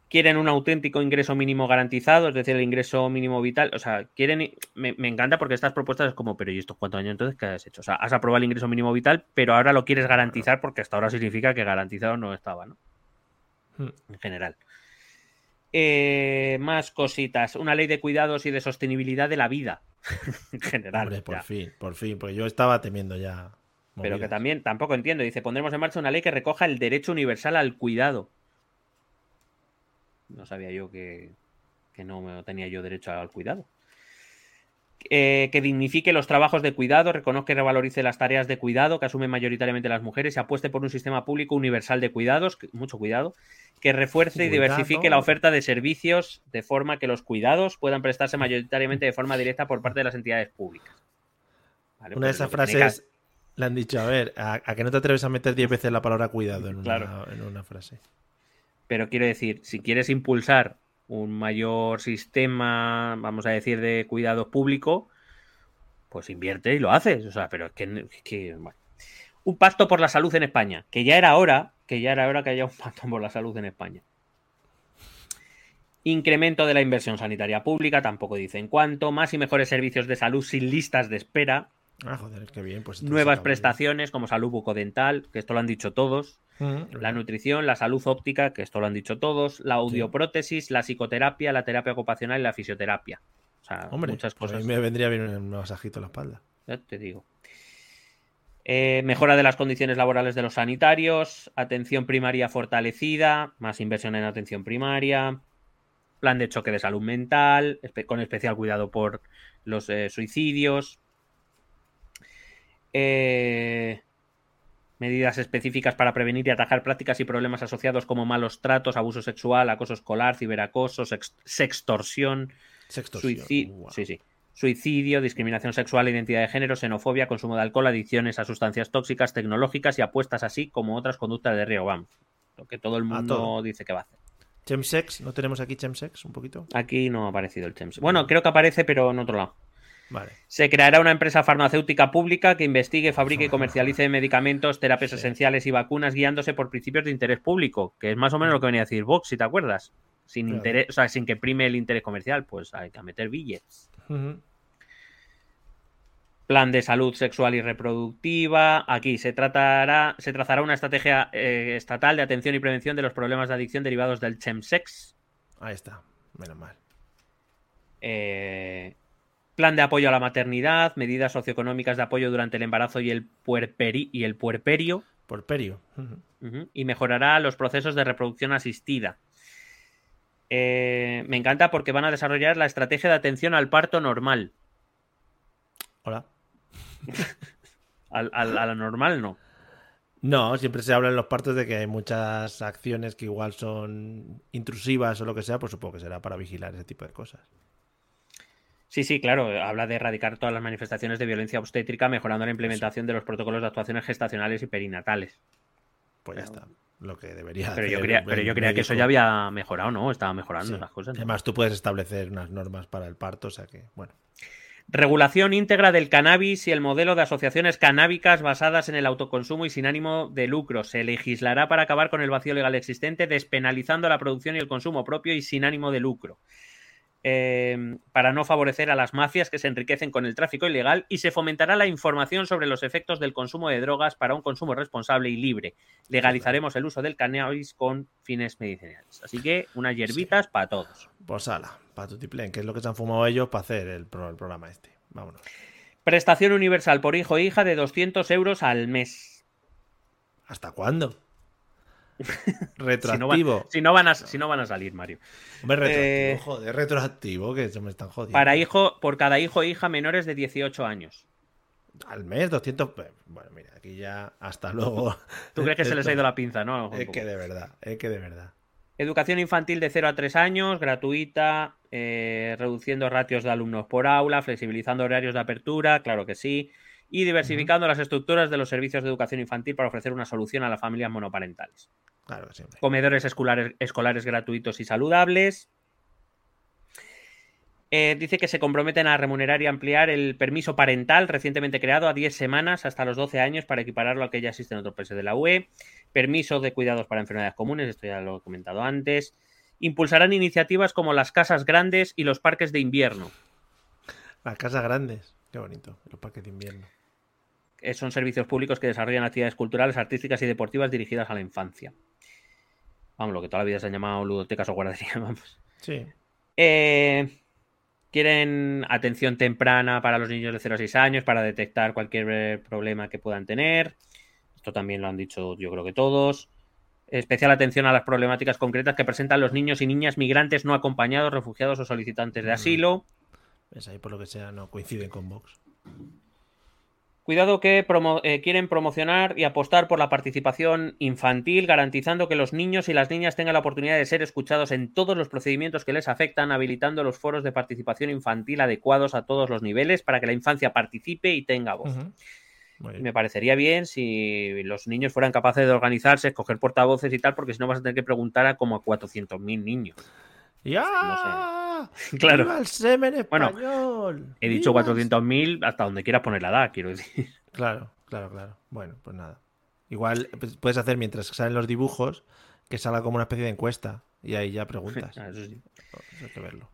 Quieren un auténtico ingreso mínimo garantizado, es decir, el ingreso mínimo vital. O sea, quieren. Me, me, encanta porque estas propuestas es como, pero ¿y estos cuántos años entonces qué has hecho? O sea, has aprobado el ingreso mínimo vital, pero ahora lo quieres garantizar porque hasta ahora significa que garantizado no estaba, ¿no? Hmm. En general. Eh, más cositas. Una ley de cuidados y de sostenibilidad de la vida. en general. Hombre, por fin, por fin, porque yo estaba temiendo ya. Pero que también tampoco entiendo. Dice, pondremos en marcha una ley que recoja el derecho universal al cuidado. No sabía yo que, que no tenía yo derecho al cuidado. Eh, que dignifique los trabajos de cuidado, reconozca y revalorice las tareas de cuidado que asumen mayoritariamente las mujeres y apueste por un sistema público universal de cuidados, mucho cuidado, que refuerce y diversifique la oferta de servicios de forma que los cuidados puedan prestarse mayoritariamente de forma directa por parte de las entidades públicas. una de pues esas frases le han dicho, a ver, a, que no te atreves a meter 10 veces la palabra cuidado en una frase. Pero quiero decir, si quieres impulsar un mayor sistema, vamos a decir, de cuidado público, pues invierte y lo haces. O sea, pero es que, un pacto por la salud en España, que ya era hora, que ya era hora que haya un pacto por la salud en España. Incremento de la inversión sanitaria pública, tampoco dicen cuánto, más y mejores servicios de salud sin listas de espera. Ah, joder, qué bien. Pues Nuevas prestaciones como salud bucodental, que esto lo han dicho todos. La nutrición, la salud óptica, que esto lo han dicho todos, la audioprótesis, la psicoterapia, la terapia ocupacional y la fisioterapia. O sea, muchas pues cosas. a mí me vendría bien un masajito en la espalda. Ya te digo. Eh, mejora de las condiciones laborales de los sanitarios, atención primaria fortalecida, más inversión en atención primaria, plan de choque de salud mental, con especial cuidado por los eh, suicidios. Eh, medidas específicas para prevenir y atajar prácticas y problemas asociados como malos tratos, abuso sexual, acoso escolar, ciberacoso, sextorsión, suicidio, sí, sí. suicidio, discriminación sexual, identidad de género, xenofobia, consumo de alcohol, adicciones a sustancias tóxicas, tecnológicas y apuestas así como otras conductas de riesgo. Vamos, lo que todo el mundo dice que va a hacer. Chemsex, ¿no tenemos aquí Chemsex un poquito? Aquí no ha aparecido el Chemsex. Bueno, creo que aparece, pero en otro lado. Se creará una empresa farmacéutica pública que investigue, fabrique y comercialice medicamentos, terapias esenciales y vacunas guiándose por principios de interés público, que es más o menos lo que venía a decir Vox, si te acuerdas. Sin interés, o sea, sin que prime el interés comercial, pues hay que meter billetes. Plan de salud sexual y reproductiva. Aquí se tratará, se trazará una estrategia eh, estatal de atención y prevención de los problemas de adicción derivados del chemsex. Ahí está, menos mal. Eh, plan de apoyo a la maternidad, medidas socioeconómicas de apoyo durante el embarazo y el, puerperi y el puerperio. Puerperio. Y mejorará los procesos de reproducción asistida. Eh, me encanta porque van a desarrollar la estrategia de atención al parto normal. Hola. al, a la normal no. No, siempre se habla en los partos de que hay muchas acciones que igual son intrusivas o lo que sea, pues supongo que será para vigilar ese tipo de cosas. Sí, sí, claro. Habla de erradicar todas las manifestaciones de violencia obstétrica, mejorando la implementación de los protocolos de actuaciones gestacionales y perinatales. Pues ya está. Lo que debería pero Yo creía, pero yo creía que eso ya había mejorado, ¿no? Estaba mejorando las cosas. Además, tú puedes establecer unas normas para el parto, o sea que, bueno. Regulación íntegra del cannabis y el modelo de asociaciones canábicas basadas en el autoconsumo y sin ánimo de lucro. Se legislará para acabar con el vacío legal existente, despenalizando la producción y el consumo propio y sin ánimo de lucro. Em, para no favorecer a las mafias que se enriquecen con el tráfico ilegal y se fomentará la información sobre los efectos del consumo de drogas para un consumo responsable y libre. Legalizaremos el uso del cannabis con fines medicinales. Así que unas hierbitas para todos. Pues ala, para tu tiplén, que es lo que se han fumado ellos para hacer el, programa este. Vámonos. Prestación universal por hijo e hija de 200 euros al mes. ¿Hasta cuándo? Retroactivo. Si no, van, a, si no van a salir, Mario. Hombre, retroactivo, eh, joder, retroactivo, que se me están jodiendo. Para hijo, por cada hijo e hija menores de 18 años. Al mes, 200. Bueno, mira, aquí ya hasta luego. ¿Tú crees que se les ha ido la pinza, no? Es que de verdad, es que de verdad. Educación infantil de 0 a 3 años, gratuita, eh, reduciendo ratios de alumnos por aula, flexibilizando horarios de apertura, claro que sí, y diversificando las estructuras de los servicios de educación infantil para ofrecer una solución a las familias monoparentales. Claro siempre. Comedores escolares, escolares gratuitos y saludables. Eh, dice que se comprometen a remunerar y ampliar el permiso parental recientemente creado a 10 semanas hasta los 12 años para equipararlo al que ya existe en otros países de la UE. Permiso de cuidados para enfermedades comunes, esto ya lo he comentado antes. Impulsarán iniciativas como las casas grandes y los parques de invierno. Las casas grandes, qué bonito, los parques de invierno. Eh, son servicios públicos que desarrollan actividades culturales, artísticas y deportivas dirigidas a la infancia. Vamos, lo que toda la vida se han llamado ludotecas o guarderías, vamos. Sí. Eh, Quieren atención temprana para los niños de 0 a 6 años para detectar cualquier eh, problema que puedan tener. Esto también lo han dicho yo creo que todos. Especial atención a las problemáticas concretas que presentan los niños y niñas migrantes no acompañados, refugiados o solicitantes de asilo. Es ahí por lo que sea, no coinciden con Vox. Cuidado que eh, quieren promocionar y apostar por la participación infantil, garantizando que los niños y las niñas tengan la oportunidad de ser escuchados en todos los procedimientos que les afectan, habilitando los foros de participación infantil adecuados a todos los niveles para que la infancia participe y tenga voz. Me parecería bien si los niños fueran capaces de organizarse, escoger portavoces y tal, porque si no vas a tener que preguntar a como a 400.000 niños. ¡Ya! Claro. el semen español! he dicho 400.000 hasta donde quieras poner la edad, quiero decir. Claro, claro, claro. Bueno, pues nada. Igual pues, puedes hacer mientras salen los dibujos que salga como una especie de encuesta. Y ahí ya preguntas. Ah,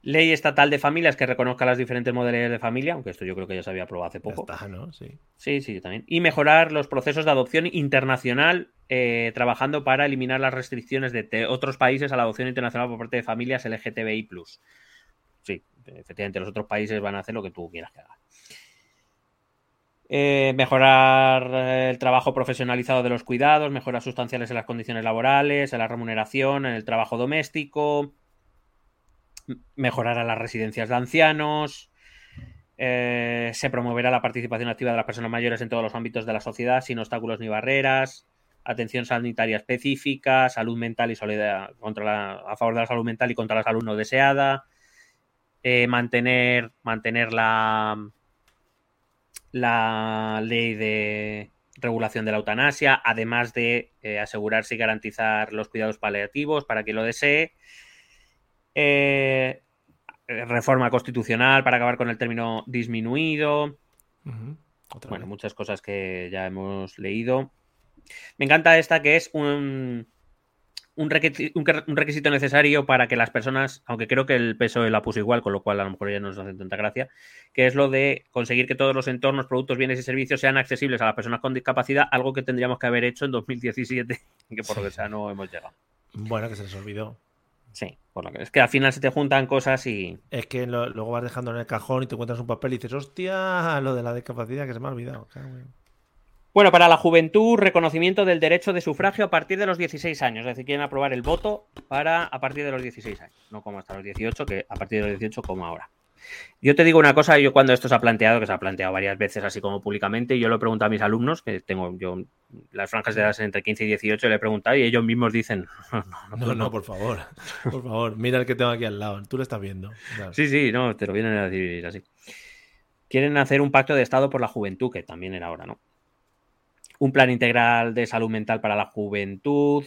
Ley estatal de familias que reconozca las diferentes modalidades de familia, aunque esto yo creo que ya se había aprobado hace poco. Sí. Sí, sí, también. Y mejorar los procesos de adopción internacional, eh, trabajando para eliminar las restricciones de otros países a la adopción internacional por parte de familias LGTBI. Sí, efectivamente, los otros países van a hacer lo que tú quieras que haga. Eh, mejorar el trabajo profesionalizado de los cuidados, mejoras sustanciales en las condiciones laborales, en la remuneración, en el trabajo doméstico, mejorar a las residencias de ancianos, eh, se promoverá la participación activa de las personas mayores en todos los ámbitos de la sociedad sin obstáculos ni barreras, atención sanitaria específica, salud mental y solidaridad contra a favor de la salud mental y contra la salud no deseada, eh, mantener, mantener la la ley de regulación de la eutanasia, además de eh, asegurarse y garantizar los cuidados paliativos para quien lo desee. Eh, reforma constitucional para acabar con el término disminuido. Bueno, muchas cosas que ya hemos leído. Me encanta esta que es un, un, requisito, necesario para que las personas, aunque creo que el peso la puso igual, con lo cual a lo mejor ya no nos hace tanta gracia, que es lo de conseguir que todos los entornos, productos, bienes y servicios sean accesibles a las personas con discapacidad, algo que tendríamos que haber hecho en 2017, que por lo que sea no hemos llegado. Bueno, que se les olvidó. Sí, por lo que es que al final se te juntan cosas y. Es que luego vas dejando en el cajón y te encuentras un papel y dices, hostia, lo de la discapacidad que se me ha olvidado. Bueno, para la juventud, reconocimiento del derecho de sufragio a partir de los 16 años. Es decir, quieren aprobar el voto para a partir de los 16 años. No como hasta los 18, que a partir de los 18 como ahora. Yo te digo una cosa, yo cuando esto se ha planteado, que se ha planteado varias veces así como públicamente, yo lo he preguntado a mis alumnos, que tengo yo las franjas de edad entre 15 y 18, le he preguntado y ellos mismos dicen, no, no, por favor, por favor, mira el que tengo aquí al lado, tú lo estás viendo. Sí, sí, no, te lo vienen a decir así. Quieren hacer un pacto de Estado por la juventud, que también era ahora, ¿no? Un plan integral de salud mental para la juventud,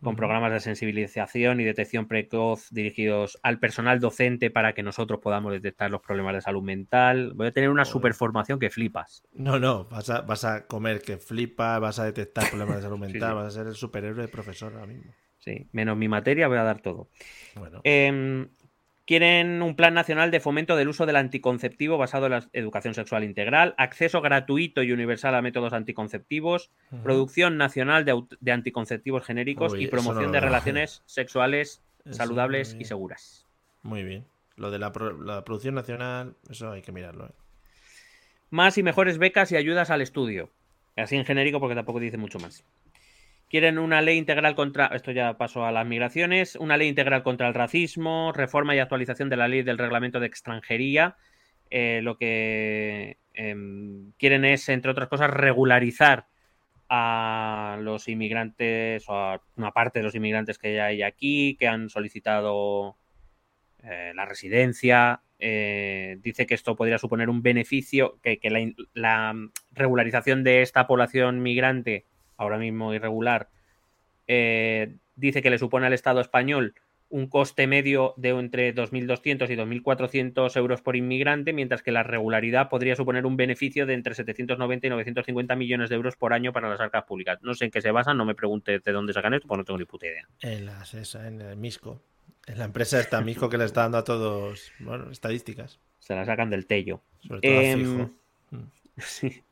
con programas de sensibilización y detección precoz dirigidos al personal docente para que nosotros podamos detectar los problemas de salud mental. Voy a tener una super formación que flipas. No, no, vas a, vas a comer que flipas, vas a detectar problemas de salud mental, vas a ser el superhéroe de profesor ahora mismo. Sí, menos mi materia voy a dar todo. Bueno. Em, Quieren un plan nacional de fomento del uso del anticonceptivo basado en la educación sexual integral, acceso gratuito y universal a métodos anticonceptivos, producción nacional de, anticonceptivos genéricos y promoción de relaciones sexuales saludables y seguras. Muy bien. Lo de la, producción nacional, eso hay que mirarlo. ¿eh? Más y mejores becas y ayudas al estudio. Así en genérico porque tampoco dice mucho más. Quieren una ley integral contra, esto ya pasó a las migraciones, una ley integral contra el racismo, reforma y actualización de la ley del reglamento de extranjería. Eh, lo que em, quieren es, entre otras cosas, regularizar a los inmigrantes o a una parte de los inmigrantes que ya hay aquí, que han solicitado eh, la residencia. Eh, dice que esto podría suponer un beneficio, que, la regularización de esta población migrante ahora mismo irregular, eh, dice que le supone al Estado español un coste medio de entre 2.200 y 2.400 euros por inmigrante, mientras que la regularidad podría suponer un beneficio de entre 790 y 950 millones de euros por año para las arcas públicas. No sé en qué se basan, no me pregunte de dónde sacan esto, porque no tengo ni puta idea. En, las, esa, en el Misco. En la empresa esta Misco que le está dando a todos, bueno, estadísticas. Se la sacan del tello. Sobre todo a em, fijo. Sí.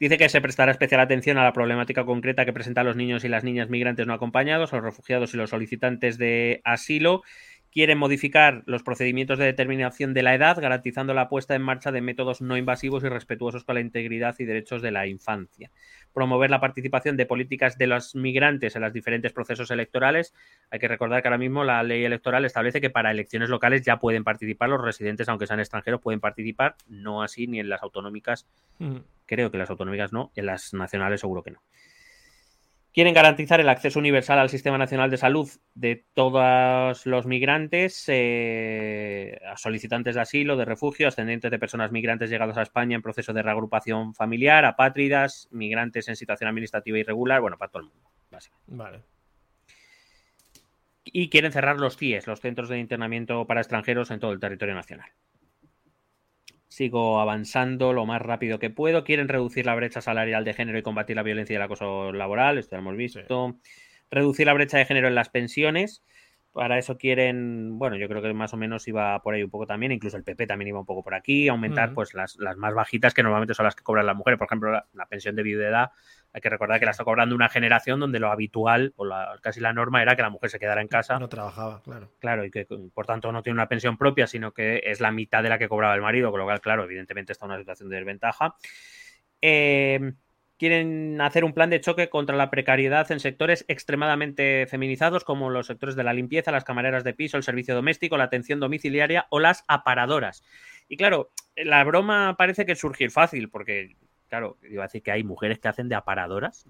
Dice que se prestará especial atención a la problemática concreta que presentan los niños y las niñas migrantes no acompañados, los refugiados y los solicitantes de asilo. Quieren modificar los procedimientos de determinación de la edad, garantizando la puesta en marcha de métodos no invasivos y respetuosos con la integridad y derechos de la infancia promover la participación de políticas de los migrantes en los diferentes procesos electorales. Hay que recordar que ahora mismo la ley electoral establece que para elecciones locales ya pueden participar los residentes, aunque sean extranjeros, pueden participar, no así ni en las autonómicas. Creo que las autonómicas no, en las nacionales seguro que no. Quieren garantizar el acceso universal al Sistema Nacional de Salud de todos los migrantes, eh, solicitantes de asilo, de refugio, ascendientes de personas migrantes llegados a España en proceso de reagrupación familiar, apátridas, migrantes en situación administrativa irregular, bueno, para todo el mundo, básicamente. Vale. Y quieren cerrar los CIES, los Centros de Internamiento para Extranjeros, en todo el territorio nacional. Sigo avanzando lo más rápido que puedo. Quieren reducir la brecha salarial de género y combatir la violencia y el acoso laboral. Esto ya hemos visto. Reducir la brecha de género en las pensiones. Para eso quieren, bueno, yo creo que más o menos iba por ahí un poco también, incluso el PP también iba un poco por aquí, aumentar pues las, más bajitas que normalmente son las que cobran las mujeres, por ejemplo, la, pensión de viudedad, hay que recordar que la está cobrando una generación donde lo habitual o la, casi la norma era que la mujer se quedara en casa. No trabajaba, claro. Claro, y que por tanto no tiene una pensión propia, sino que es la mitad de la que cobraba el marido, con lo cual, claro, evidentemente está en una situación de desventaja. Eh, quieren hacer un plan de choque contra la precariedad en sectores extremadamente feminizados como los sectores de la limpieza, las camareras de piso, el servicio doméstico, la atención domiciliaria o las aparadoras. Y claro, la broma parece que surgir fácil porque, claro, iba a decir que hay mujeres que hacen de aparadoras,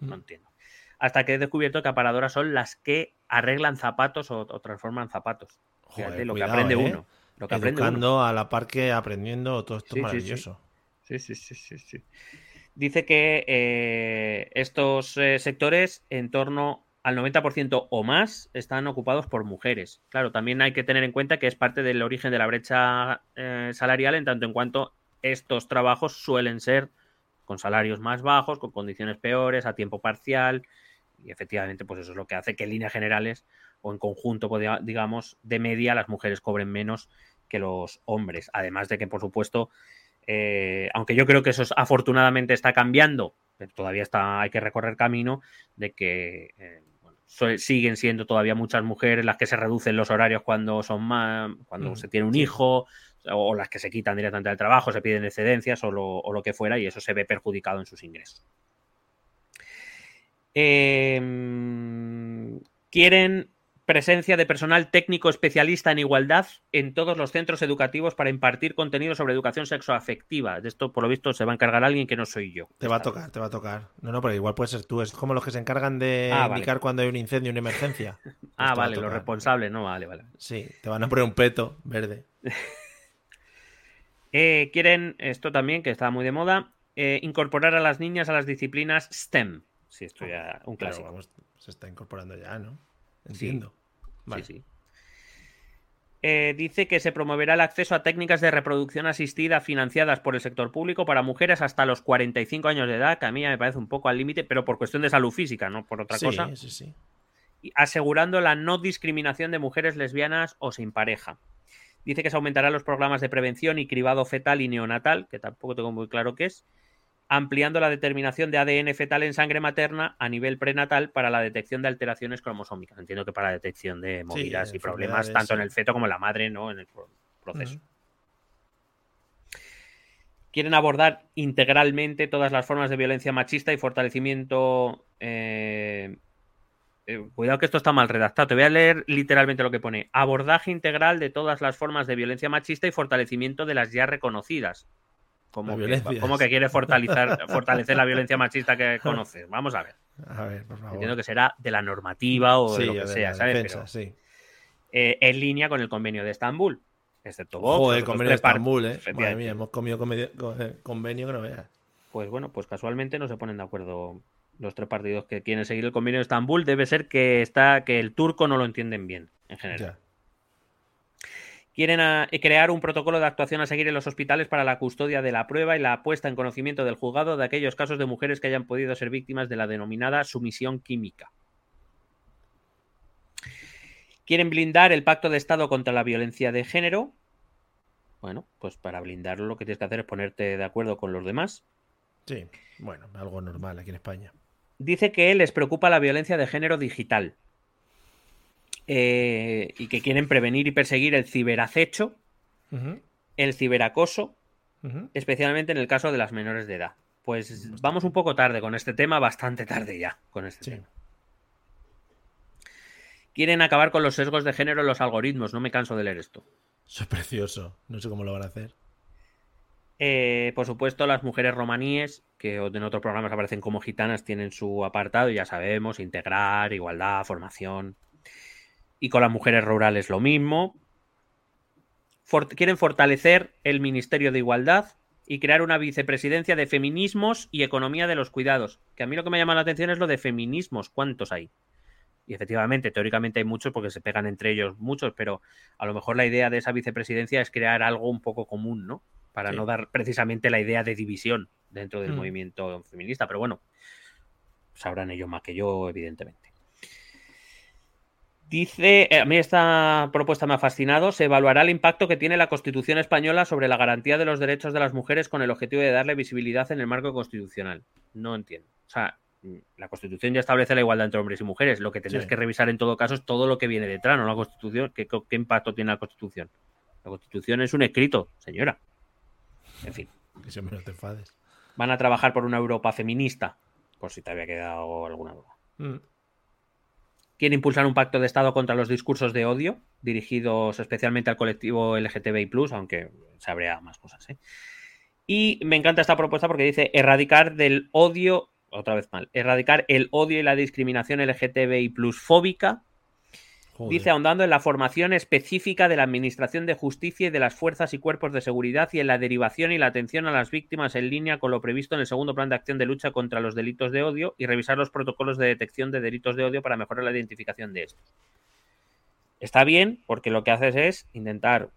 no mm. entiendo. Hasta que he descubierto que aparadoras son las que arreglan zapatos o, transforman zapatos. Fíjate lo que aprende ¿eh? uno. Lo que Educando a la par que aprendiendo todo esto maravilloso. sí, sí, sí, sí. sí dice que eh, estos eh, sectores en torno al 90% o más están ocupados por mujeres. Claro, también hay que tener en cuenta que es parte del origen de la brecha eh, salarial en tanto en cuanto estos trabajos suelen ser con salarios más bajos, con condiciones peores, a tiempo parcial, y efectivamente, pues eso es lo que hace que en líneas generales o en conjunto, digamos, de media, las mujeres cobren menos que los hombres. Además de que, por supuesto, eh, aunque yo creo que eso afortunadamente está cambiando, pero todavía está, hay que recorrer camino de que eh, siguen siendo todavía muchas mujeres las que se reducen los horarios cuando son más, cuando mm, se tiene un hijo, o, las que se quitan directamente del trabajo, se piden excedencias o lo, que fuera, y eso se ve perjudicado en sus ingresos. Em, quieren presencia de personal técnico especialista en igualdad en todos los centros educativos para impartir contenido sobre educación sexoafectiva. De esto, por lo visto, se va a encargar alguien que no soy yo. Te va a tocar, te va a tocar. No, no, pero igual puede ser tú. Es como los que se encargan de ah, indicar cuando hay un incendio, una emergencia. ah, pues vale, los responsables, no, vale, vale. Sí, te van a poner un peto verde. Eh, quieren, esto también, que está muy de moda, eh, incorporar a las niñas a las disciplinas STEM. Sí, esto ya un clásico. se está incorporando ya, ¿no? Entiendo. Sí, sí. Eh, dice que se promoverá el acceso a técnicas de reproducción asistida financiadas por el sector público para mujeres hasta los 45 años de edad, que a mí me parece un poco al límite, pero por cuestión de salud física, no por otra cosa. Sí, sí. Asegurando la no discriminación de mujeres lesbianas o sin pareja. Dice que se aumentarán los programas de prevención y cribado fetal y neonatal, que tampoco tengo muy claro qué es, ampliando la determinación de ADN fetal en sangre materna a nivel prenatal para la detección de alteraciones cromosómicas. Entiendo que para la detección de movidas y problemas tanto en el feto como en la madre, ¿no? En el proceso. Quieren abordar integralmente todas las formas de violencia machista y fortalecimiento. Eh, eh, cuidado que esto está mal redactado. Te voy a leer literalmente lo que pone. Abordaje integral de todas las formas de violencia machista y fortalecimiento de las ya reconocidas. Como que, quiere fortalecer, fortalecer la violencia machista que conoces. Vamos a ver. A ver, por favor. Entiendo que será de la normativa o de lo que sea, ¿sabes? sí. Eh, en línea con el convenio de Estambul. Excepto vos. Joder, el convenio de Estambul, ¿eh? Madre hemos comido eh, convenio que no veas. Pues bueno, pues casualmente no se ponen de acuerdo los tres partidos que quieren seguir el convenio de Estambul, debe ser que está que el turco no lo entienden bien, en general. Quieren crear un protocolo de actuación a seguir en los hospitales para la custodia de la prueba y la puesta en conocimiento del juzgado de aquellos casos de mujeres que hayan podido ser víctimas de la denominada sumisión química. Quieren blindar el pacto de Estado contra la violencia de género. Bueno, pues para blindarlo lo que tienes que hacer es ponerte de acuerdo con los demás. Sí, bueno, algo normal aquí en España. Dice que les preocupa la violencia de género digital. Eh, y que quieren prevenir y perseguir el ciberacecho, el ciberacoso, especialmente en el caso de las menores de edad. Pues vamos un poco tarde con este tema, bastante tarde ya con este tema. Quieren acabar con los sesgos de género en los algoritmos, no me canso de leer esto. Eso es precioso, no sé cómo lo van a hacer. Eh, por supuesto, las mujeres romaníes, que en otros programas aparecen como gitanas, tienen su apartado, ya sabemos, integrar, igualdad, formación. Y con las mujeres rurales lo mismo. quieren fortalecer el Ministerio de Igualdad y crear una vicepresidencia de feminismos y economía de los cuidados. Que a mí lo que me llama la atención es lo de feminismos. ¿Cuántos hay? Y efectivamente, teóricamente hay muchos porque se pegan entre ellos muchos, pero a lo mejor la idea de esa vicepresidencia es crear algo un poco común, ¿no? Para no dar precisamente la idea de división dentro del mm. movimiento feminista. Pero bueno, sabrán ellos más que yo, evidentemente. Dice, eh, a mí esta propuesta me ha fascinado, se evaluará el impacto que tiene la Constitución española sobre la garantía de los derechos de las mujeres con el objetivo de darle visibilidad en el marco constitucional. No entiendo. O sea, mm, la Constitución ya establece la igualdad entre hombres y mujeres. Lo que tendréis que revisar en todo caso es todo lo que viene detrás, ¿no? La Constitución, ¿qué, ¿qué, impacto tiene la Constitución? La Constitución es un escrito, señora. En fin. Que siempre no te enfades. Van a trabajar por una Europa feminista, por si te había quedado alguna duda. Mm. Quiere impulsar un pacto de Estado contra los discursos de odio, dirigidos especialmente al colectivo LGTBI, aunque se habría más cosas. ¿eh? Y me encanta esta propuesta porque dice erradicar del odio, otra vez mal, erradicar el odio y la discriminación LGTBI fóbica Dice ahondando en la formación específica de la Administración de Justicia y de las fuerzas y cuerpos de seguridad y en la derivación y la atención a las víctimas en línea con lo previsto en el segundo plan de acción de lucha contra los delitos de odio y revisar los protocolos de detección de delitos de odio para mejorar la identificación de estos. Está bien porque lo que haces es intentar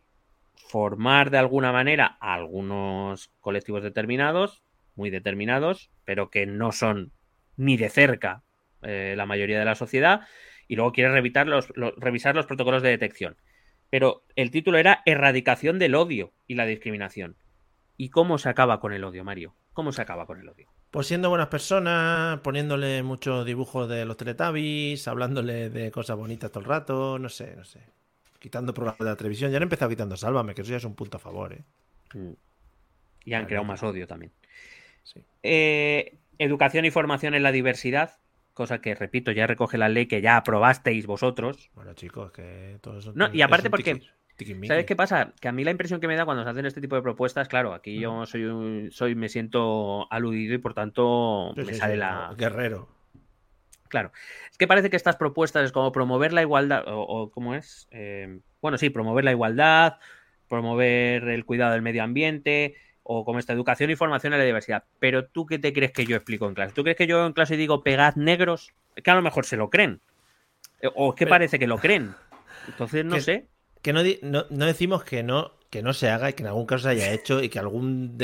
formar de alguna manera a algunos colectivos determinados, muy determinados, pero que no son ni de cerca eh, la mayoría de la sociedad y luego quiere revisar los, revisar los protocolos de detección. Pero el título era Erradicación del odio y la discriminación. ¿Y cómo se acaba con el odio, Mario? ¿Cómo se acaba con el odio? Pues siendo buenas personas, poniéndole muchos dibujos de los Teletubbies, hablándole de cosas bonitas todo el rato, no sé, no sé. Quitando programas de la televisión. Ya han empezado quitando Sálvame, que eso ya es un punto a favor, ¿eh? Mm. Y han creado más odio también. Eh, educación y formación en la diversidad cosa que, repito, ya recoge la ley que ya aprobasteis vosotros. Bueno, chicos, que todo eso... No, y aparte porque... ¿Sabes qué pasa? Que a mí la impresión que me da cuando se hacen este tipo de propuestas, claro, aquí yo soy, soy me siento aludido y por tanto me sale la... Guerrero. Claro. Es que parece que estas propuestas es como promover la igualdad, o, ¿cómo es? Eh, bueno, sí, promover la igualdad, promover el cuidado del medio ambiente, o como esta educación y formación en la diversidad. Pero tú qué te crees que yo explico en clase? ¿Tú crees que yo en clase digo pegad negros? Que a lo mejor se lo creen. Eh, o es que parece que lo creen. Entonces no sé. Que no, no, decimos que no, que no se haga y que en algún caso se haya hecho y que algún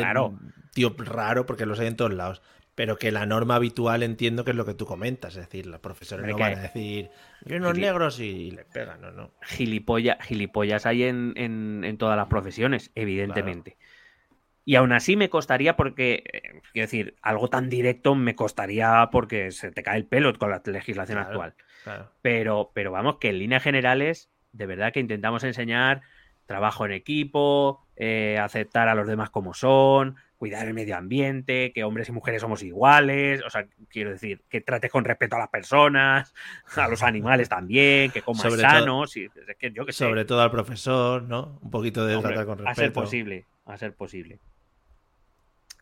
tío raro, porque los hay en todos lados. Pero que la norma habitual entiendo que es lo que tú comentas. Es decir, los profesores no van a decir, yo unos negros y le pegan, no, no. gilipollas hay en, en, todas las profesiones, evidentemente. Y aún así me costaría porque, eh, quiero decir, algo tan directo me costaría porque se te cae el pelo con la legislación actual. Pero, pero vamos, que en líneas generales, de verdad que intentamos enseñar trabajo en equipo, eh, aceptar a los demás como son, cuidar el medio ambiente, que hombres y mujeres somos iguales, o sea, quiero decir, que trates con respeto a las personas, a los animales también, que comas sanos, y, yo que Sobre todo al profesor, ¿no? Un poquito de tratar con respeto. A ser posible, a ser posible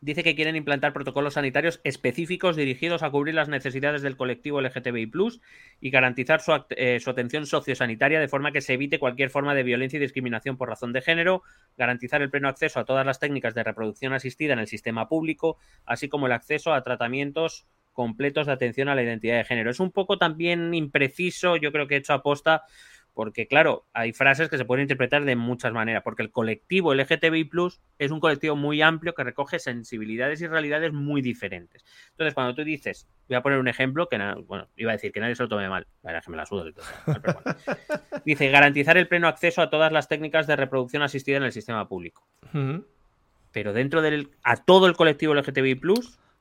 dice que quieren implantar protocolos sanitarios específicos dirigidos a cubrir las necesidades del colectivo LGTBI y garantizar eh, su, atención sociosanitaria de forma que se evite cualquier forma de violencia y discriminación por razón de género, garantizar el pleno acceso a todas las técnicas de reproducción asistida en el sistema público, así como el acceso a tratamientos completos de atención a la identidad de género. Es un poco también impreciso, yo creo que he hecho aposta, porque claro, hay frases que se pueden interpretar de muchas maneras, porque el colectivo LGTBI es un colectivo muy amplio que recoge sensibilidades y realidades muy diferentes. Entonces, cuando tú dices, voy a poner un ejemplo que, bueno, iba a decir que nadie se lo tome mal, la que me la sudo. Dice, garantizar el pleno acceso a todas las técnicas de reproducción asistida en el sistema público. Pero dentro del, a todo el colectivo LGTBI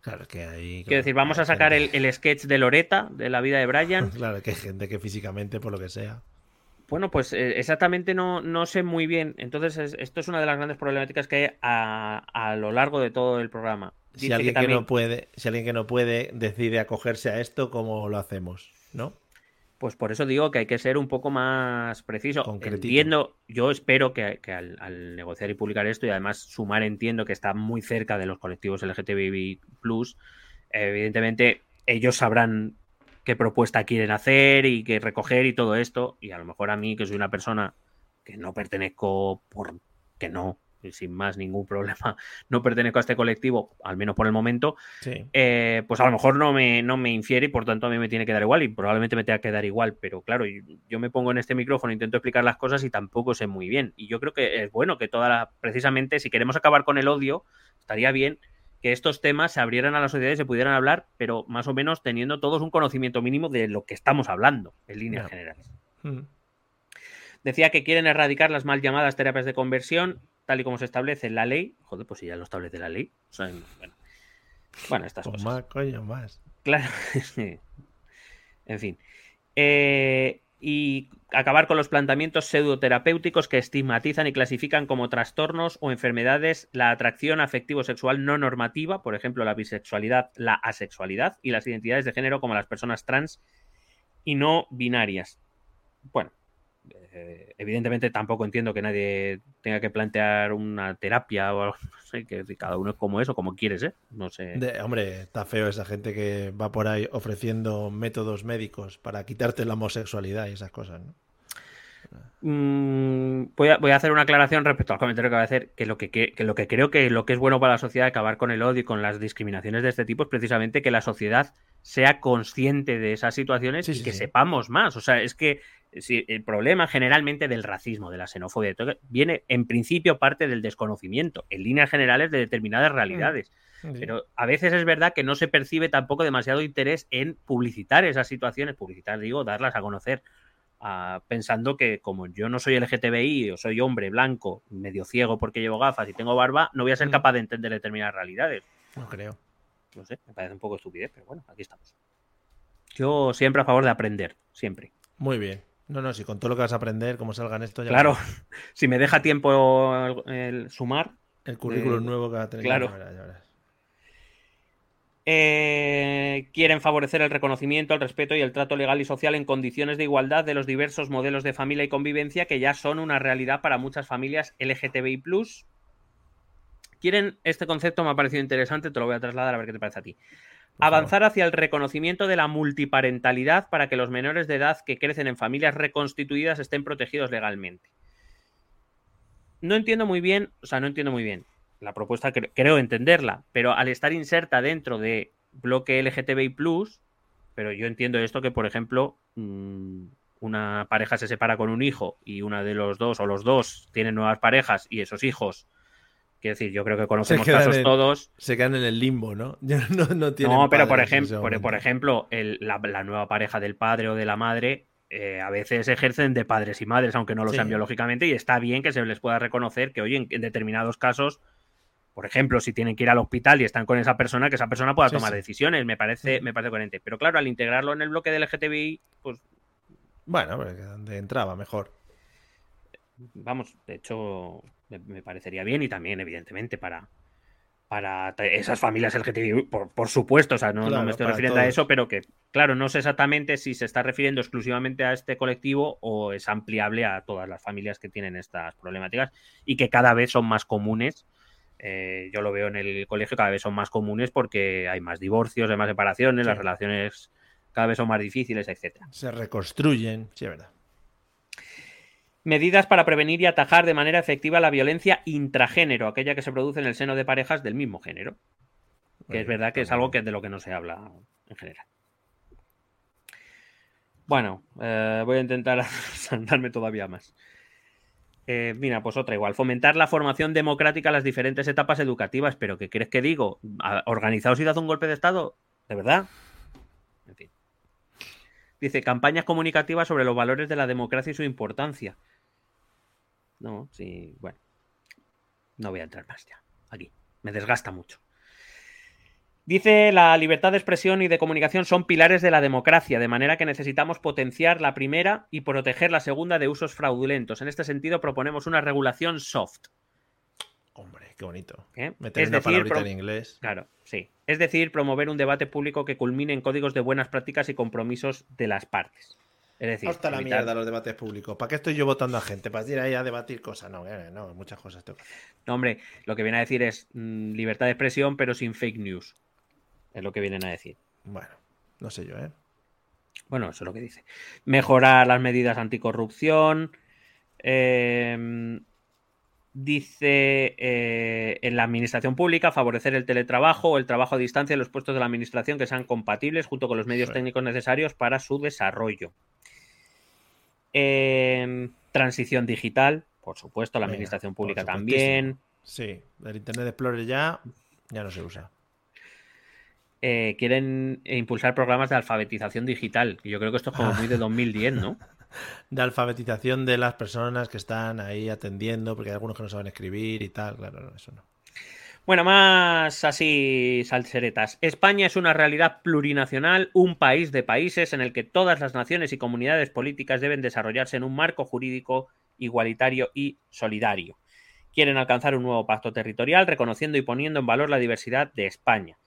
Claro, que hay. Quiero decir, vamos a sacar el, sketch de Loreta, de la vida de Brian. claro, que hay gente que físicamente, por lo que sea. Bueno, pues eh, exactamente no, no sé muy bien. Entonces, esto es una de las grandes problemáticas que hay a, lo largo de todo el programa. si alguien que, no puede, si alguien que no puede decide acogerse a esto, ¿cómo lo hacemos? ¿No? Pues por eso digo que hay que ser un poco más preciso. Entiendo, yo espero que, al, negociar y publicar esto y además sumar, entiendo que está muy cerca de los colectivos LGTBI, evidentemente ellos sabrán qué propuesta quieren hacer y qué recoger y todo esto. Y a lo mejor a mí, que soy una persona que no pertenezco por que no sin más ningún problema, no pertenezco a este colectivo, al menos por el momento, eh, pues a lo mejor no me, no me infiere y por tanto a mí me tiene que dar igual y probablemente me tenga que dar igual, pero claro, yo, me pongo en este micrófono, intento explicar las cosas y tampoco sé muy bien. Y yo creo que es bueno que toda la, precisamente, si queremos acabar con el odio, estaría bien que estos temas se abrieran a la sociedad y se pudieran hablar, pero más o menos teniendo todos un conocimiento mínimo de lo que estamos hablando, en líneas generales. Hmm. Decía que quieren erradicar las mal llamadas terapias de conversión tal y como se establece en la ley. Joder, pues si ya lo establece la ley. bueno, estas cosas. Más coño, más. Claro, en fin. Eh, y acabar con los planteamientos pseudoterapéuticos que estigmatizan y clasifican como trastornos o enfermedades la atracción afectivo-sexual no normativa, por ejemplo, la bisexualidad, la asexualidad y las identidades de género como las personas trans y no binarias. Bueno, eh, evidentemente tampoco entiendo que nadie tenga que plantear una terapia o algo, no sé, que cada uno es como es o como quieres, ¿eh? No sé. hombre, está feo esa gente que va por ahí ofreciendo métodos médicos para quitarte la homosexualidad y esas cosas, ¿no? Mm, voy, a, hacer una aclaración respecto al comentario que voy a hacer, que lo que, lo que creo que lo que es bueno para la sociedad acabar con el odio y con las discriminaciones de este tipo es precisamente que la sociedad sea consciente de esas situaciones y que sepamos más. O sea, es que el problema generalmente del racismo, de la xenofobia, viene en principio parte del desconocimiento, en líneas generales, de determinadas realidades. Mm, Pero a veces es verdad que no se percibe tampoco demasiado interés en publicitar esas situaciones, publicitar, digo, darlas a conocer, pensando que como yo no soy LGTBI o soy hombre blanco, medio ciego porque llevo gafas y tengo barba, no voy a ser mm. capaz de entender determinadas realidades. No creo. No sé, me parece un poco estupidez, pero bueno, aquí estamos. Yo siempre a favor de aprender, siempre. Muy bien. No, no, si con todo lo que vas a aprender, como salgan esto ya. Claro, si me deja tiempo el, sumar. El currículum nuevo que va a tener. Claro. Eh, quieren favorecer el reconocimiento, el respeto y el trato legal y social en condiciones de igualdad de los diversos modelos de familia y convivencia que ya son una realidad para muchas familias LGTBI. Quieren, este concepto me ha parecido interesante, te lo voy a trasladar a ver qué te parece a ti. Avanzar hacia el reconocimiento de la multiparentalidad para que los menores de edad que crecen en familias reconstituidas estén protegidos legalmente. No entiendo muy bien, o sea, no entiendo muy bien. La propuesta creo entenderla, pero al estar inserta dentro de bloque LGTBI, pero yo entiendo esto que, por ejemplo, mm, una pareja se separa con un hijo y una de los dos o los dos tienen nuevas parejas y esos hijos Quiero decir, yo creo que conocemos casos todos. Se quedan en el limbo, ¿no? no, no, pero por ejemplo, por, ejemplo la, nueva pareja del padre o de la madre eh, a veces ejercen de padres y madres, aunque no lo sean biológicamente, y está bien que se les pueda reconocer que, oye, en, determinados casos, por ejemplo, si tienen que ir al hospital y están con esa persona, que esa persona pueda tomar decisiones. Me parece, me parece coherente. Pero claro, al integrarlo en el bloque del LGTBI, pues. Bueno, de entraba mejor. Vamos, de hecho, me, parecería bien y también, evidentemente, para, para esas familias LGTBI, por, por supuesto, o sea, no, me estoy refiriendo a eso, pero que, claro, no sé exactamente si se está refiriendo exclusivamente a este colectivo o es ampliable a todas las familias que tienen estas problemáticas y que cada vez son más comunes. Eh, yo lo veo en el colegio, cada vez son más comunes porque hay más divorcios, hay más separaciones, las relaciones cada vez son más difíciles, etcétera. Se reconstruyen, sí, es verdad. Medidas para prevenir y atajar de manera efectiva la violencia intragénero, aquella que se produce en el seno de parejas del mismo género. que es verdad que es algo que de lo que no se habla en general. Bueno, eh, voy a intentar saltarme todavía más. Eh, mira, pues otra igual. Fomentar la formación democrática en las diferentes etapas educativas. Pero ¿qué crees que digo? ¿Organizados y dado un golpe de Estado? ¿De verdad? En fin. Dice, campañas comunicativas sobre los valores de la democracia y su importancia. No, sí, bueno. No voy a entrar más ya. Aquí. Me desgasta mucho. Dice, la libertad de expresión y de comunicación son pilares de la democracia, de manera que necesitamos potenciar la primera y proteger la segunda de usos fraudulentos. En este sentido, proponemos una regulación soft. Hombre, qué bonito. ¿Eh? Meter una decir, en inglés. Claro, sí. Es decir, promover un debate público que culmine en códigos de buenas prácticas y compromisos de las partes. Es decir, hasta la mierda los debates públicos. ¿Para qué estoy yo votando a gente? ¿Para ir ahí a debatir cosas? No, eh, no, muchas cosas tengo No, hombre, lo que viene a decir es mm, libertad de expresión, pero sin fake news. Es lo que vienen a decir. Bueno, no sé yo, ¿eh? Bueno, eso es lo que dice. Mejorar las medidas anticorrupción. Em, dice eh, en la administración pública favorecer el teletrabajo o el trabajo a distancia en los puestos de la administración que sean compatibles junto con los medios técnicos necesarios para su desarrollo. Em, transición digital, por supuesto, la administración pública también. Sí, el Internet Explorer ya, ya no se usa. Eh, quieren impulsar programas de alfabetización digital. Yo creo que esto es como muy de 2010, ¿no? de alfabetización de las personas que están ahí atendiendo, porque hay algunos que no saben escribir y tal. Claro, eso no. Bueno, más así salseretas. España es una realidad plurinacional, un país de países en el que todas las naciones y comunidades políticas deben desarrollarse en un marco jurídico igualitario y solidario. Quieren alcanzar un nuevo pacto territorial reconociendo y poniendo en valor la diversidad de España.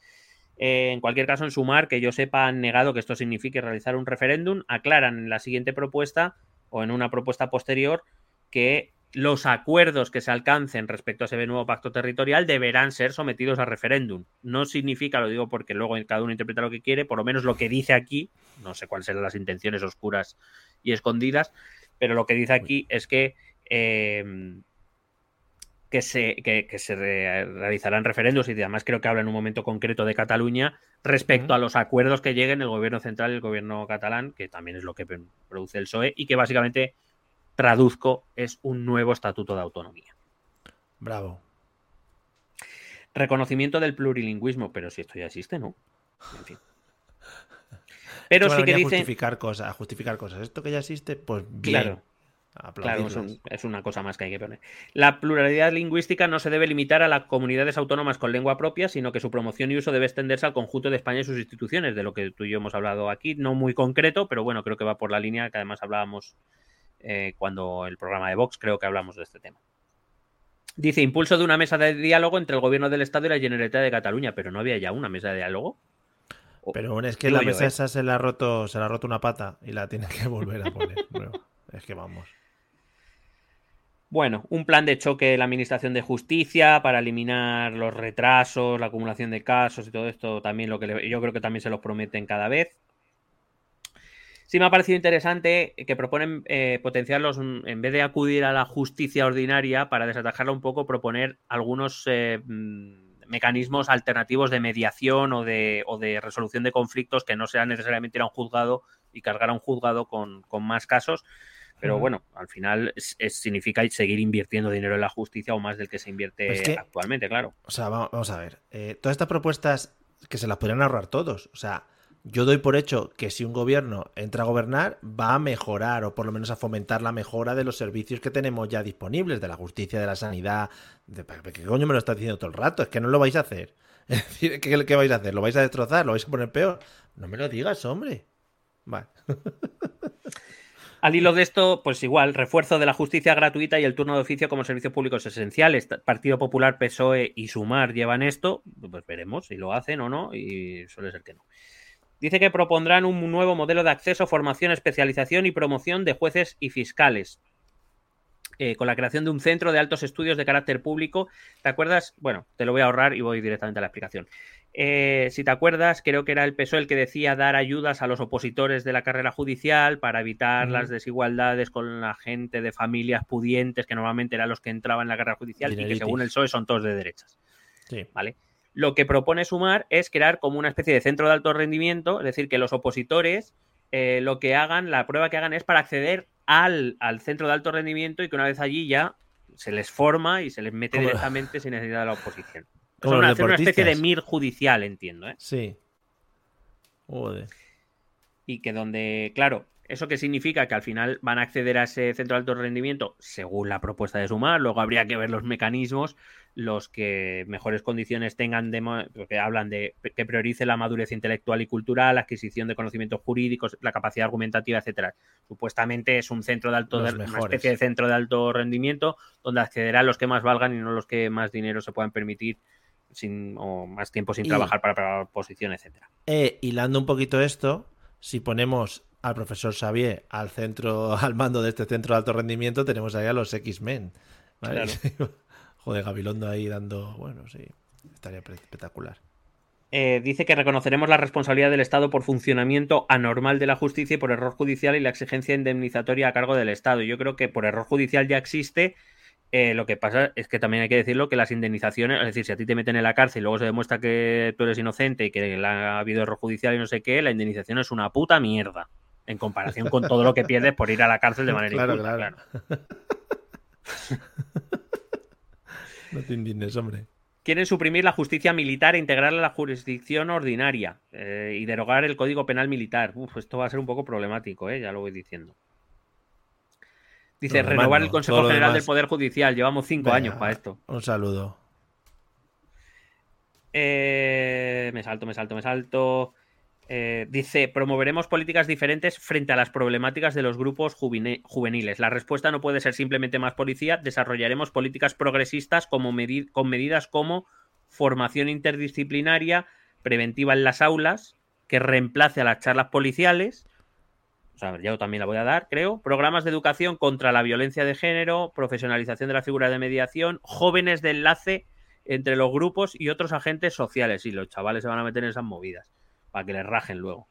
Eh, en cualquier caso, en Sumar, que yo sepa, han negado que esto signifique realizar un referéndum. Aclaran en la siguiente propuesta o en una propuesta posterior que los acuerdos que se alcancen respecto a ese nuevo pacto territorial deberán ser sometidos a referéndum. No significa, lo digo porque luego cada uno interpreta lo que quiere, por lo menos lo que dice aquí, no sé cuáles serán las intenciones oscuras y escondidas, pero lo que dice aquí es que eh, que se, que, se realizarán referendos y además creo que habla en un momento concreto de Cataluña respecto a los acuerdos que lleguen el gobierno central y el gobierno catalán, que también es lo que produce el PSOE y que básicamente traduzco es un nuevo estatuto de autonomía. Bravo. Reconocimiento del plurilingüismo, pero si esto ya existe, ¿no? En fin. Pero sí que dice. Justificar cosas, justificar cosas. Esto que ya existe, pues bien. Claro. Claro, es, una cosa más que hay que poner. La pluralidad lingüística no se debe limitar a las comunidades autónomas con lengua propia, sino que su promoción y uso debe extenderse al conjunto de España y sus instituciones, de lo que tú y yo hemos hablado aquí, no muy concreto, pero bueno, creo que va por la línea que además hablábamos eh, cuando el programa de Vox, creo que hablamos de este tema. Dice, impulso de una mesa de diálogo entre el gobierno del Estado y la Generalitat de Cataluña, pero no había ya una mesa de diálogo. Pero es que la mesa ¿eh? esa se la ha roto, se la ha roto una pata y la tiene que volver a poner. es que vamos. Bueno, un plan de choque de la Administración de Justicia para eliminar los retrasos, la acumulación de casos y todo esto, también lo que yo creo que también se los prometen cada vez. Sí me ha parecido interesante que proponen eh, potenciarlos, en vez de acudir a la justicia ordinaria para desatajarla un poco, proponer algunos eh, mm, mecanismos alternativos de mediación o de, o de, resolución de conflictos que no sean necesariamente ir a un juzgado y cargar a un juzgado con, con más casos, pero bueno, al final significa seguir invirtiendo dinero en la justicia o más del que se invierte actualmente, claro. O sea, vamos, a ver. Eh, todas estas propuestas que se las podrían ahorrar todos. O sea, yo doy por hecho que si un gobierno entra a gobernar, va a mejorar o por lo menos a fomentar la mejora de los servicios que tenemos ya disponibles, de la justicia, de la sanidad. De, ¿Qué coño me lo estás diciendo todo el rato? Es que no lo vais a hacer. Es decir, ¿qué, ¿qué vais a hacer? ¿Lo vais a destrozar? ¿Lo vais a poner peor? No me lo digas, hombre. Vale. Al hilo de esto, pues igual, refuerzo de la justicia gratuita y el turno de oficio como servicios públicos esenciales. Partido Popular, PSOE y Sumar llevan esto, pues veremos si lo hacen o no, y suele ser que no. Dice que propondrán un nuevo modelo de acceso, formación, especialización y promoción de jueces y fiscales. Eh, con la creación de un centro de altos estudios de carácter público. ¿Te acuerdas? Bueno, te lo voy a ahorrar y voy directamente a la explicación. Eh, si te acuerdas, creo que era el PSOE el que decía dar ayudas a los opositores de la carrera judicial para evitar las desigualdades con la gente de familias pudientes, que normalmente eran los que entraban en la carrera judicial y que según el PSOE son todos de derechas. Sí. ¿Vale? Lo que propone Sumar es crear como una especie de centro de alto rendimiento, es decir, que los opositores eh, lo que hagan, la prueba que hagan es para acceder al, centro de alto rendimiento y que una vez allí ya se les forma y se les mete directamente sin necesidad de la oposición. Es una, una, especie de MIR judicial, entiendo. ¿eh? Sí. Y que donde, claro, ¿Eso qué significa? Que al final van a acceder a ese centro de alto rendimiento según la propuesta de Sumar. Luego habría que ver los mecanismos, los que mejores condiciones tengan, de, porque hablan de que priorice la madurez intelectual y cultural, la adquisición de conocimientos jurídicos, la capacidad argumentativa, etcétera. Supuestamente es un centro de alto, una especie de centro de alto rendimiento donde accederán los que más valgan y no los que más dinero se puedan permitir sin, o más tiempo sin trabajar para la posición, etcétera. Eh, hilando un poquito esto, si ponemos al profesor Xavier al centro, al mando de este centro de alto rendimiento, tenemos ahí a los X-Men. Joder, Gabilondo ahí dando. Bueno, sí, estaría espectacular. Eh, dice que reconoceremos la responsabilidad del Estado por funcionamiento anormal de la justicia y por error judicial y la exigencia indemnizatoria a cargo del Estado. Yo creo que por error judicial ya existe. Eh, lo que pasa es que también hay que decirlo que las indemnizaciones, es decir, si a ti te meten en la cárcel y luego se demuestra que tú eres inocente y que ha habido error judicial y no sé qué, la indemnización es una puta mierda en comparación con todo lo que pierdes por ir a la cárcel de manera claro, claro. no te indignes, hombre. Quieren suprimir la justicia militar e integrarla a la jurisdicción ordinaria eh, y derogar el Código Penal Militar. Uf, esto va a ser un poco problemático, ¿eh? ya lo voy diciendo. Dice, renovar el Consejo General del Poder Judicial. Llevamos cinco años para esto. Un saludo. Eh, me salto, me salto, me salto. Eh, dice, promoveremos políticas diferentes frente a las problemáticas de los grupos juveniles. La respuesta no puede ser simplemente más policía, desarrollaremos políticas progresistas como con medidas como formación interdisciplinaria preventiva en las aulas, que reemplace a las charlas policiales. Yo también la voy a dar, creo. Programas de educación contra la violencia de género, profesionalización de la figura de mediación, jóvenes de enlace entre los grupos y otros agentes sociales. Y los chavales se van a meter en esas movidas para que le rajen luego.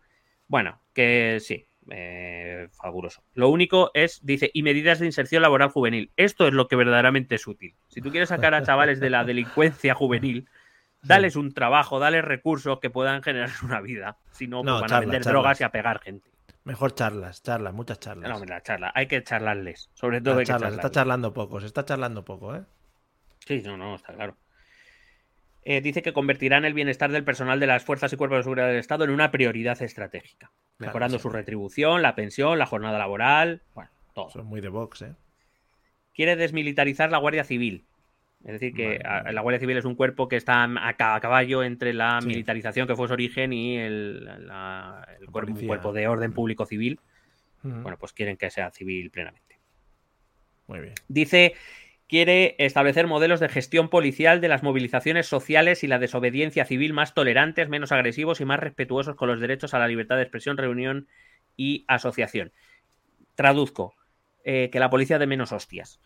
Bueno, que sí, eh, fabuloso. Lo único es, dice, y medidas de inserción laboral juvenil. Esto es lo que verdaderamente es útil. Si tú quieres sacar a chavales de la delincuencia juvenil, dales un trabajo, dales recursos que puedan generar una vida. Si no, pues van a vender drogas y a pegar gente. Mejor charlas, charlas, muchas charlas. No, la charla, hay que charlarles. Sobre todo, charlas, está charlando poco, se está charlando poco, ¿eh? Sí, no, no, está claro. Eh, dice que convertirán el bienestar del personal de las fuerzas y cuerpos de seguridad del Estado en una prioridad estratégica, mejorando su retribución, la pensión, la jornada laboral, bueno, todo. Son muy de Vox, ¿eh? Quiere desmilitarizar la Guardia Civil. Es decir, que la Guardia Civil es un cuerpo que está a, caballo entre la militarización que fue su origen y el, cuerpo, de orden público civil. Bueno, pues quieren que sea civil plenamente. Muy bien. Dice quiere establecer modelos de gestión policial de las movilizaciones sociales y la desobediencia civil más tolerantes, menos agresivos y más respetuosos con los derechos a la libertad de expresión, reunión y asociación. Traduzco, eh, que la policía de menos hostias.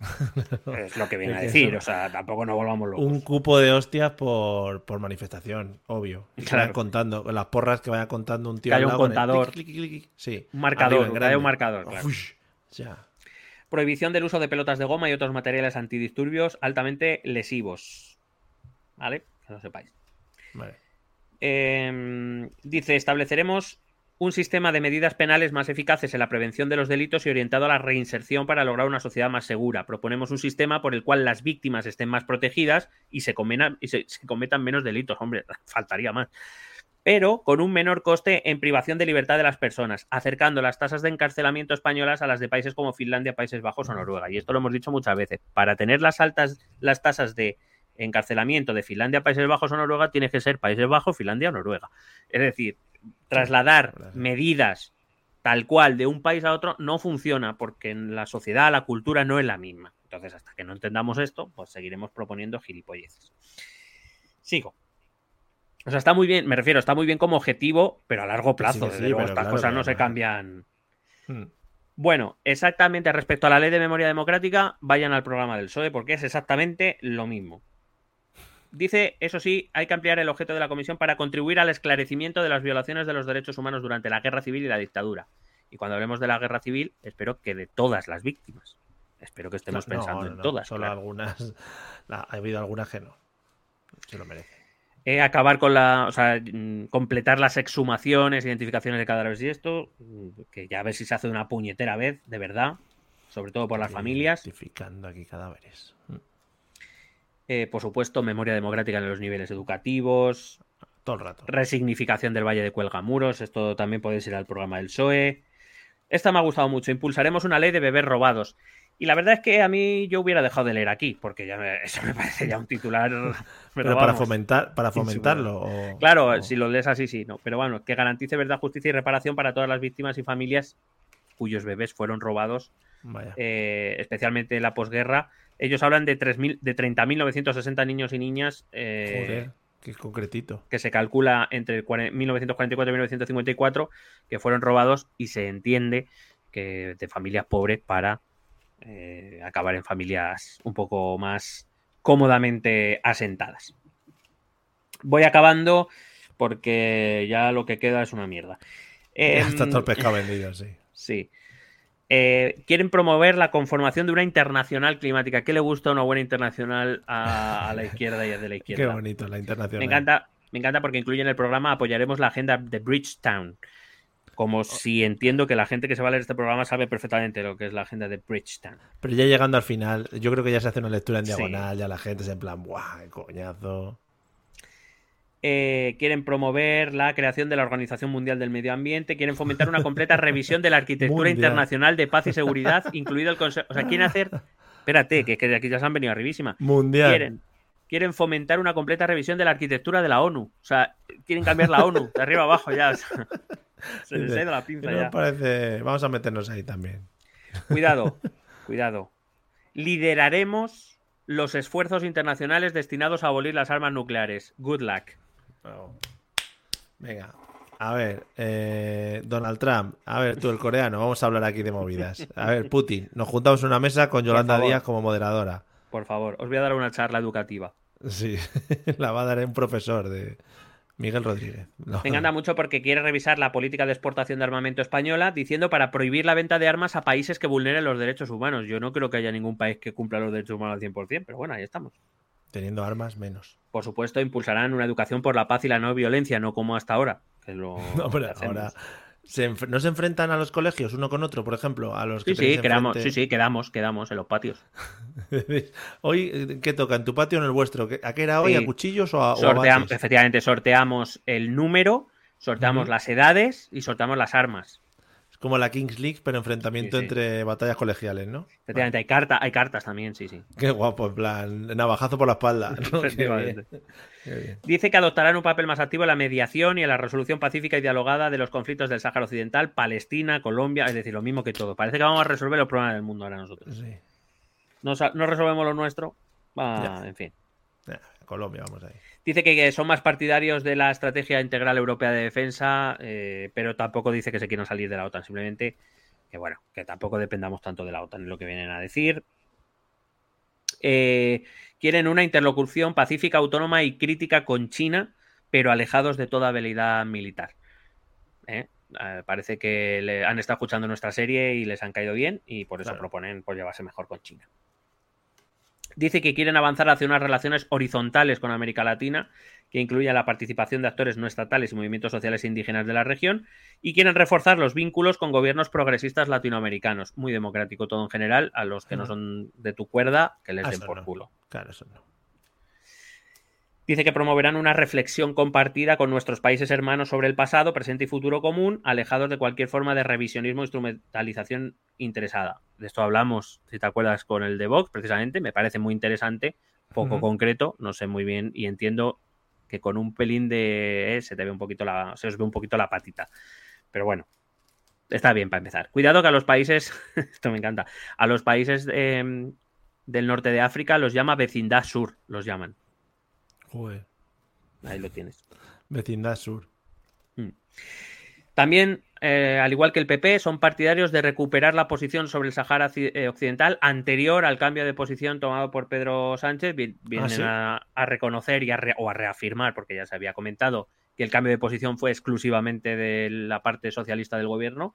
es lo que viene a decir, o sea, tampoco nos volvamos locos. Un cupo de hostias por, manifestación, obvio. Claro. contando, las porras que vaya contando un tío. Que haya un contador. sí. Un marcador, un marcador. ya prohibición del uso de pelotas de goma y otros materiales antidisturbios altamente lesivos. ¿Vale? Que lo sepáis. Vale. Em, dice, estableceremos un sistema de medidas penales más eficaces en la prevención de los delitos y orientado a la reinserción para lograr una sociedad más segura. Proponemos un sistema por el cual las víctimas estén más protegidas y se, y se cometan menos delitos. Hombre, faltaría más pero con un menor coste en privación de libertad de las personas, acercando las tasas de encarcelamiento españolas a las de países como Finlandia, Países Bajos o Noruega. Y esto lo hemos dicho muchas veces. Para tener las altas las tasas de encarcelamiento de Finlandia, Países Bajos o Noruega, tiene que ser Países Bajos, Finlandia o Noruega. Es decir, trasladar medidas tal cual de un país a otro no funciona porque en la sociedad la cultura no es la misma. Entonces, hasta que no entendamos esto, pues seguiremos proponiendo gilipolleces. Sigo. O sea, está muy bien, me refiero, está muy bien como objetivo, pero a largo plazo. estas cosas no se cambian. Hmm. Bueno, exactamente respecto a la ley de memoria democrática, vayan al programa del PSOE porque es exactamente lo mismo. Dice, eso sí, hay que ampliar el objeto de la comisión para contribuir al esclarecimiento de las violaciones de los derechos humanos durante la guerra civil y la dictadura. Y cuando hablemos de la guerra civil, espero que de todas las víctimas. Espero que estemos pensando en todas. Solo algunas. ha habido algunas que no. Se lo merece. Eh, acabar con la, o sea, mm, completar las exhumaciones, identificaciones de cadáveres y esto, mm, que ya a ver si se hace una puñetera vez, de verdad, sobre todo por las familias. Identificando aquí cadáveres. Mm. Eh, por supuesto, memoria democrática en los niveles educativos. Todo el rato. Resignificación del Valle de Cuelgamuros. Esto también puede ir al programa del PSOE. Esta me ha gustado mucho. Impulsaremos una ley de bebés robados. Y la verdad es que a mí yo hubiera dejado de leer aquí, porque ya eso me parece ya un titular. Pero, para fomentar, para fomentarlo. claro, si lo lees así, sí, no. Pero bueno, que garantice verdad, justicia y reparación para todas las víctimas y familias cuyos bebés fueron robados, eh, especialmente en la posguerra. Ellos hablan de, de 30.960 niños y niñas. Eh, Joder, qué concretito. Que se calcula entre 1944 y 1954 que fueron robados y se entiende que de familias pobres para eh, acabar en familias un poco más cómodamente asentadas. Voy acabando porque ya lo que queda es una mierda. está todo el pescado vendido, sí. Sí. Eh, quieren promover la conformación de una internacional climática. ¿Qué le gusta una buena internacional a, la izquierda y a de la izquierda? Qué bonito, la internacional. Me encanta, me encanta porque incluye en el programa apoyaremos la agenda de Bridgetown. Como si entiendo que la gente que se va a leer este programa sabe perfectamente lo que es la agenda de Bridgetown. Pero ya llegando al final, yo creo que ya se hace una lectura en diagonal, ya la gente es en plan, ¡buah, qué coñazo! Eh, quieren promover la creación de la Organización Mundial del Medio Ambiente, quieren fomentar una completa revisión de la arquitectura internacional de paz y seguridad, incluido el Consejo. O sea, quieren hacer. Espérate, que, que de aquí ya se han venido arribísima. Mundial. Quieren, quieren fomentar una completa revisión de la arquitectura de la ONU. O sea, quieren cambiar la ONU de arriba abajo ya. Se les ha ido la pinza ya. Parece... Vamos a meternos ahí también. Cuidado, cuidado. Lideraremos los esfuerzos internacionales destinados a abolir las armas nucleares. Good luck. Venga, a ver, eh, Donald Trump, a ver, tú el coreano, vamos a hablar aquí de movidas. A ver, Putin, nos juntamos en una mesa con Yolanda Díaz como moderadora. Por favor, os voy a dar una charla educativa. Sí, la va a dar un profesor de, Miguel Rodríguez. Me encanta mucho porque quiere revisar la política de exportación de armamento española diciendo para prohibir la venta de armas a países que vulneren los derechos humanos. Yo no creo que haya ningún país que cumpla los derechos humanos al 100%, pero bueno, ahí estamos. Teniendo armas, menos. Por supuesto, impulsarán una educación por la paz y la no violencia, no como hasta ahora. Que no, pero ahora ¿No se enfrentan a los colegios uno con otro, por ejemplo? A los sí, sí, quedamos, sí, sí, quedamos, quedamos en los patios. hoy, ¿qué toca? ¿En tu patio o en el vuestro? ¿A qué era hoy? ¿A cuchillos o a, Efectivamente, sorteamos el número, sorteamos las edades y sorteamos las armas como la Kings League, pero enfrentamiento entre batallas colegiales, ¿no? Efectivamente, hay, carta, hay cartas también, sí, sí. Qué guapo, en plan, navajazo por la espalda. Dice que adoptarán un papel más activo en la mediación y en la resolución pacífica y dialogada de los conflictos del Sáhara Occidental, Palestina, Colombia, es decir, lo mismo que todo. Parece que vamos a resolver los problemas del mundo ahora nosotros. Sí. No, resolvemos lo nuestro, en fin. Colombia, vamos ahí. Dice que son más partidarios de la estrategia integral europea de defensa, eh, pero tampoco dice que se quieran salir de la OTAN. Simplemente que, bueno, que tampoco dependamos tanto de la OTAN, es lo que vienen a decir. Eh, quieren una interlocución pacífica, autónoma y crítica con China, pero alejados de toda habilidad militar. ¿eh? parece que le han estado escuchando nuestra serie y les han caído bien y por eso proponen pues, llevarse mejor con China. Dice que quieren avanzar hacia unas relaciones horizontales con América Latina, que incluyan la participación de actores no estatales y movimientos sociales indígenas de la región, y quieren reforzar los vínculos con gobiernos progresistas latinoamericanos. Muy democrático todo en general, a los que no son de tu cuerda, que les den por culo. Claro, eso no. Dice que promoverán una reflexión compartida con nuestros países hermanos sobre el pasado, presente y futuro común, alejados de cualquier forma de revisionismo e instrumentalización interesada. De esto hablamos, si te acuerdas, con el de Vox, precisamente. Me parece muy interesante, poco concreto, no sé muy bien, y entiendo que con un pelín de. Eh, se te ve un poquito la. se os ve un poquito la patita. Pero bueno, está bien para empezar. Cuidado que a los países. esto me encanta. A los países em, del norte de África los llama vecindad sur, los llaman. Ahí lo tienes. Vecindad sur. Mm. También, eh, al igual que el PP, son partidarios de recuperar la posición sobre el Sahara eh, Occidental anterior al cambio de posición tomado por Pedro Sánchez. Vienen ¿Ah, a, reconocer y a o a reafirmar, porque ya se había comentado que el cambio de posición fue exclusivamente de la parte socialista del gobierno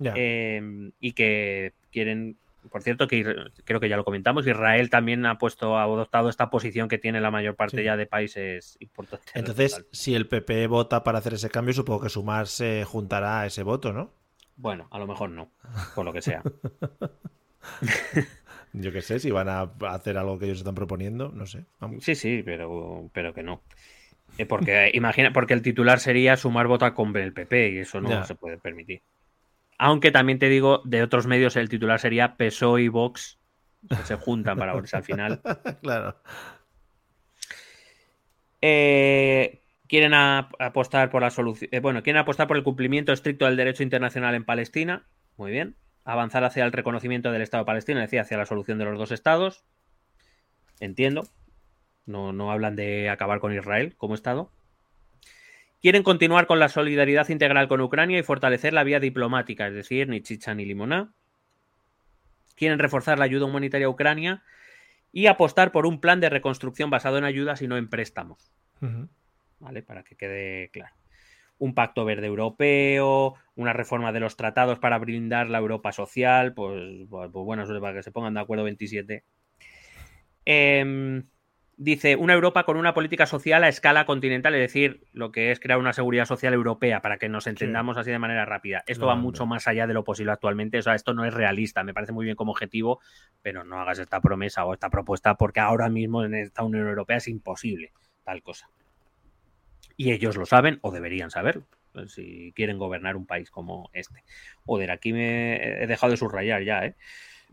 em, y que quieren por cierto, que creo que ya lo comentamos, Israel también ha puesto, ha adoptado esta posición que tiene la mayor parte ya de países importantes. Entonces, si el PP vota para hacer ese cambio, supongo que Sumar se juntará a ese voto, ¿no? Bueno, a lo mejor no, por lo que sea. Yo qué sé, si van a hacer algo que ellos están proponiendo, no sé. Sí, sí, pero, pero que no. Eh, porque imagina, porque el titular sería sumar vota con el PP y eso no se puede permitir. Aunque también te digo, de otros medios el titular sería PSOE y Vox se juntan para verse al final. claro. Eh, quieren apostar por la solución. Eh, bueno, quieren apostar por el cumplimiento estricto del derecho internacional en Palestina. Muy bien. Avanzar hacia el reconocimiento del Estado palestino, es decir, hacia la solución de los dos estados. Entiendo. No, no hablan de acabar con Israel como Estado. Quieren continuar con la solidaridad integral con Ucrania y fortalecer la vía diplomática, es decir, ni chicha ni limoná. Quieren reforzar la ayuda humanitaria a Ucrania y apostar por un plan de reconstrucción basado en ayudas y no en préstamos. ¿Vale? Para que quede claro. Un pacto verde europeo, una reforma de los tratados para brindar la Europa social, pues, pues, pues bueno, para que se pongan de acuerdo 27. Eh, em, dice una Europa con una política social a escala continental, es decir, lo que es crear una seguridad social europea, para que nos entendamos así de manera rápida. Esto va mucho más allá de lo posible actualmente, o sea, esto no es realista, me parece muy bien como objetivo, pero no hagas esta promesa o esta propuesta porque ahora mismo en esta Unión Europea es imposible tal cosa. Y ellos lo saben o deberían saberlo si quieren gobernar un país como este. Joder, aquí me he dejado de subrayar ya, ¿eh?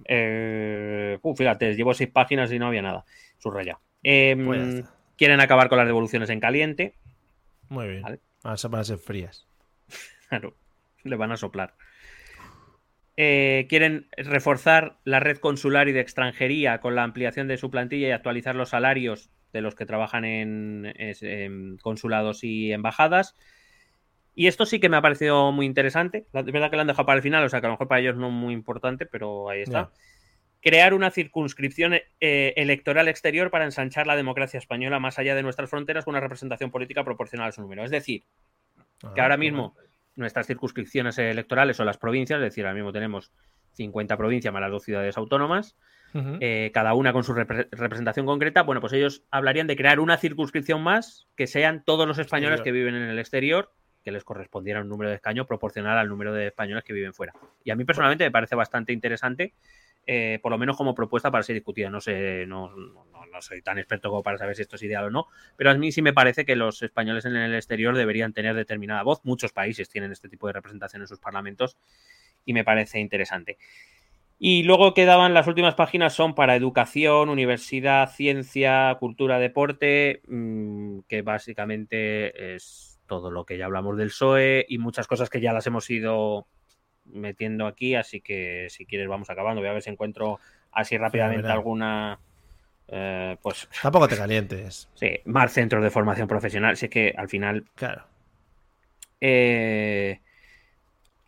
eh fíjate, llevo seis páginas y no había nada subrayado. Em, pues quieren acabar con las devoluciones en caliente. Muy bien. ¿vale? van a ser frías. claro, le van a soplar. Eh, quieren reforzar la red consular y de extranjería con la ampliación de su plantilla y actualizar los salarios de los que trabajan en, consulados y embajadas. Y esto sí que me ha parecido muy interesante. Es verdad que lo han dejado para el final, o sea que a lo mejor para ellos no es muy importante, pero ahí está crear una circunscripción eh, electoral exterior para ensanchar la democracia española más allá de nuestras fronteras con una representación política proporcional a su número. Es decir, que ahora mismo nuestras circunscripciones electorales son las provincias, es decir, ahora mismo tenemos 50 provincias más las dos ciudades autónomas, eh, cada una con su representación concreta. Bueno, pues ellos hablarían de crear una circunscripción más que sean todos los españoles que viven en el exterior que les correspondiera un número de escaños proporcional al número de españoles que viven fuera. Y a mí personalmente me parece bastante interesante eh, por lo menos como propuesta para ser discutida. No sé, no, soy tan experto como para saber si esto es ideal o no, pero a mí sí me parece que los españoles en el exterior deberían tener determinada voz. Muchos países tienen este tipo de representación en sus parlamentos y me parece interesante. Y luego quedaban las últimas páginas son para educación, universidad, ciencia, cultura, deporte, mm, que básicamente es todo lo que ya hablamos del PSOE y muchas cosas que ya las hemos ido metiendo aquí, así que si quieres vamos acabando. Voy a ver si encuentro así rápidamente alguna... Eh, pues tampoco te calientes. Sí, más centros de formación profesional. Si que al final. Claro. Eh,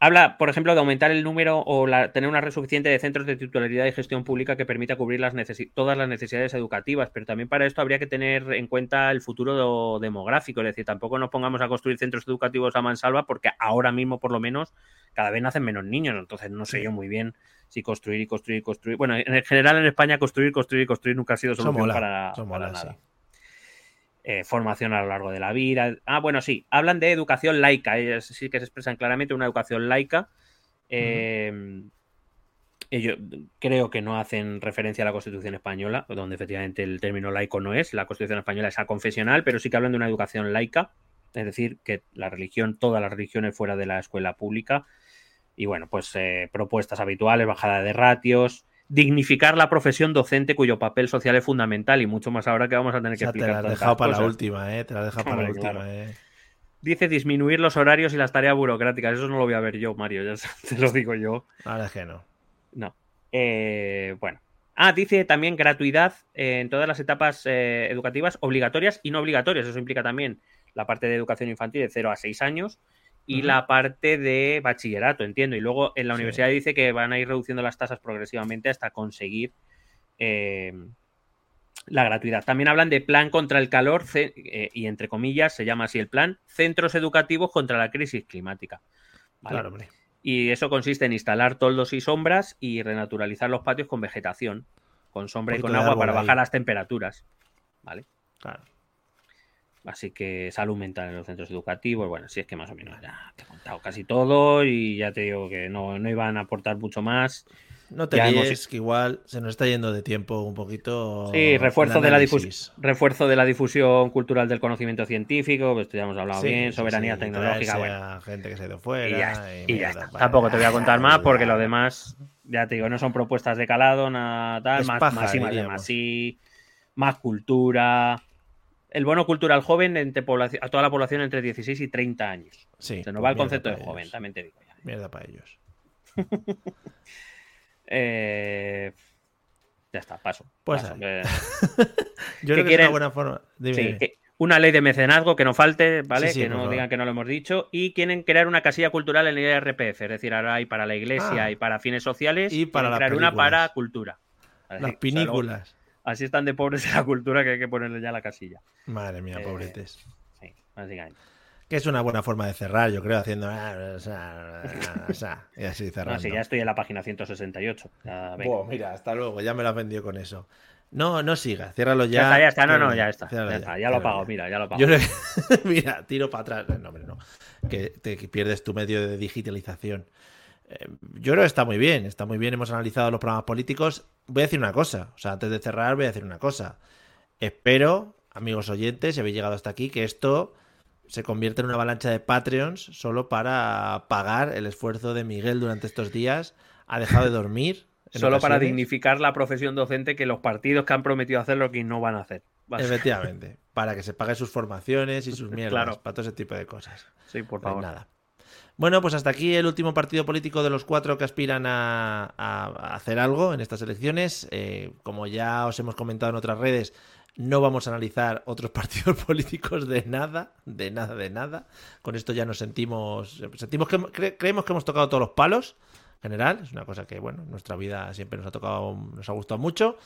Habla, por ejemplo, de aumentar el número o tener una red suficiente de centros de titularidad y gestión pública que permita cubrir las todas las necesidades educativas, pero también para esto habría que tener en cuenta el futuro demográfico, es decir, tampoco nos pongamos a construir centros educativos a mansalva porque ahora mismo, por lo menos, cada vez nacen menos niños, entonces no sé yo muy bien si construir y construir y construir. Bueno, en general en España construir, construir y construir nunca ha sido solución para, nada. Eh, formación a lo largo de la vida. Ah, bueno, sí, hablan de educación laica, ellos sí que se expresan claramente una educación laica. Ellos creo que no hacen referencia a la Constitución española, donde efectivamente el término laico no es. La Constitución española es confesional, pero sí que hablan de una educación laica, es decir, que la religión, todas las religiones fuera de la escuela pública. Y bueno, pues eh, propuestas habituales, bajada de ratios, dignificar la profesión docente cuyo papel social es fundamental y mucho más ahora que vamos a tener que explicar. Te la has dejado para la última, ¿eh? Te la has dejado para la última, ¿eh? Dice disminuir los horarios y las tareas burocráticas. Eso no lo voy a ver yo, Mario, ya te lo digo yo. Ahora es que no. No. Eh, bueno. Ah, dice también gratuidad en todas las etapas eh, educativas obligatorias y no obligatorias. Eso implica también la parte de educación infantil de 0 a 6 años y la parte de bachillerato, entiendo. Y luego en la universidad dice que van a ir reduciendo las tasas progresivamente hasta conseguir eh, la gratuidad. También hablan de plan contra el calor eh, y entre comillas se llama así el plan, centros educativos contra la crisis climática. Claro, hombre. Y eso consiste en instalar toldos y sombras y renaturalizar los patios con vegetación, con sombra y con agua para bajar las temperaturas. ¿Vale? Claro. Así que salud mental en los centros educativos. Bueno, sí es que más o menos ya te he contado casi todo y ya te digo que no, no iban a aportar mucho más. No te líes, que igual se nos está yendo de tiempo un poquito. Sí, refuerzo de, la refuerzo de la difusión cultural del conocimiento científico, pues esto ya hemos hablado bien, soberanía tecnológica. Bueno. gente que se ha ido fuera. Y ya, está. Tampoco te voy a contar más porque lo demás, ya te digo, no son propuestas de calado, nada tal, más, más, y más, más cultura. El bono cultural joven entre población, a toda la población entre 16 y 30 años. Sí, se nos va el concepto de joven, también te digo. Ya. Mierda para ellos. Eh, ya está, paso. Pues Yo creo que es una buena forma. una ley de mecenazgo que no falte, ¿vale? que no digan que no lo hemos dicho. Y quieren crear una casilla cultural en el IRPF. Es decir, ahora hay para la iglesia ah. y para fines sociales. Y para crear una para cultura. Las pinículas. Así están de pobres en la cultura que hay que ponerle ya la casilla. Madre mía, pobretes. Sí, básicamente. Que es una buena forma de cerrar, yo creo, haciendo. y así cerrando. No, sí, ya estoy en la página 168. mira, hasta luego, ya me lo has vendido con eso. No, no siga, ciérralo ya. Ya está, ya está, no, no, ya está. Ya, está, ya lo pago, mira, ya lo pago. mira, tiro para atrás. No, hombre, no. Que, te, pierdes tu medio de digitalización. Eh, yo creo que está muy bien, está muy bien. Hemos analizado los programas políticos. Voy a decir una cosa, o sea, antes de cerrar, voy a decir una cosa. Espero, amigos oyentes, si habéis llegado hasta aquí, que esto se convierte en una avalancha de Patreons solo para pagar el esfuerzo de Miguel durante estos días. Ha dejado de dormir. Solo para dignificar la profesión docente que los partidos que han prometido hacer lo que no van a hacer. Efectivamente. para que se pague sus formaciones y sus mierdas. Para todo ese tipo de cosas. Sí, por pues favor. nada. Bueno, pues hasta aquí el último partido político de los cuatro que aspiran a, hacer algo en estas elecciones. Eh, como ya os hemos comentado en otras redes, no vamos a analizar otros partidos políticos de nada, de nada, de nada. Con esto ya nos sentimos, sentimos que creemos que hemos tocado todos los palos. En general, es una cosa que, bueno, nuestra vida siempre nos ha tocado, nos ha gustado mucho.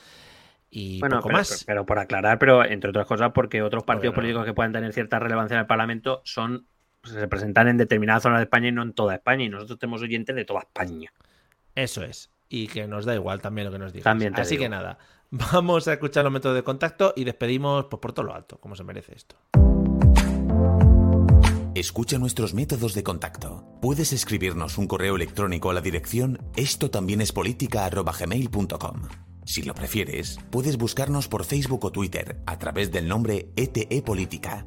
Y bueno, poco pero, más. Pero, por aclarar, pero entre otras cosas, porque otros partidos políticos que puedan tener cierta relevancia en el Parlamento son se presentan en determinadas zonas de España y no en toda España. Y nosotros tenemos oyentes de toda España. Eso es. Y que nos da igual también lo que nos digan. También Así que nada. Vamos a escuchar los métodos de contacto y despedimos pues, por todo lo alto, como se merece esto. Escucha nuestros métodos de contacto. Puedes escribirnos un correo electrónico a la dirección esto también es Si lo prefieres, puedes buscarnos por Facebook o Twitter a través del nombre ETE Política.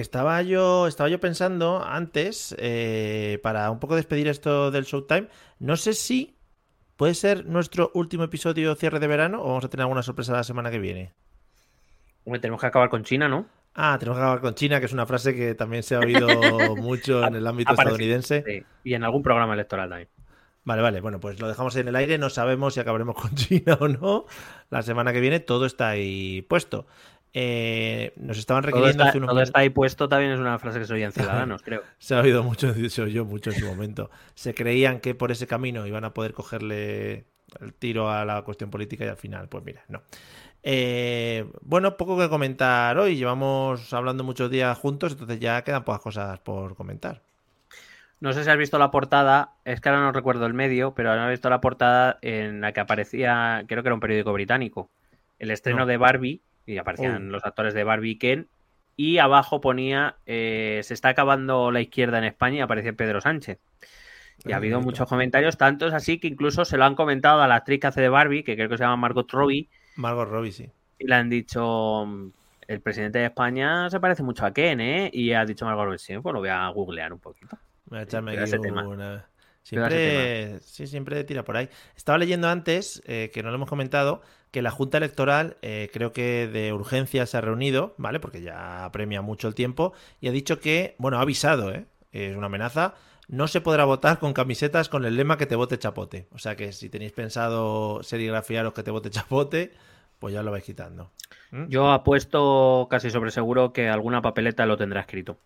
Que estaba yo, estaba yo pensando antes, eh, para un poco despedir esto del Showtime, no sé si ¿Puede ser nuestro último episodio cierre de verano o vamos a tener alguna sorpresa la semana que viene? tenemos que acabar con China, ¿no? Ah, tenemos que acabar con China, que es una frase que también se ha oído mucho en el ámbito estadounidense. Sí. Y en algún programa electoral también. Vale, vale, bueno, pues lo dejamos en el aire, no sabemos si acabaremos con China o no. La semana que viene todo está ahí puesto. Eh, nos estaban requiriendo todo está, está ahí puesto también es una frase que se oía en Ciudadanos, creo. Se ha oído mucho, se oyó mucho en su momento. Se creían que por ese camino iban a poder cogerle el tiro a la cuestión política y al final, pues mira, no. Eh, bueno, poco que comentar hoy. Llevamos hablando muchos días juntos, entonces ya quedan pocas cosas por comentar. No sé si has visto la portada, es que ahora no recuerdo el medio, pero has visto la portada en la que aparecía, creo que era un periódico británico, el estreno de Barbie y aparecían los actores de Barbie y Ken. Y abajo ponía, eh, se está acabando la izquierda en España y aparece Pedro Sánchez. Y ha habido muchos comentarios, tantos así que incluso se lo han comentado a la actriz que hace de Barbie, que creo que se llama Margot Robbie. Margot Robbie, sí. Y le han dicho, el presidente de España se parece mucho a Ken, ¿eh? Y ha dicho Margot Robbie, sí, pues lo voy a googlear un poquito. Voy a echarme aquí Siempre, sí, siempre tira por ahí. Estaba leyendo antes, eh, que no lo hemos comentado, que la Junta Electoral eh, creo que de urgencia se ha reunido, ¿vale? Porque ya premia mucho el tiempo y ha dicho que, bueno, ha avisado, ¿eh? Es una amenaza, no se podrá votar con camisetas con el lema que te vote chapote. O sea que si tenéis pensado serigrafiaros que te vote chapote, pues ya lo vais quitando. ¿Mm? Yo apuesto casi sobre seguro que alguna papeleta lo tendrá escrito.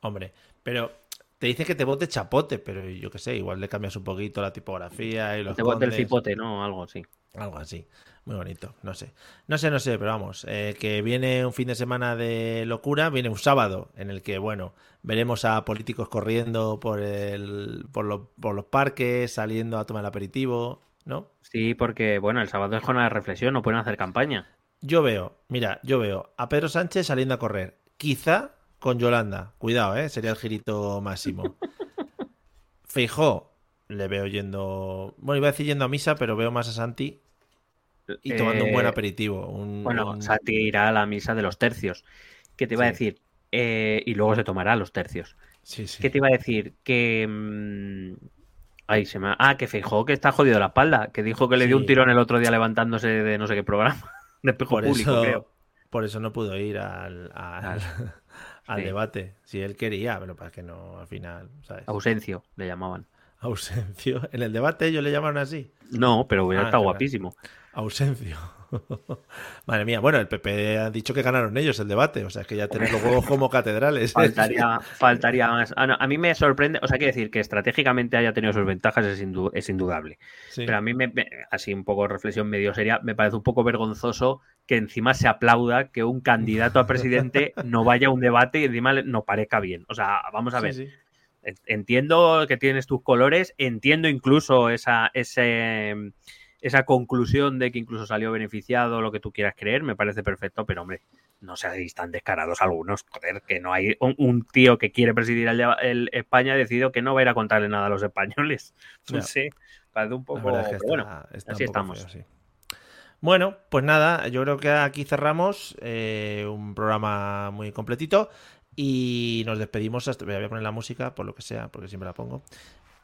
Hombre, pero te dice que te vote chapote, pero yo qué sé, igual le cambias un poquito la tipografía y los. Te vote el cipote, ¿no? Algo así. Algo así. Muy bonito, no sé. No sé, no sé, pero vamos, eh, que viene un fin de semana de locura, viene un sábado en el que, bueno, veremos a políticos corriendo por, el, por, por los parques, saliendo a tomar el aperitivo, ¿no? Sí, porque, bueno, el sábado es jornada de reflexión, no pueden hacer campaña. Yo veo, mira, yo veo a Pedro Sánchez saliendo a correr. Quizá con Yolanda. Cuidado, ¿eh? Sería el girito máximo. Feijó, le veo yendo. Bueno, iba a decir yendo a misa, pero veo más a Santi y tomando un buen eh, aperitivo. bueno, Santi irá a la misa de los tercios. ¿Qué te iba a decir? Eh, y luego se tomará los tercios. Sí, sí. ¿Qué te iba a decir? Que. Mm, ay, se me... Ah, que Feijó que está jodido la espalda. Que dijo que le dio un tirón el otro día levantándose de no sé qué programa. De espejo por público, eso, creo. Por eso no pudo ir al, al debate. Si él quería, pero para que no, al final, ¿sabes? Ausencio, le llamaban. Ausencio. ¿En el debate ellos le llamaron así? No, pero hubiera ah, estado guapísimo. Ausencio. Madre mía, bueno, el PP ha dicho que ganaron ellos el debate, o sea, que ya tienen los huevos como catedrales. Faltaría, faltaría más. Ah, a mí me sorprende, o sea, quiero decir que estratégicamente haya tenido sus ventajas es, es indudable. Pero a mí, me, así un poco reflexión medio seria, me parece un poco vergonzoso que encima se aplauda que un candidato a presidente no vaya a un debate y encima no parezca bien. O sea, vamos a ver. Entiendo que tienes tus colores, entiendo incluso esa, ese esa conclusión de que incluso salió beneficiado, lo que tú quieras creer, me parece perfecto, pero hombre, no seáis tan descarados algunos, joder, que no hay un, tío que quiere presidir el, España ha decidido que no va a ir a contarle nada a los españoles. No sé, parece un poco... bueno, así estamos. Bueno, pues nada, yo creo que aquí cerramos eh, un programa muy completito y nos despedimos hasta... Voy a poner la música, por lo que sea, porque siempre la pongo.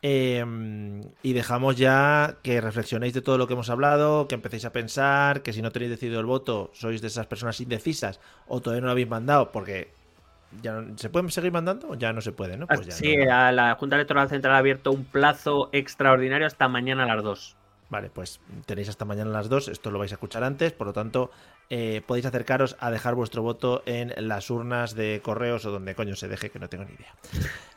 Em, y dejamos ya que reflexionéis de todo lo que hemos hablado, que empecéis a pensar, que si no tenéis decidido el voto, sois de esas personas indecisas o todavía no lo habéis mandado, porque ya ¿Se pueden seguir mandando o ya no se puede, no? Pues sí, la Junta Electoral Central ha abierto un plazo extraordinario hasta mañana a las 2. Vale, pues tenéis hasta mañana a las 2, esto lo vais a escuchar antes, por lo tanto eh, podéis acercaros a dejar vuestro voto en las urnas de correos o donde coño se deje, que no tengo ni idea.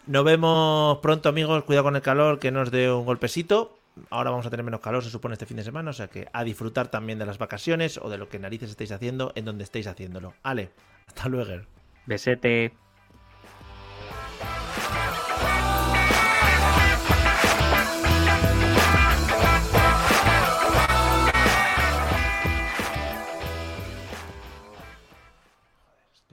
Nos vemos pronto amigos, cuidado con el calor, que nos dé un golpecito. Ahora vamos a tener menos calor, se supone, este fin de semana, o sea que a disfrutar también de las vacaciones o de lo que narices estáis haciendo en donde estéis haciéndolo. Ale, hasta luego. Besete.